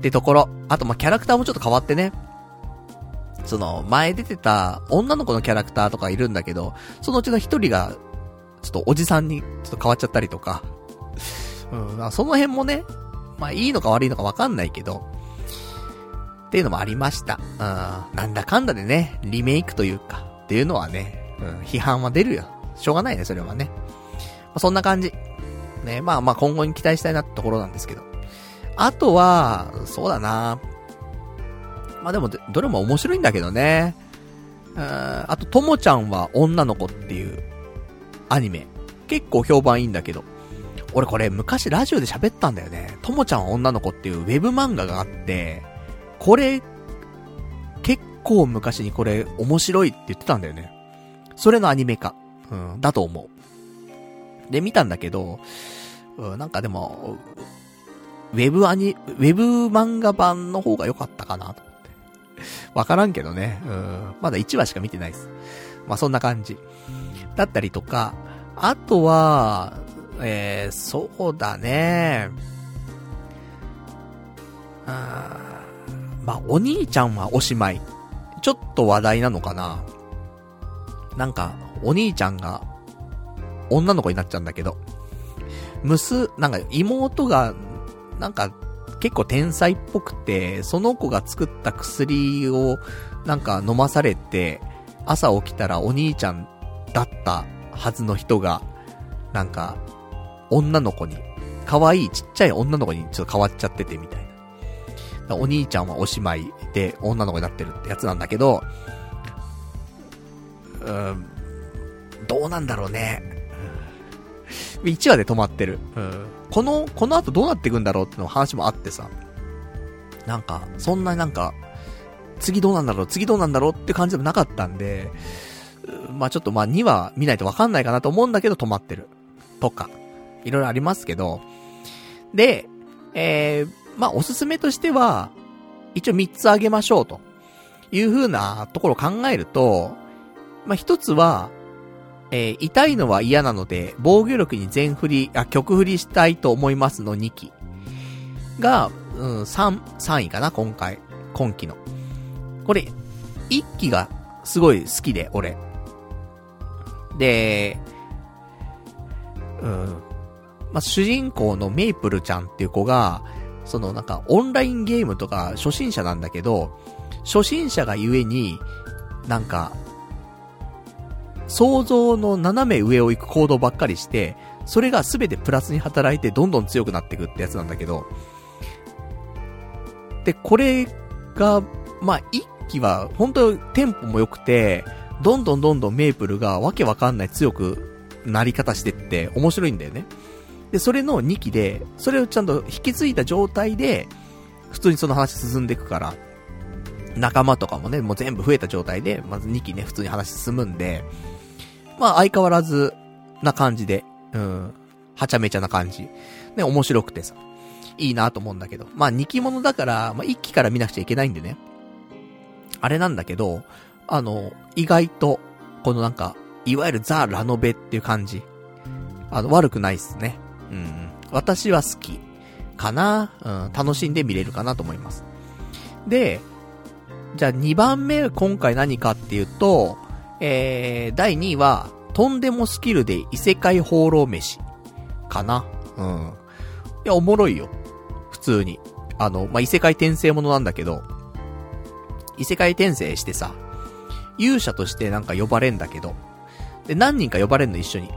てところ。あと、ま、キャラクターもちょっと変わってね。その、前出てた女の子のキャラクターとかいるんだけど、そのうちの一人が、ちょっとおじさんにちょっと変わっちゃったりとか。うん、その辺もね、まあいいのか悪いのかわかんないけど、っていうのもありました。うん、なんだかんだでね、リメイクというか、っていうのはね、うん、批判は出るよ。しょうがないね、それはね。まあ、そんな感じ。ね、まあまあ今後に期待したいなってところなんですけど。あとは、そうだなまあでも、どれも面白いんだけどね。うん、あと、ともちゃんは女の子っていうアニメ。結構評判いいんだけど。俺これ昔ラジオで喋ったんだよね。ともちゃんは女の子っていうウェブ漫画があって、これ、結構昔にこれ面白いって言ってたんだよね。それのアニメ化。うん、だと思う。で、見たんだけど、うん、なんかでも、ウェブアニ、ウェブ漫画版の方が良かったかなと思って。わからんけどね。うん。まだ1話しか見てないです。まあ、そんな感じ。だったりとか、あとは、えー、そうだね。あまあ、お兄ちゃんはおしまい。ちょっと話題なのかな。なんか、お兄ちゃんが、女の子になっちゃうんだけど、むす、なんか妹が、なんか、結構天才っぽくて、その子が作った薬を、なんか飲まされて、朝起きたらお兄ちゃんだったはずの人が、なんか、女の子に、可愛いちっちゃい女の子にちょっと変わっちゃっててみたいな。お兄ちゃんはおしまいで女の子になってるってやつなんだけど、うん、どうなんだろうね。1話で止まってる。うん。この、この後どうなっていくんだろうっての話もあってさ。なんか、そんななんか、次どうなんだろう、次どうなんだろうって感じでもなかったんで、まあちょっとまあ2話見ないとわかんないかなと思うんだけど止まってる。とか。いろいろありますけど。で、えー、まあおすすめとしては、一応3つあげましょうと。いう風なところを考えると、まあ一つは、えー、痛いのは嫌なので、防御力に全振り、あ、曲振りしたいと思いますの2期。が、うん、3、3位かな、今回。今期の。これ、1期がすごい好きで、俺。で、うん。まあ、主人公のメイプルちゃんっていう子が、そのなんかオンラインゲームとか初心者なんだけど、初心者がゆえに、なんか、想像の斜め上を行く行動ばっかりして、それが全てプラスに働いてどんどん強くなっていくってやつなんだけど、で、これが、まあ、一期は、本当テンポも良くて、どんどんどんどんメープルがわけわかんない強くなり方してって面白いんだよね。で、それの2期で、それをちゃんと引き継いだ状態で、普通にその話進んでいくから、仲間とかもね、もう全部増えた状態で、まず2期ね、普通に話進むんで、まあ相変わらずな感じで、うん、はちゃめちゃな感じ。ね、面白くてさ、いいなと思うんだけど。まあ2期物だから、まあ1期から見なくちゃいけないんでね。あれなんだけど、あの、意外と、このなんか、いわゆるザ・ラノベっていう感じ。あの、悪くないっすね。うん。私は好き。かなうん、楽しんで見れるかなと思います。で、じゃあ2番目今回何かっていうと、えー、第2位は、とんでもスキルで異世界放浪飯。かなうん。いや、おもろいよ。普通に。あの、まあ、異世界転生ものなんだけど、異世界転生してさ、勇者としてなんか呼ばれんだけど、で、何人か呼ばれんの一緒に。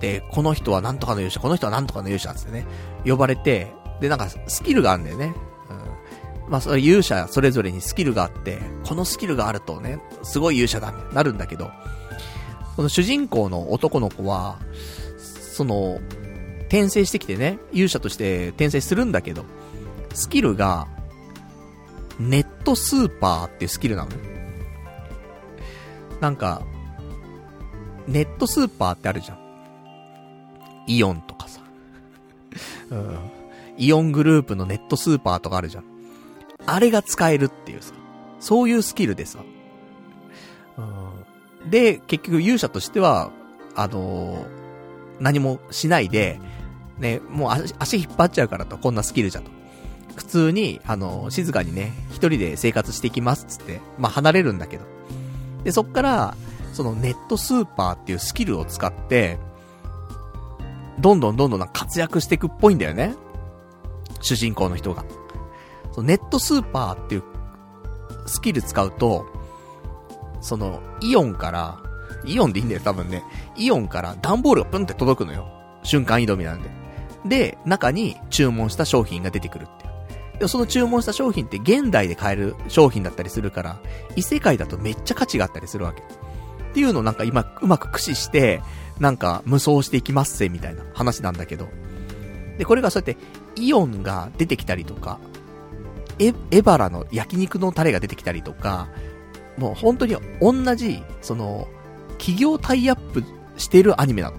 で、この人はなんとかの勇者、この人はなんとかの勇者つってね、呼ばれて、で、なんかスキルがあるんだよね。まあ、それ勇者それぞれにスキルがあって、このスキルがあるとね、すごい勇者だ、なるんだけど、この主人公の男の子は、その、転生してきてね、勇者として転生するんだけど、スキルが、ネットスーパーっていうスキルなの？なんか、ネットスーパーってあるじゃん。イオンとかさ。うん。イオングループのネットスーパーとかあるじゃん。あれが使えるっていうさ。そういうスキルでさ。うん。で、結局勇者としては、あのー、何もしないで、ね、もう足引っ張っちゃうからと、こんなスキルじゃと。普通に、あの、静かにね、一人で生活していきますつって、まあ、離れるんだけど。で、そっから、そのネットスーパーっていうスキルを使って、どんどんどんどん活躍していくっぽいんだよね。主人公の人が。ネットスーパーっていうスキル使うと、その、イオンから、イオンでいいんだよ、多分ね。イオンから段ボールがプンって届くのよ。瞬間移動みなんで。で、中に注文した商品が出てくるっていう。でその注文した商品って現代で買える商品だったりするから、異世界だとめっちゃ価値があったりするわけ。っていうのをなんか今、うまく駆使して、なんか無双していきますぜ、みたいな話なんだけど。で、これがそうやって、イオンが出てきたりとか、エ、エバラの焼肉のタレが出てきたりとか、もう本当に同じ、その、企業タイアップしてるアニメなの。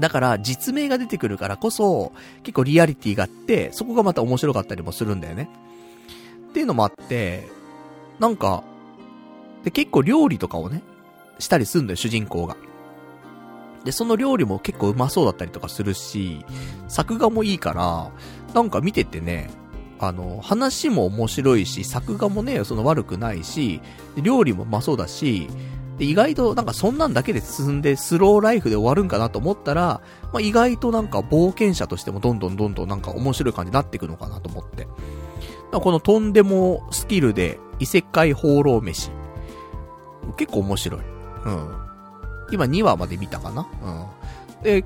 だから実名が出てくるからこそ、結構リアリティがあって、そこがまた面白かったりもするんだよね。っていうのもあって、なんか、で、結構料理とかをね、したりすんだよ、主人公が。で、その料理も結構うまそうだったりとかするし、作画もいいから、なんか見ててね、あの、話も面白いし、作画もね、その悪くないし、料理もうまそうだし、で、意外となんかそんなんだけで進んでスローライフで終わるんかなと思ったら、まあ、意外となんか冒険者としてもどんどんどんどんなんか面白い感じになっていくのかなと思って。このとんでもスキルで異世界放浪飯。結構面白い。うん。今2話まで見たかな？うん。で、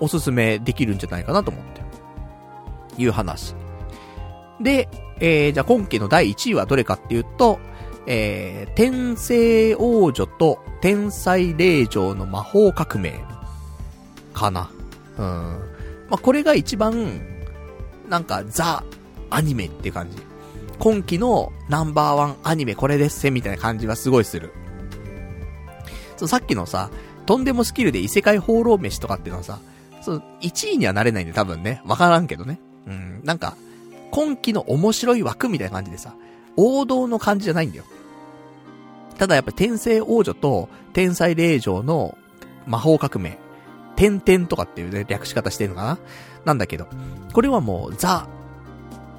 おすすめできるんじゃないかなと思って。いう話。で、えー、じゃあ今期の第1位はどれかっていうと、えー、天聖王女と天才霊場の魔法革命かな。うん。まあ、これが一番、なんか、ザ、アニメって感じ。今期のナンバーワンアニメこれですせみたいな感じがすごいする。そう、さっきのさ、とんでもスキルで異世界放浪飯とかっていうのはさ、そう、1位にはなれないんで多分ね、わからんけどね。うん、なんか、今期の面白い枠みたいな感じでさ、王道の感じじゃないんだよ。ただやっぱ天聖王女と天才霊場の魔法革命、点々とかっていうね、略し方してるのかな？なんだけど、これはもうザ・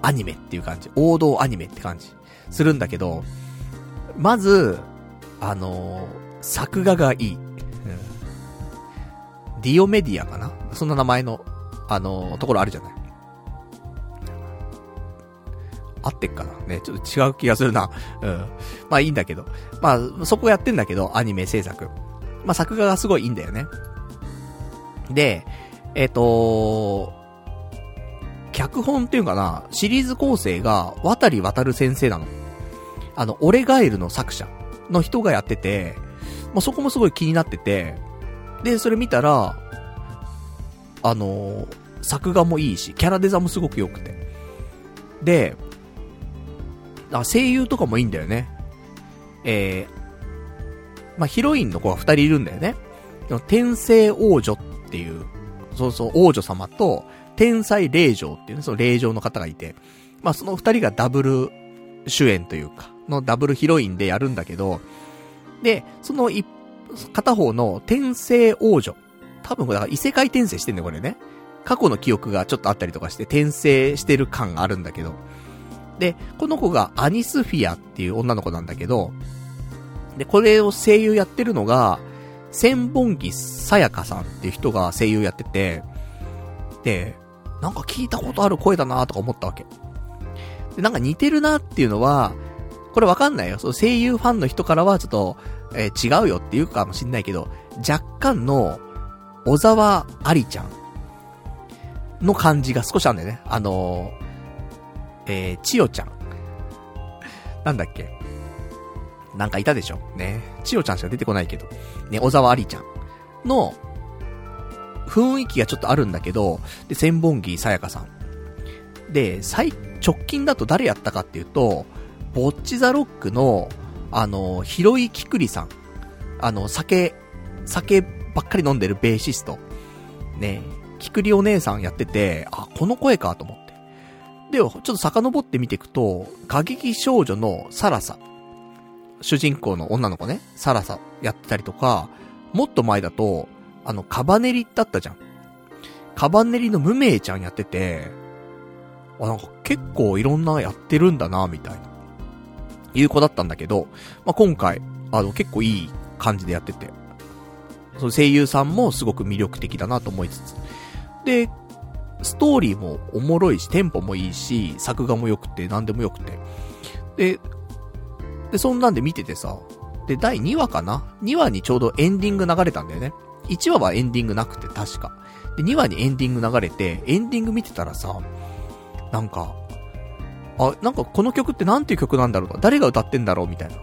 アニメっていう感じ。王道アニメって感じ。するんだけど、まず、あのー、作画がいい。うん。ディオメディアかな？そんな名前の、あのー、ところあるじゃない。合ってっかなね、ちょっと違う気がするな。うん。まあいいんだけど。まあ、そこやってんだけど、アニメ制作。まあ作画がすごいいいんだよね。で、えっ、ー、と脚本っていうかな、シリーズ構成が、渡り渡る先生なの。あの、オレガエルの作者の人がやってて、まあ、そこもすごい気になってて、で、それ見たら、あの作画もいいし、キャラデザもすごく良くて。で、あ、声優とかもいいんだよね。えー、まあ、ヒロインの子が二人いるんだよね。天聖王女っていう、そうそう、王女様と、天才霊場っていうね、その霊場の方がいて、まあ、その二人がダブル主演というか、のダブルヒロインでやるんだけど、で、その一、片方の天聖王女。多分これ、異世界転生してんね、これね。過去の記憶がちょっとあったりとかして転生してる感があるんだけど、で、この子がアニスフィアっていう女の子なんだけど、で、これを声優やってるのが、千本木さやかさんっていう人が声優やってて、で、なんか聞いたことある声だなとか思ったわけ。で、なんか似てるなっていうのは、これわかんないよ。その声優ファンの人からはちょっと、えー、違うよって言うかもしんないけど、若干の、小沢ありちゃんの感じが少しあるんだよね。あのー、えー、千代ちゃん。なんだっけ？なんかいたでしょ？ね。千代ちゃんしか出てこないけど。ね、小沢ありちゃんの、雰囲気がちょっとあるんだけど、で、千本木さやかさん。で、最、直近だと誰やったかっていうと、ボッチザロックの、あの、ヒロイキクリさん。あの、酒、酒ばっかり飲んでるベーシスト。ね、キクリお姉さんやってて、あ、この声かと思ってて。で、ちょっと遡って見ていくと、過激少女のサラサ。主人公の女の子ね、サラサやってたりとか、もっと前だと、あの、カバネリだったじゃん。カバネリの無名ちゃんやってて、あ、なんか結構いろんなやってるんだな、みたいな。いう子だったんだけど、まあ、今回、あの、結構いい感じでやってて、その声優さんもすごく魅力的だなと思いつつ。で、ストーリーもおもろいし、テンポもいいし、作画も良くて、何でも良くて。で、で、そんなんで見ててさ、で、第2話かな ?2 話にちょうどエンディング流れたんだよね。1話はエンディングなくて、確か。で、2話にエンディング流れて、エンディング見てたらさ、なんか、あ、なんかこの曲ってなんていう曲なんだろうと誰が歌ってんだろう？みたいな。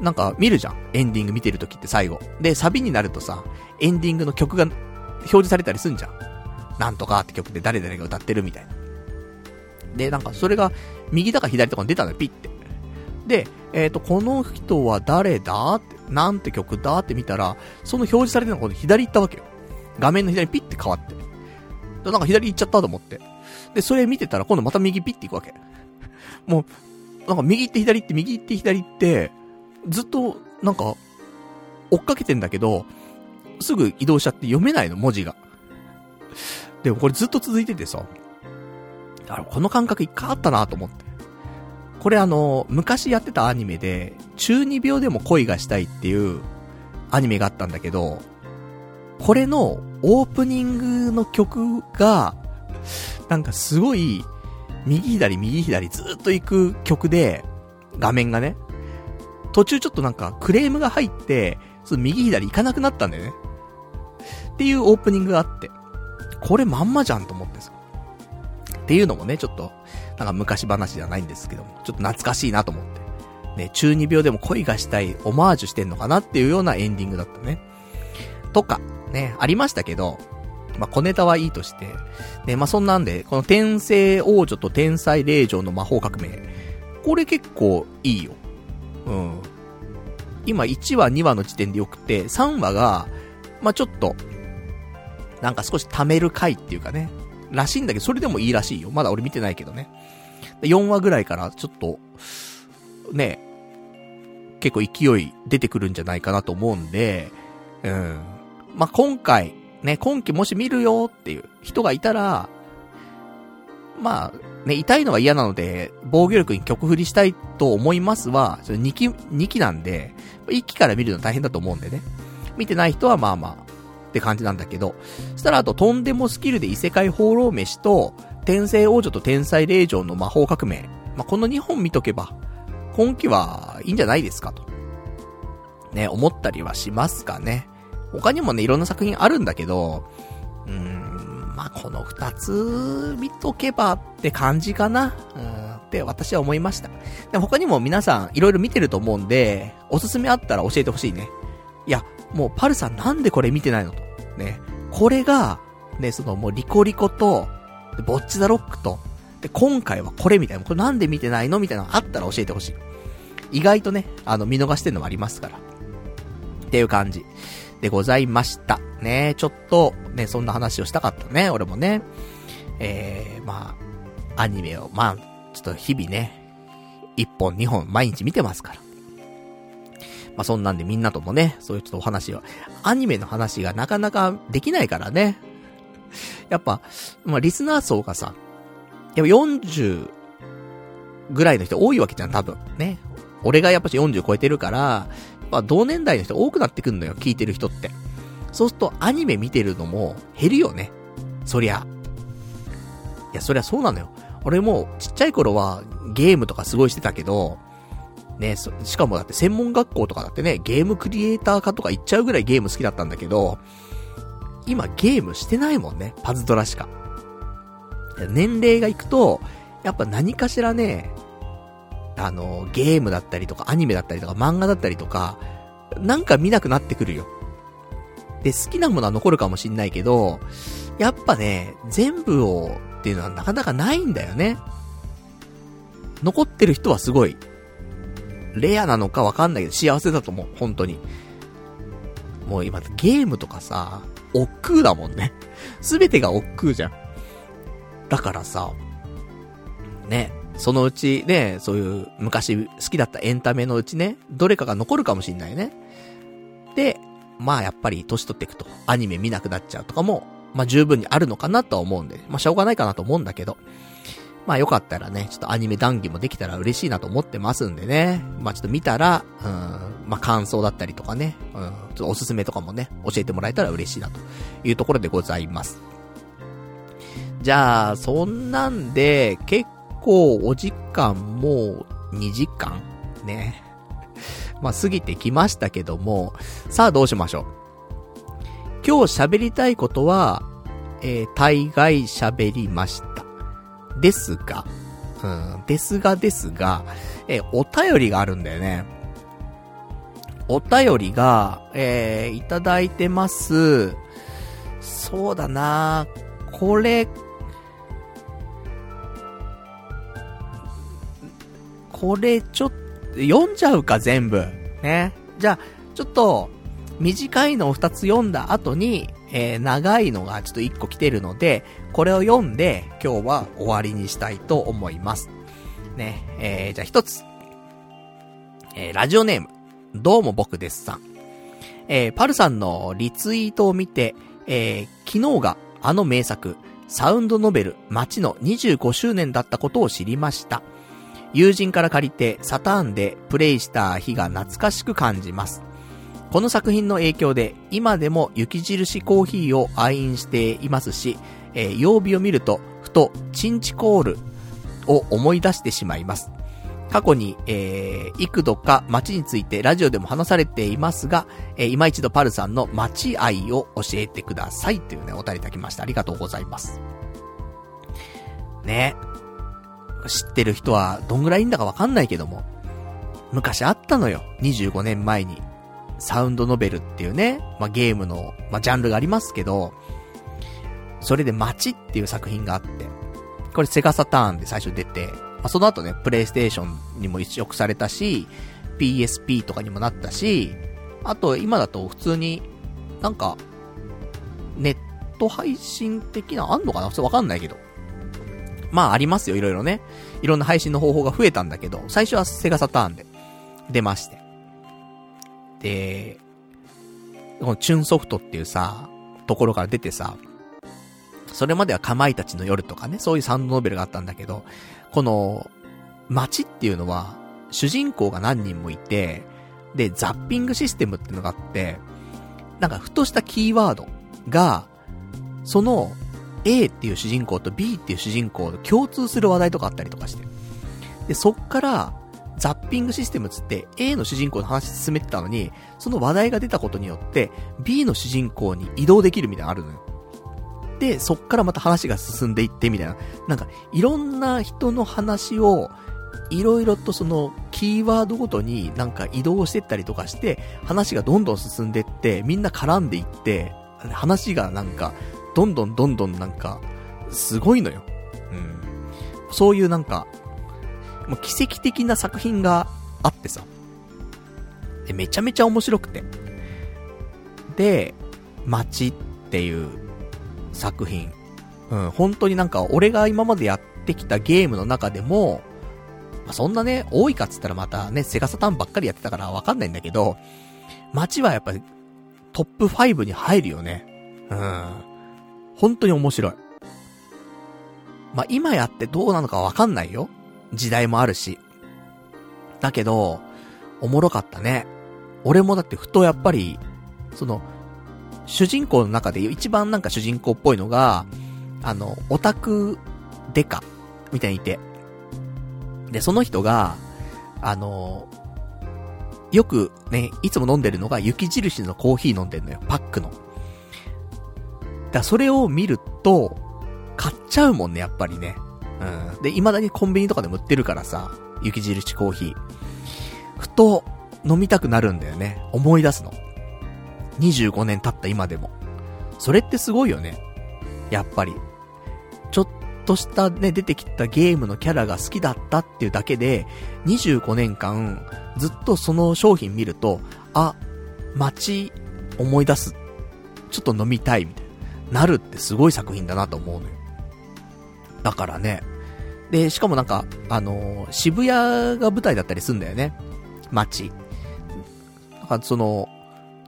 なんか見るじゃん。エンディング見てる時って最後。で、サビになるとさ、エンディングの曲が表示されたりすんじゃん。なんとかって曲で誰々が歌ってるみたいな。で、なんかそれが、右だか左とかに出たのよ、ピッて。で、えっ、と、この人は誰だって、なんて曲だって見たら、その表示されてるのが左行ったわけよ。画面の左にピッて変わって。なんか左行っちゃったと思って。で、それ見てたら今度また右ピッて行くわけ。もう、なんか右行って左行って右行って左行って、ずっと、なんか、追っかけてんだけど、すぐ移動しちゃって読めないの、文字が。でもこれずっと続いててさ、あこの感覚一回あったなと思って。これあの、昔やってたアニメで、中二病でも恋がしたいっていうアニメがあったんだけど、これのオープニングの曲が、なんかすごい、右左右左ずっと行く曲で、画面がね、途中ちょっとなんかクレームが入って、その右左行かなくなったんだよね。っていうオープニングがあって、これまんまじゃんと思ってさ。っていうのもね、ちょっと、なんか昔話じゃないんですけども、ちょっと懐かしいなと思って。ね、中二病でも恋がしたい、オマージュしてんのかなっていうようなエンディングだったね。とか、ね、ありましたけど、まあ、小ネタはいいとして、ね、まあ、そんなんで、この天聖王女と天才霊女の魔法革命、これ結構いいよ。うん。今1話2話の時点でよくて、3話が、まあ、ちょっと、なんか少し貯める回っていうかね、らしいんだけど、それでもいいらしいよ。まだ俺見てないけどね。4話ぐらいからちょっと、ね、結構勢い出てくるんじゃないかなと思うんで、うん。まあ、今回、ね、今期もし見るよっていう人がいたら、まあ、ね、痛いのは嫌なので、防御力に曲振りしたいと思いますは、2期、2期なんで、1期から見るの大変だと思うんでね。見てない人はまあまあ、って感じなんだけど、そしたらあと、とんでもスキルで異世界放浪飯と、天聖王女と天才霊場の魔法革命。まあ、この2本見とけば、今季はいいんじゃないですかと。ね、思ったりはしますかね。他にもね、いろんな作品あるんだけど、うーん、まあ、この2つ見とけばって感じかな。うん、って私は思いました。で他にも皆さんいろいろ見てると思うんで、おすすめあったら教えてほしいね。いや、もうパルさんなんでこれ見てないのと。ね。これが、ね、そのもうリコリコと、ボッチザロックと、で、今回はこれみたいな、これなんで見てないの？みたいなのあったら教えてほしい。意外とね、あの、見逃してるのもありますから。っていう感じでございました。ねちょっと、ね、そんな話をしたかったね、俺もね。えー、まあ、アニメを、まあ、ちょっと日々ね、1本2本毎日見てますから。まあ、そんなんでみんなともね、そういうちょっとお話を、アニメの話がなかなかできないからね。やっぱ、まあ、リスナー層がさ、やっぱ40ぐらいの人多いわけじゃん、多分。ね。俺がやっぱし40超えてるから、やっぱ同年代の人多くなってくんのよ、聞いてる人って。そうするとアニメ見てるのも減るよね。そりゃ。いや、そりゃそうなのよ。俺もちっちゃい頃はゲームとかすごいしてたけど、ね、しかもだって専門学校とかだってね、ゲームクリエイター化とか言っちゃうぐらいゲーム好きだったんだけど、今ゲームしてないもんね、パズドラしか。年齢がいくと、やっぱ何かしらね、あの、ゲームだったりとか、アニメだったりとか、漫画だったりとか、なんか見なくなってくるよ。で、好きなものは残るかもしんないけど、やっぱね、全部をっていうのはなかなかないんだよね。残ってる人はすごい、レアなのかわかんないけど幸せだと思う、本当に。もう今、ゲームとかさ、億劫だもんね。すべてが億劫じゃん。だからさ、ね、そのうちね、そういう昔好きだったエンタメのうちね、どれかが残るかもしんないね。で、まあやっぱり年取っていくとアニメ見なくなっちゃうとかも、まあ十分にあるのかなとは思うんで、まあしょうがないかなと思うんだけど、まあよかったらね、ちょっとアニメ談義もできたら嬉しいなと思ってますんでね。まあちょっと見たら、うん、まあ感想だったりとかね、うん、ちょっとおすすめとかもね、教えてもらえたら嬉しいなというところでございます。じゃあ、そんなんで、結構お時間もう2時間ね。まあ過ぎてきましたけども、さあどうしましょう。今日喋りたいことは、えー、大概喋りました。ですが、うん、ですがですが、え、お便りがあるんだよね。お便りが、えー、いただいてます。そうだなこれ、これちょっ読んじゃうか、全部。ね。じゃあ、ちょっと、短いのを二つ読んだ後に、えー、長いのがちょっと一個来てるので、これを読んで、今日は終わりにしたいと思います。ね。えー、じゃあ一つ。えー、ラジオネーム、どうも僕ですさん。えー、パルさんのリツイートを見て、えー、昨日があの名作、サウンドノベル、街の25周年だったことを知りました。友人から借りてサターンでプレイした日が懐かしく感じます。この作品の影響で今でも雪印コーヒーを愛飲していますし、えー、曜日を見るとふとチンチコールを思い出してしまいます。過去に、えー、幾度か街についてラジオでも話されていますが、えー、今一度パルさんの街愛を教えてくださいというね、お便りいただきました。ありがとうございます。ね。知ってる人はどんぐらいいんだかわかんないけども、昔あったのよ。25年前に。サウンドノベルっていうね、まあ、ゲームの、まあ、ジャンルがありますけど、それで街っていう作品があって、これセガサターンで最初出て、まあ、その後ね、プレイステーションにも一色されたし、PSP とかにもなったし、あと今だと普通に、なんか、ネット配信的な、あんのかな？わかんないけど。まあありますよ、いろいろね。いろんな配信の方法が増えたんだけど、最初はセガサターンで出まして。で、このチュンソフトっていうさ、ところから出てさ、それまではかまいたちの夜とかね、そういうサンドノベルがあったんだけど、この、街っていうのは、主人公が何人もいて、で、ザッピングシステムっていうのがあって、なんかふとしたキーワードが、その A っていう主人公と B っていう主人公と共通する話題とかあったりとかして。で、そっから、ザッピングシステムつって A の主人公の話進めてたのに、その話題が出たことによって B の主人公に移動できるみたいなのあるのよ。で、そっからまた話が進んでいってみたいな。なんか、いろんな人の話を、いろいろとその、キーワードごとになんか移動してったりとかして、話がどんどん進んでいって、みんな絡んでいって、話がなんか、どんどんどんどんなんか、すごいのよ。うん。そういうなんか、もう奇跡的な作品があってさ。で、めちゃめちゃ面白くて。で、街っていう作品。うん、本当になんか俺が今までやってきたゲームの中でも、まあ、そんなね、多いかっつったらまたね、セガサタンばっかりやってたからわかんないんだけど、街はやっぱりトップ5に入るよね。うん。本当に面白い。まあ、今やってどうなのかわかんないよ。時代もあるし。だけど、おもろかったね。俺もだってふとやっぱり、その、主人公の中で一番なんか主人公っぽいのが、あの、オタクデカ、みたいにいて。で、その人が、あの、よくね、いつも飲んでるのが雪印のコーヒー飲んでるのよ。パックの。だそれを見ると、買っちゃうもんね、やっぱりね。うん。で、未だにコンビニとかでも売ってるからさ、雪印コーヒー。ふと、飲みたくなるんだよね。思い出すの。25年経った今でも。それってすごいよね。やっぱり。ちょっとしたね、出てきたゲームのキャラが好きだったっていうだけで、25年間、ずっとその商品見ると、あ、街、思い出す。ちょっと飲みたい、みたいな。なるってすごい作品だなと思うのよ。だからね。で、しかもなんか、あのー、渋谷が舞台だったりすんだよね。街。だからその、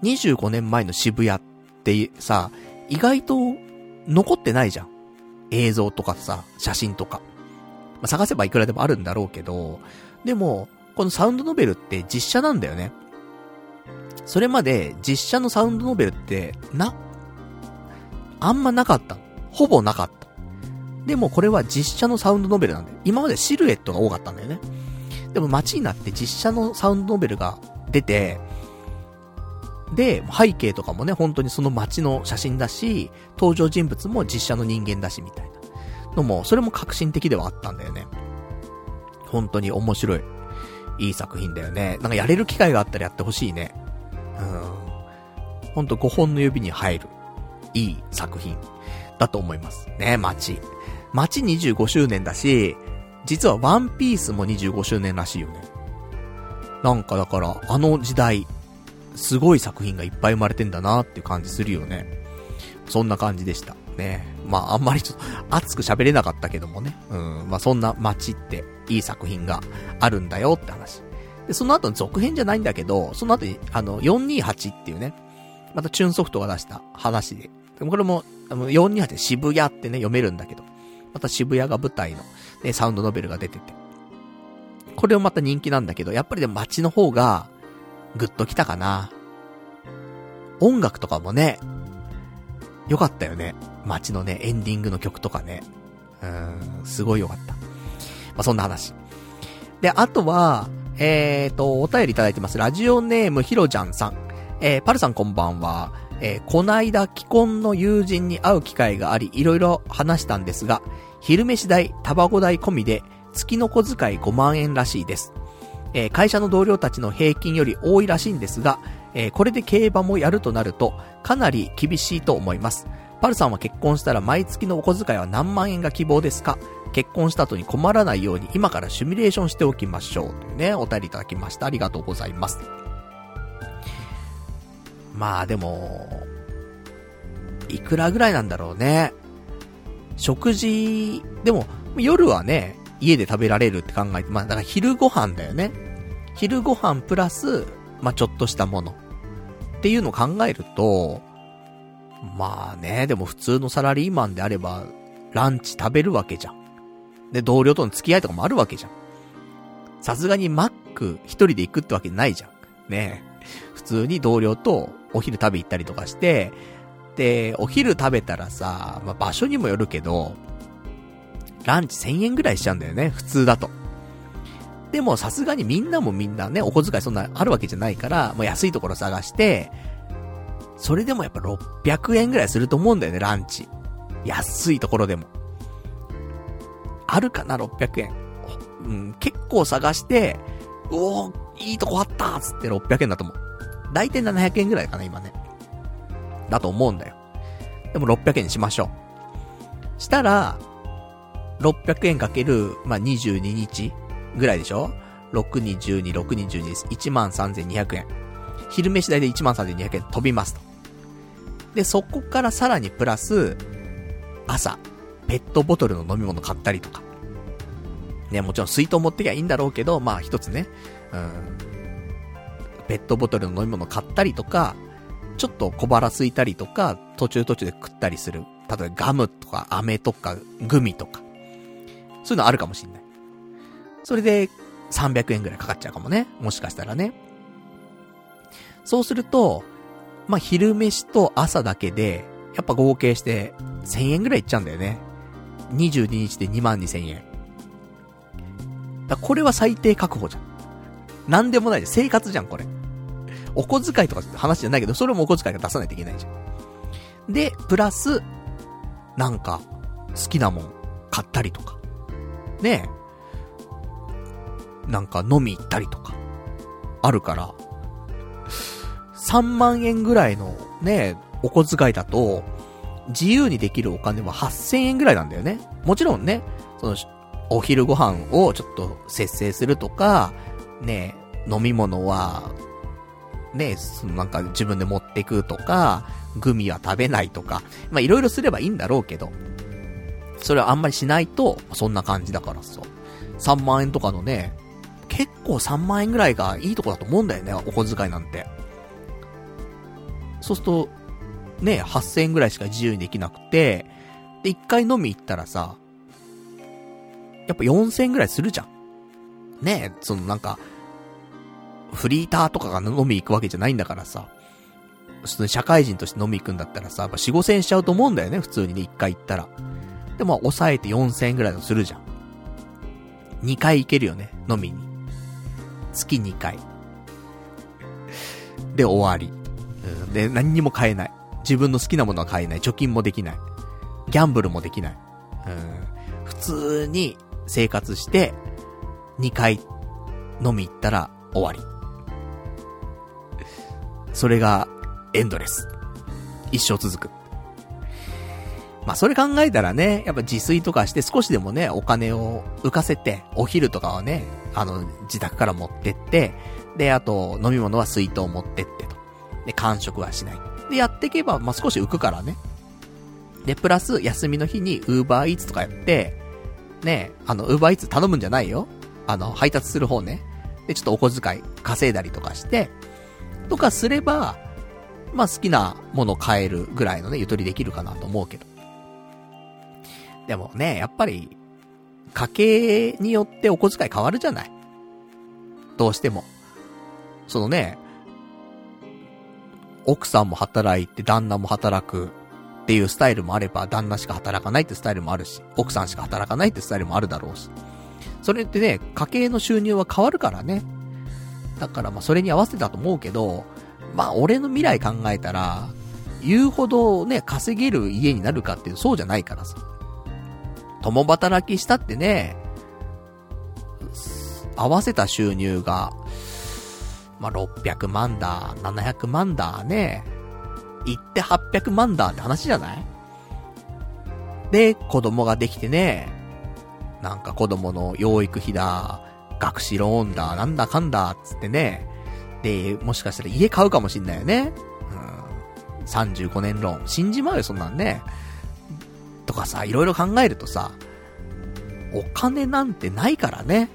25年前の渋谷ってさ、意外と残ってないじゃん。映像とかさ、写真とか。まあ、探せばいくらでもあるんだろうけど、でも、このサウンドノベルって実写なんだよね。それまで実写のサウンドノベルって、な、あんまなかった。ほぼなかった。でもこれは実写のサウンドノベルなんで、今までシルエットが多かったんだよね。でも街になって実写のサウンドノベルが出て、で、背景とかもね、本当にその街の写真だし、登場人物も実写の人間だし、みたいなのも、それも革新的ではあったんだよね。本当に面白い。いい作品だよね。なんかやれる機会があったらやってほしいね。うん。ほんと5本の指に入る。いい作品だと思います。ね、街。街25周年だし、実はワンピースも25周年らしいよね。なんかだから、あの時代、すごい作品がいっぱい生まれてんだなっていう感じするよね。そんな感じでした。ね。まあ、あんまりちょっと熱く喋れなかったけどもね。うん。まあ、そんな街っていい作品があるんだよって話。で、その後の続編じゃないんだけど、その後に、あの、428っていうね、またチューンソフトが出した話で。でもこれも、428渋谷ってね、読めるんだけど、また渋谷が舞台の、ね、サウンドノベルが出てて。これもまた人気なんだけど、やっぱりでも街の方が、ぐっと来たかな。音楽とかもね、良かったよね。街のね、エンディングの曲とかね。うん、すごい良かった。まあ、そんな話。で、あとは、えーと、お便りいただいてます。ラジオネームひろちゃんさん。えー、パルさんこんばんは。えー、こないだ既婚の友人に会う機会があり、いろいろ話したんですが、昼飯代、タバコ代込みで、月の小遣い5万円らしいです。えー、会社の同僚たちの平均より多いらしいんですが、えー、これで競馬もやるとなると、かなり厳しいと思います。パルさんは結婚したら毎月のお小遣いは何万円が希望ですか？結婚した後に困らないように今からシミュレーションしておきましょう。というね、お便りいただきました。ありがとうございます。まあでも、いくらぐらいなんだろうね。食事、でも、夜はね、家で食べられるって考えて、まあだから昼ご飯だよね。昼ご飯プラス、まあちょっとしたもの。っていうのを考えると、まあね、でも普通のサラリーマンであれば、ランチ食べるわけじゃん。で、同僚との付き合いとかもあるわけじゃん。さすがにマック一人で行くってわけないじゃん。ね普通に同僚とお昼食べ行ったりとかして、で、お昼食べたらさ、まあ、場所にもよるけど、ランチ1000円ぐらいしちゃうんだよね、普通だと。でもさすがにみんなもみんなね、お小遣いそんなあるわけじゃないから、もう安いところ探して、それでもやっぱ600円ぐらいすると思うんだよね、ランチ。安いところでも。あるかな、600円。うん、結構探して、おー、いいとこあったっつって600円だと思う。大体700円ぐらいかな、今ね。だと思うんだよ。でも600円にしましょう。したら、600円かける、まあ、22日ぐらいでしょ ?6 に12、6に12です。13,200円。昼飯代で13,200円飛びますと。で、そこからさらにプラス、朝、ペットボトルの飲み物買ったりとか。ね、もちろん水筒持ってきゃいいんだろうけど、まあ一つね、うん、ペットボトルの飲み物買ったりとか、ちょっと小腹空いたりとか、途中途中で食ったりする。例えばガムとか飴とかグミとか。そういうのあるかもしんない。それで300円ぐらいかかっちゃうかもね。もしかしたらね。そうすると、まあ、昼飯と朝だけで、やっぱ合計して1000円ぐらいいっちゃうんだよね。22日で2万2000円。だこれは最低確保じゃん。なんでもないじゃん。生活じゃん、これ。お小遣いとか話じゃないけど、それもお小遣いが出さないといけないじゃん。で、プラス、なんか、好きなもん買ったりとか。ねえ。なんか飲み行ったりとか。あるから、3万円ぐらいのね、お小遣いだと、自由にできるお金は8000円ぐらいなんだよね。もちろんね、その、お昼ご飯をちょっと節制するとか、ね、飲み物は、ね、そのなんか自分で持ってくとか、グミは食べないとか、まあいろいろすればいいんだろうけど、それはあんまりしないと、そんな感じだからさ。3万円とかのね、結構3万円ぐらいがいいとこだと思うんだよね、お小遣いなんて。そうすると、ね、8000円ぐらいしか自由にできなくて、で、一回飲み行ったらさ、やっぱ4000円ぐらいするじゃん。ねそのなんか、フリーターとかが飲み行くわけじゃないんだからさ、社会人として飲み行くんだったらさ、やっぱ4、5000しちゃうと思うんだよね、普通にね、一回行ったら。でも、抑えて4000円ぐらいのするじゃん。2回行けるよね、飲みに。月2回。で、終わり。うん、で、何にも買えない。自分の好きなものは買えない。貯金もできない。ギャンブルもできない。うん、普通に生活して、2回飲み行ったら終わり。それがエンドレス。一生続く。まあ、それ考えたらね、やっぱ自炊とかして少しでもね、お金を浮かせて、お昼とかはね、あの、自宅から持ってって、で、あと、飲み物は水筒持ってってと。で、完食はしない。で、やっていけば、まあ、少し浮くからね。で、プラス、休みの日に、ウーバーイーツとかやって、ね、あの、ウーバーイーツ頼むんじゃないよ。あの、配達する方ね。で、ちょっとお小遣い稼いだりとかして、とかすれば、まあ好きなもの買えるぐらいのね、ゆとりできるかなと思うけど。でもね、やっぱり、家計によってお小遣い変わるじゃないどうしても。そのね、奥さんも働いて、旦那も働くっていうスタイルもあれば、旦那しか働かないってスタイルもあるし、奥さんしか働かないってスタイルもあるだろうし。それってね、家計の収入は変わるからね。だからまあそれに合わせたと思うけど、まあ俺の未来考えたら、言うほどね、稼げる家になるかっていうそうじゃないからさ。共働きしたってね、合わせた収入が、まあ、600万だ、700万だね、行って800万だって話じゃない？で、子供ができてね、なんか子供の養育費だ、学士ローンだ、なんだかんだ、つってね。で、もしかしたら家買うかもしんないよね。うん。35年ローン。信じまうよ、そんなんね。とかさ、いろいろ考えるとさ、お金なんてないからね。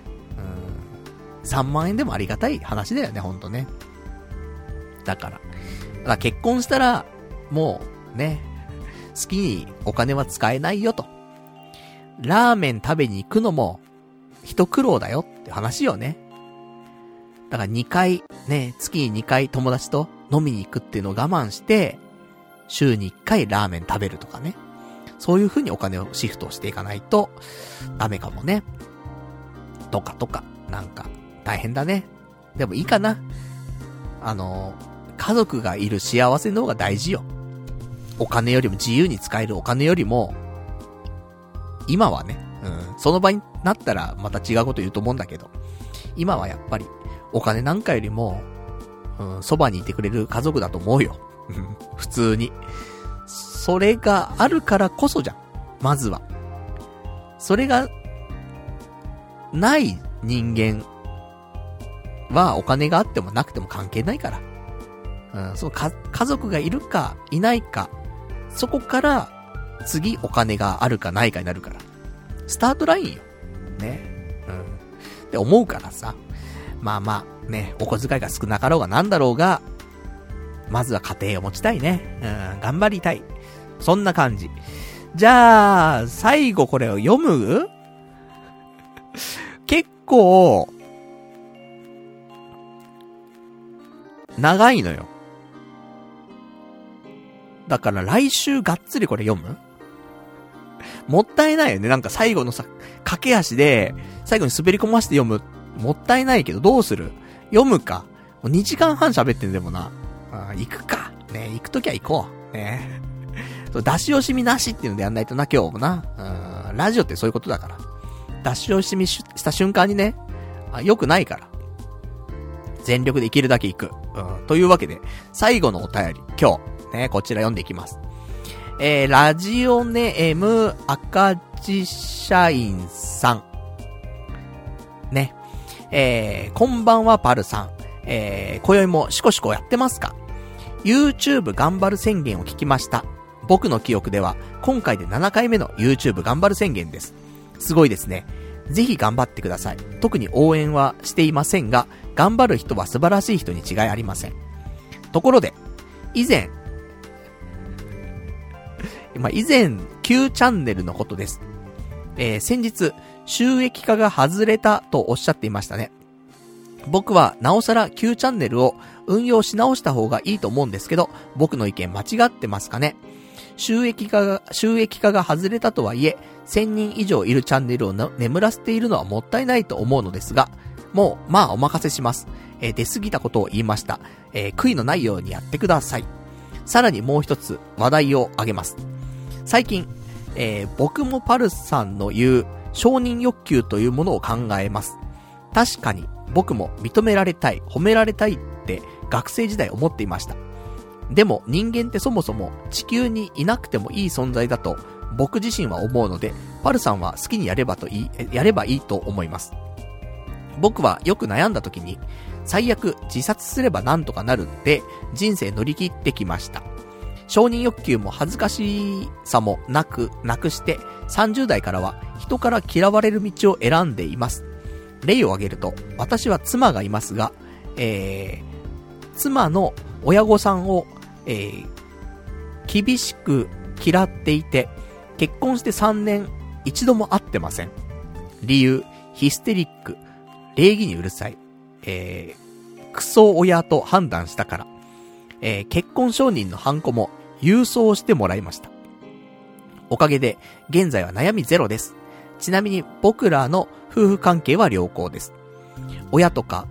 うん。3万円でもありがたい話だよね、ほんとね。だから。だから結婚したら、もう、ね、好きにお金は使えないよと。ラーメン食べに行くのも、一苦労だよ話よね。だから2回、ね、月に2回友達と飲みに行くっていうのを我慢して、週に1回ラーメン食べるとかね。そういう風にお金をシフトしていかないと、ダメかもね。とかとか、なんか、大変だね。でもいいかな。あの、家族がいる幸せの方が大事よ。お金よりも自由に使えるお金よりも、今はね、うん、その場になったらまた違うこと言うと思うんだけど、今はやっぱり、お金なんかよりも、うん、そばにいてくれる家族だと思うよ。普通に。それがあるからこそじゃん。まずは。それが、ない人間はお金があってもなくても関係ないから。うん、そのか、家族がいるかいないか、そこから次お金があるかないかになるから。スタートラインよ。ね。うん。って思うからさ。まあまあ、ね、お小遣いが少なかろうがなんだろうが、まずは家庭を持ちたいね。うん、頑張りたい。そんな感じ。じゃあ、最後これを読む？<laughs> 結構、長いのよ。だから来週がっつりこれ読む？もったいないよね。なんか最後のさ、駆け足で、最後に滑り込ませて読む。もったいないけど、どうする？読むか。もう2時間半喋ってんでもな。あ行くか。ね行くときは行こう。ね <laughs> そう出し惜しみなしっていうのでやんないとな、今日もな。うん、ラジオってそういうことだから。出し惜しみした瞬間にね、あ、良くないから。全力で生きるだけ行く。うん、というわけで、最後のお便り、今日、ね、こちら読んでいきます。えー、ラジオネーム、赤字社員さん。ね。えー、こんばんは、パルさん。えー、今宵もシコシコやってますか ?YouTube 頑張る宣言を聞きました。僕の記憶では、今回で7回目の YouTube 頑張る宣言です。すごいですね。ぜひ頑張ってください。特に応援はしていませんが、頑張る人は素晴らしい人に違いありません。ところで、以前、まあ、以前、Q チャンネルのことです。えー、先日、収益化が外れたとおっしゃっていましたね。僕は、なおさら Q チャンネルを運用し直した方がいいと思うんですけど、僕の意見間違ってますかね収益化が、収益化が外れたとはいえ、1000人以上いるチャンネルを眠らせているのはもったいないと思うのですが、もう、まあお任せします。えー、出過ぎたことを言いました。えー、悔いのないようにやってください。さらにもう一つ話題をあげます。最近、えー、僕もパルスさんの言う承認欲求というものを考えます。確かに僕も認められたい、褒められたいって学生時代思っていました。でも人間ってそもそも地球にいなくてもいい存在だと僕自身は思うので、パルさんは好きにやればといい、やればいいと思います。僕はよく悩んだ時に、最悪自殺すればなんとかなるって人生乗り切ってきました。承認欲求も恥ずかしさもなく、なくして、30代からは人から嫌われる道を選んでいます。例を挙げると、私は妻がいますが、えー、妻の親御さんを、えー、厳しく嫌っていて、結婚して3年、一度も会ってません。理由、ヒステリック、礼儀にうるさい、えー、クソ親と判断したから、えー、結婚承認のハンコも郵送してもらいました。おかげで、現在は悩みゼロです。ちなみに僕らの夫婦関係は良好です。親とか、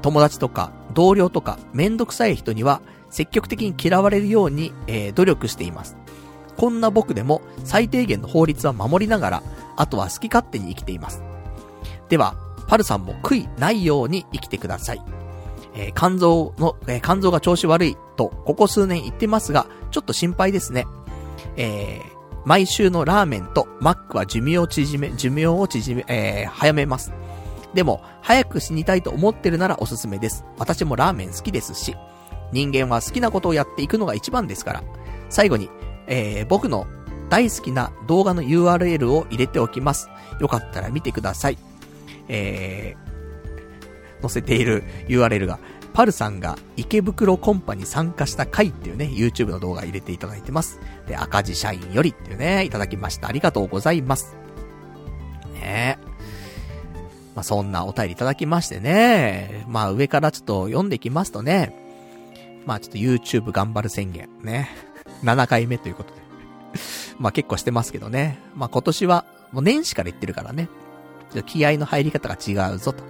友達とか、同僚とか、めんどくさい人には、積極的に嫌われるように、えー、努力しています。こんな僕でも、最低限の法律は守りながら、あとは好き勝手に生きています。では、パルさんも悔いないように生きてください。えー、肝臓の、えー、肝臓が調子悪いと、ここ数年言ってますが、ちょっと心配ですね。えー、毎週のラーメンとマックは寿命を縮め、寿命を縮め、えー、早めます。でも、早く死にたいと思ってるならおすすめです。私もラーメン好きですし、人間は好きなことをやっていくのが一番ですから。最後に、えー、僕の大好きな動画の URL を入れておきます。よかったら見てください。えー、載せている URL が、パルさんが池袋コンパに参加した回っていうね、YouTube の動画入れていただいてます。で、赤字社員よりっていうね、いただきました。ありがとうございます。ねえ。まあ、そんなお便りいただきましてね。まあ、上からちょっと読んでいきますとね。まあ、ちょっと YouTube 頑張る宣言。ね。<laughs> 7回目ということで。まあ、結構してますけどね。まあ、今年は、もう年始から言ってるからね。気合の入り方が違うぞ、と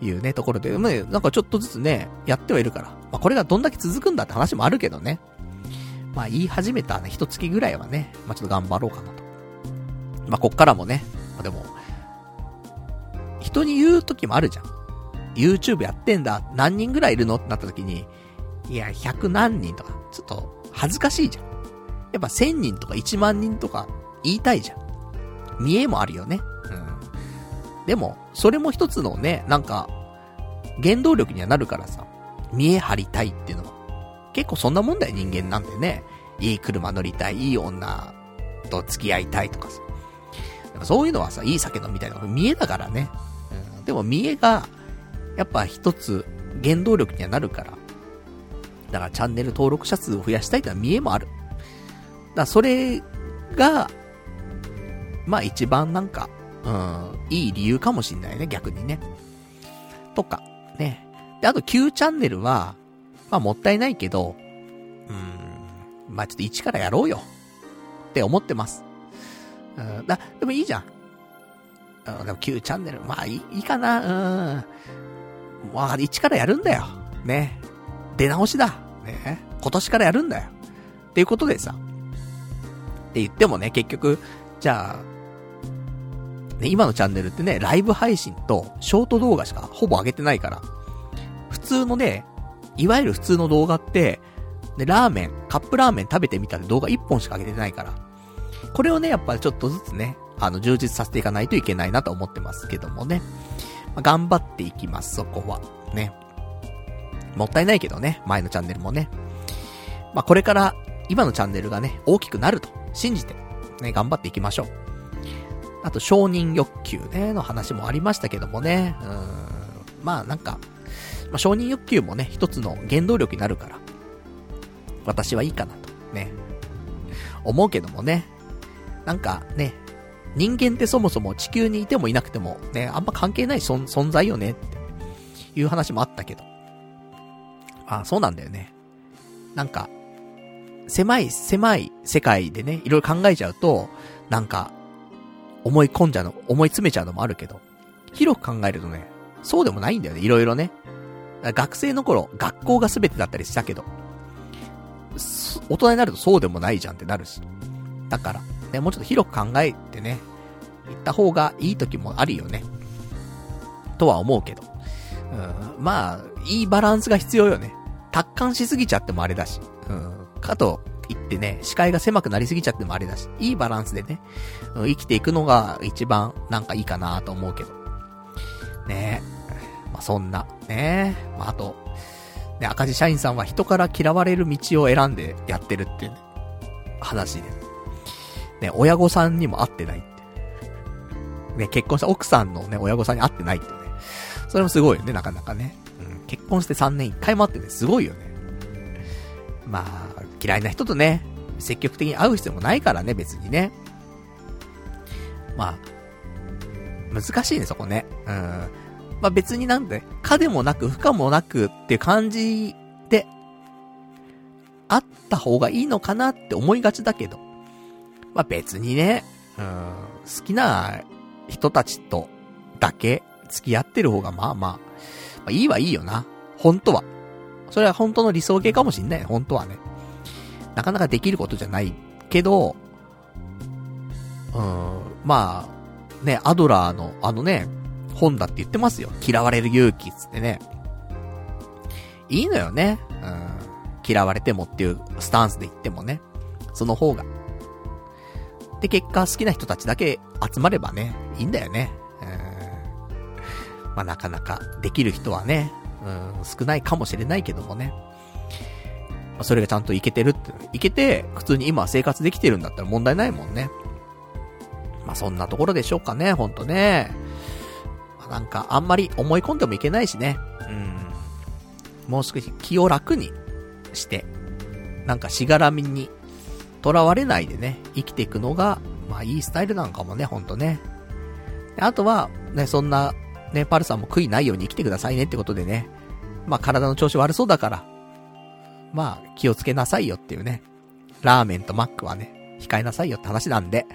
いうね、ところで、まあ、なんかちょっとずつね、やってはいるから。まあ、これがどんだけ続くんだって話もあるけどね。まあ、言い始めたね、一月ぐらいはね、まあ、ちょっと頑張ろうかなと。まあ、こっからもね、まあ、でも、人に言う時もあるじゃん。YouTube やってんだ、何人ぐらいいるのってなった時に、いや、100何人とか、ちょっと恥ずかしいじゃん。やっぱ1000人とか1万人とか言いたいじゃん。見えもあるよね。うん。でも、それも一つのね、なんか、原動力にはなるからさ、見え張りたいっていうのは。結構そんなもんだよ、人間なんでね。いい車乗りたい、いい女と付き合いたいとかさ。そういうのはさ、いい酒飲みたいな見えだからね。うん。でも見えが、やっぱ一つ原動力にはなるから。だからチャンネル登録者数を増やしたいってのは見えもある。だからそれが、まあ一番なんか、うん、いい理由かもしんないね、逆にね。とか、ね。で、あと9チャンネルは、まあもったいないけど、うん、まあちょっと1からやろうよ。って思ってます。うん、だ、でもいいじゃん。うん、でも9チャンネル、まあいいいいかな、うん。まあ1からやるんだよ。ね。出直しだ。ね。今年からやるんだよ。っていうことでさ。って言ってもね、結局、じゃあ、ね、今のチャンネルってね、ライブ配信とショート動画しかほぼ上げてないから、普通のね、いわゆる普通の動画って、ね、ラーメン、カップラーメン食べてみたって動画1本しか上げてないから、これをね、やっぱりちょっとずつね、あの、充実させていかないといけないなと思ってますけどもね。まあ、頑張っていきます、そこは。ね。もったいないけどね、前のチャンネルもね。まあ、これから今のチャンネルがね、大きくなると信じて、ね、頑張っていきましょう。あと、承認欲求ね、の話もありましたけどもね、うん、まあなんか、まあ、承認欲求もね、一つの原動力になるから、私はいいかなと、ね、思うけどもね、なんかね、人間ってそもそも地球にいてもいなくてもね、あんま関係ない存在よねっていう話もあったけど、あ、そうなんだよね。なんか、狭い、狭い世界でね、いろいろ考えちゃうと、なんか、思い込んじゃうの、思い詰めちゃうのもあるけど、広く考えるとね、そうでもないんだよね、いろいろね。学生の頃、学校が全てだったりしたけど、大人になるとそうでもないじゃんってなるし。だから、ね、もうちょっと広く考えてね、行った方がいい時もあるよね。とは思うけど。うん、まあ、いいバランスが必要よね。達観しすぎちゃってもあれだし。うん。かと言ってね、視界が狭くなりすぎちゃってもあれだし。いいバランスでね、生きていくのが一番なんかいいかなと思うけど。ねまあ、そんな、ね。まあ、あと、ね、赤字社員さんは人から嫌われる道を選んでやってるっていうね、話で。ね、親御さんにも会ってないって。ね、結婚した奥さんのね、親御さんに会ってないってね。それもすごいよね、なかなかね。うん、結婚して3年1回も会ってね、すごいよね。まあ、嫌いな人とね、積極的に会う必要もないからね、別にね。まあ、難しいね、そこね。うん。まあ別になんで、かでもなく不可もなくっていう感じで、あった方がいいのかなって思いがちだけど。まあ別にね、うん、好きな人たちとだけ付き合ってる方がまあまあ、まあいいはいいよな。本当は。それは本当の理想形かもしんない。本当はね。なかなかできることじゃないけど、うん、まあ、ね、アドラーのあのね、本だって言ってますよ。嫌われる勇気つってね。いいのよね。うん。嫌われてもっていうスタンスで言ってもね。その方が。で、結果好きな人たちだけ集まればね、いいんだよね。うん。まあ、なかなかできる人はね、うん、少ないかもしれないけどもね。まあ、それがちゃんといけてるって、いけて、普通に今生活できてるんだったら問題ないもんね。まあ、そんなところでしょうかね、ほんとね。まあ、なんか、あんまり思い込んでもいけないしね。うん。もう少し気を楽にして、なんかしがらみに囚われないでね、生きていくのが、まあいいスタイルなのかもね、ほんとね。あとは、ね、そんな、ね、パルさんも悔いないように生きてくださいねってことでね。まあ体の調子悪そうだから、まあ気をつけなさいよっていうね。ラーメンとマックはね、控えなさいよって話なんで。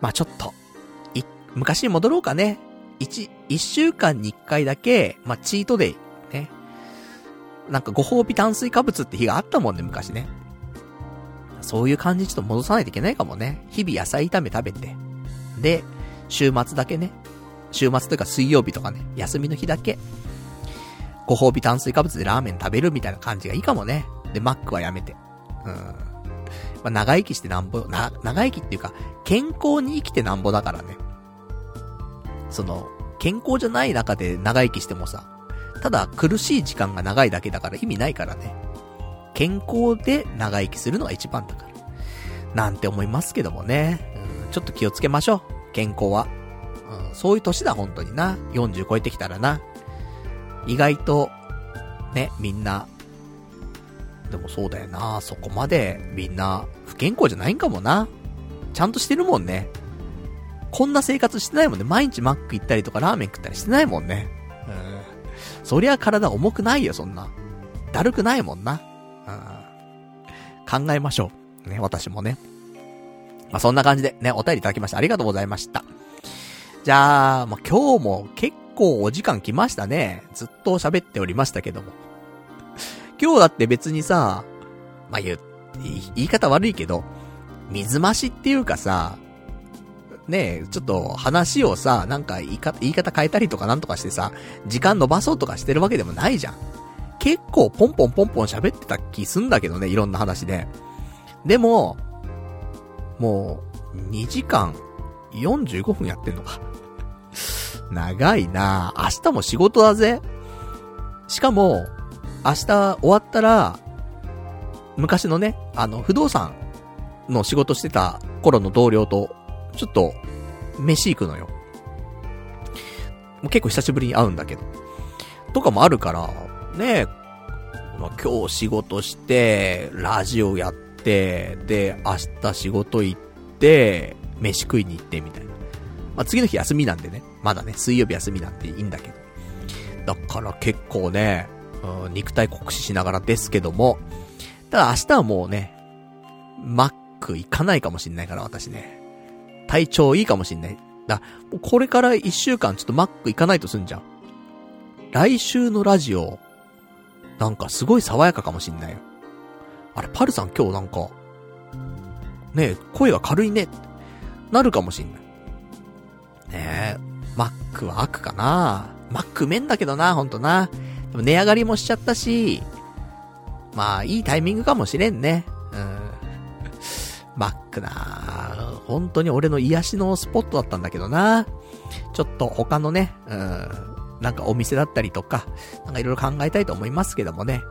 まあちょっと、い、昔に戻ろうかね。一、一週間に一回だけ、まあチートデイ、ね。なんかご褒美炭水化物って日があったもんね、昔ね。そういう感じちょっと戻さないといけないかもね。日々野菜炒め食べて。で、週末だけね。週末というか水曜日とかね、休みの日だけ、ご褒美炭水化物でラーメン食べるみたいな感じがいいかもね。で、マックはやめて。うん。まあ、長生きしてなんぼ、な、長生きっていうか、健康に生きてなんぼだからね。その、健康じゃない中で長生きしてもさ、ただ苦しい時間が長いだけだから意味ないからね。健康で長生きするのが一番だから。なんて思いますけどもね。うん、ちょっと気をつけましょう。健康は。うん、そういう年だ、本当にな。40超えてきたらな。意外と、ね、みんな、でもそうだよな。そこまでみんな不健康じゃないんかもな。ちゃんとしてるもんね。こんな生活してないもんね。毎日マック行ったりとかラーメン食ったりしてないもんね。うん。そりゃ体重くないよ、そんな。だるくないもんな。うん考えましょう。ね、私もね。まあ、そんな感じでね、お便りいただきました。ありがとうございました。じゃあ、まあ、今日も結構お時間来ましたね。ずっと喋っておりましたけども。<laughs> 今日だって別にさ、まあ、言、言い方悪いけど、水増しっていうかさ、ねえ、ちょっと話をさ、なんか言い方、言い方変えたりとかなんとかしてさ、時間伸ばそうとかしてるわけでもないじゃん。結構ポンポンポンポン喋ってた気すんだけどね、いろんな話で。でも、もう、2時間45分やってんのか。長いな明日も仕事だぜ。しかも、明日終わったら、昔のね、あの、不動産の仕事してた頃の同僚と、ちょっと、飯行くのよ。もう結構久しぶりに会うんだけど。とかもあるから、ねまあ、今日仕事して、ラジオやって、で、明日仕事行って、飯食いに行ってみたいな。まあ、次の日休みなんでね。まだね、水曜日休みなんていいんだけど。だから結構ね、うん、肉体酷使しながらですけども、ただ明日はもうね、マック行かないかもしんないから、私ね。体調いいかもしんない。だ、これから一週間ちょっとマック行かないとすんじゃん。来週のラジオ、なんかすごい爽やかかもしんないよ。あれ、パルさん今日なんか、ねえ、声が軽いね、なるかもしんない。ねえ、マックは悪かなマックうめんだけどな、ほんとな。でも値上がりもしちゃったし、まあ、いいタイミングかもしれんね。うん。マックな本当に俺の癒しのスポットだったんだけどな。ちょっと他のね、うん、なんかお店だったりとか、なんかいろいろ考えたいと思いますけどもね。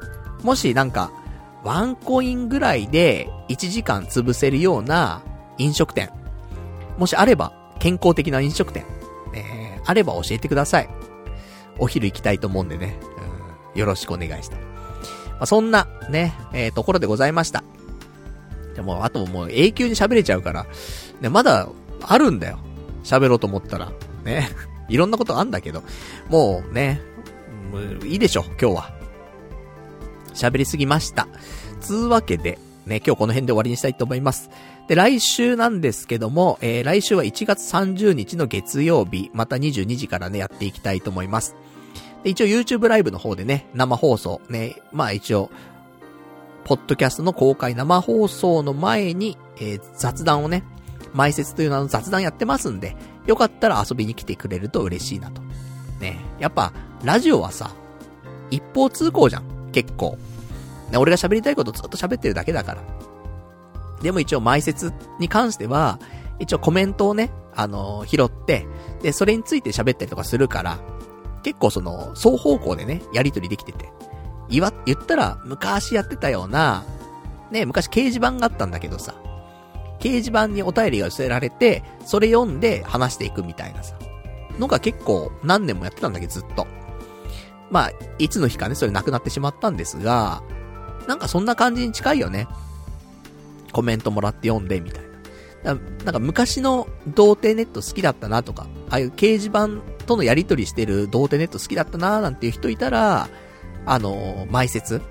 もしなんか、ワンコインぐらいで1時間潰せるような飲食店。もしあれば、健康的な飲食店。あれば教えてください。お昼行きたいと思うんでね。うん、よろしくお願いした。まあ、そんな、ね、えー、ところでございました。でも、あともう永久に喋れちゃうから、ね、まだ、あるんだよ。喋ろうと思ったら。ね。<laughs> いろんなことあんだけど、もうね、もういいでしょ、今日は。喋りすぎました。つうわけで、ね、今日この辺で終わりにしたいと思います。で、来週なんですけども、えー、来週は1月30日の月曜日、また22時からね、やっていきたいと思います。で、一応 YouTube ライブの方でね、生放送、ね、まあ一応、ポッドキャストの公開生放送の前に、えー、雑談をね、埋設という名の雑談やってますんで、よかったら遊びに来てくれると嬉しいなと。ね、やっぱ、ラジオはさ、一方通行じゃん、結構。ね、俺が喋りたいことずっと喋ってるだけだから。でも一応埋設に関しては、一応コメントをね、あのー、拾って、で、それについて喋ったりとかするから、結構その、双方向でね、やりとりできてて。言わ、言ったら、昔やってたような、ね、昔掲示板があったんだけどさ、掲示板にお便りが寄せられて、それ読んで話していくみたいなさ、のが結構何年もやってたんだけどずっと。まあ、いつの日かね、それなくなってしまったんですが、なんかそんな感じに近いよね。コメントもらって読んで、みたいな。なんか昔の童貞ネット好きだったなとか、ああいう掲示板とのやりとりしてる童貞ネット好きだったななんていう人いたら、あのー、埋設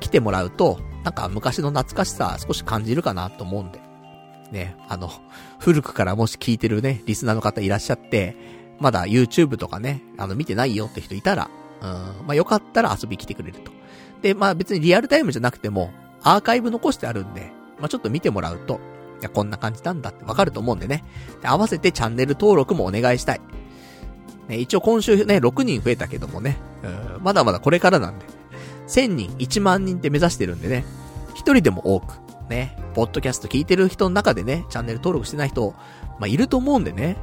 来てもらうと、なんか昔の懐かしさ少し感じるかなと思うんで。ね、あの、古くからもし聞いてるね、リスナーの方いらっしゃって、まだ YouTube とかね、あの見てないよって人いたら、うん、まあよかったら遊び来てくれると。で、まあ別にリアルタイムじゃなくても、アーカイブ残してあるんで、まあちょっと見てもらうと、いや、こんな感じなんだってわかると思うんでね。で、合わせてチャンネル登録もお願いしたい。ね、一応今週ね、6人増えたけどもね、うん、まだまだこれからなんで。1000人、1万人って目指してるんでね、一人でも多く、ね、ポッドキャスト聞いてる人の中でね、チャンネル登録してない人、まあ、いると思うんでね。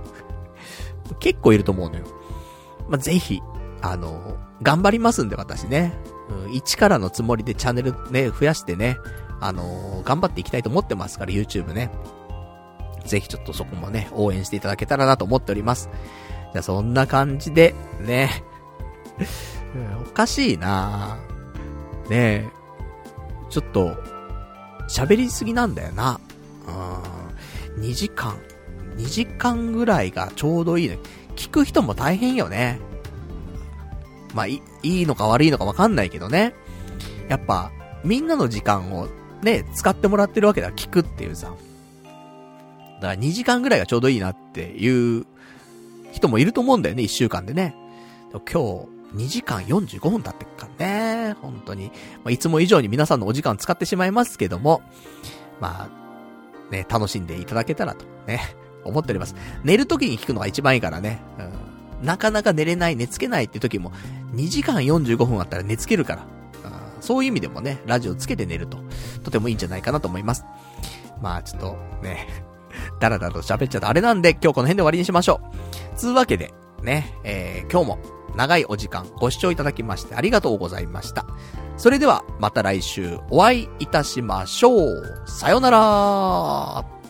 結構いると思うのよ。まあ、ぜひ、あの、頑張りますんで私ね。うん、一からのつもりでチャンネルね、増やしてね、あのー、頑張っていきたいと思ってますから、YouTube ね。ぜひちょっとそこもね、応援していただけたらなと思っております。じゃあそんな感じで、ね。<laughs> おかしいなねえ。ちょっと、喋りすぎなんだよな。うん。2時間。2時間ぐらいがちょうどいいね。聞く人も大変よね。まあ、い、いいのか悪いのかわかんないけどね。やっぱ、みんなの時間をね、使ってもらってるわけだ。聞くっていうさ。だから2時間ぐらいがちょうどいいなっていう人もいると思うんだよね、1週間でね。今日、2時間45分経ってっからね。本当に。まあ、いつも以上に皆さんのお時間使ってしまいますけども、まあ、ね、楽しんでいただけたらと、ね、<laughs> 思っております。寝る時に聞くのが一番いいからね。うん。なかなか寝れない、寝つけないって時も、2時間45分あったら寝つけるから。そういう意味でもね、ラジオつけて寝ると、とてもいいんじゃないかなと思います。まあ、ちょっと、ね、だらだらと喋っちゃうとあれなんで、今日この辺で終わりにしましょう。つうわけで、ね、えー、今日も長いお時間ご視聴いただきましてありがとうございました。それでは、また来週お会いいたしましょう。さよなら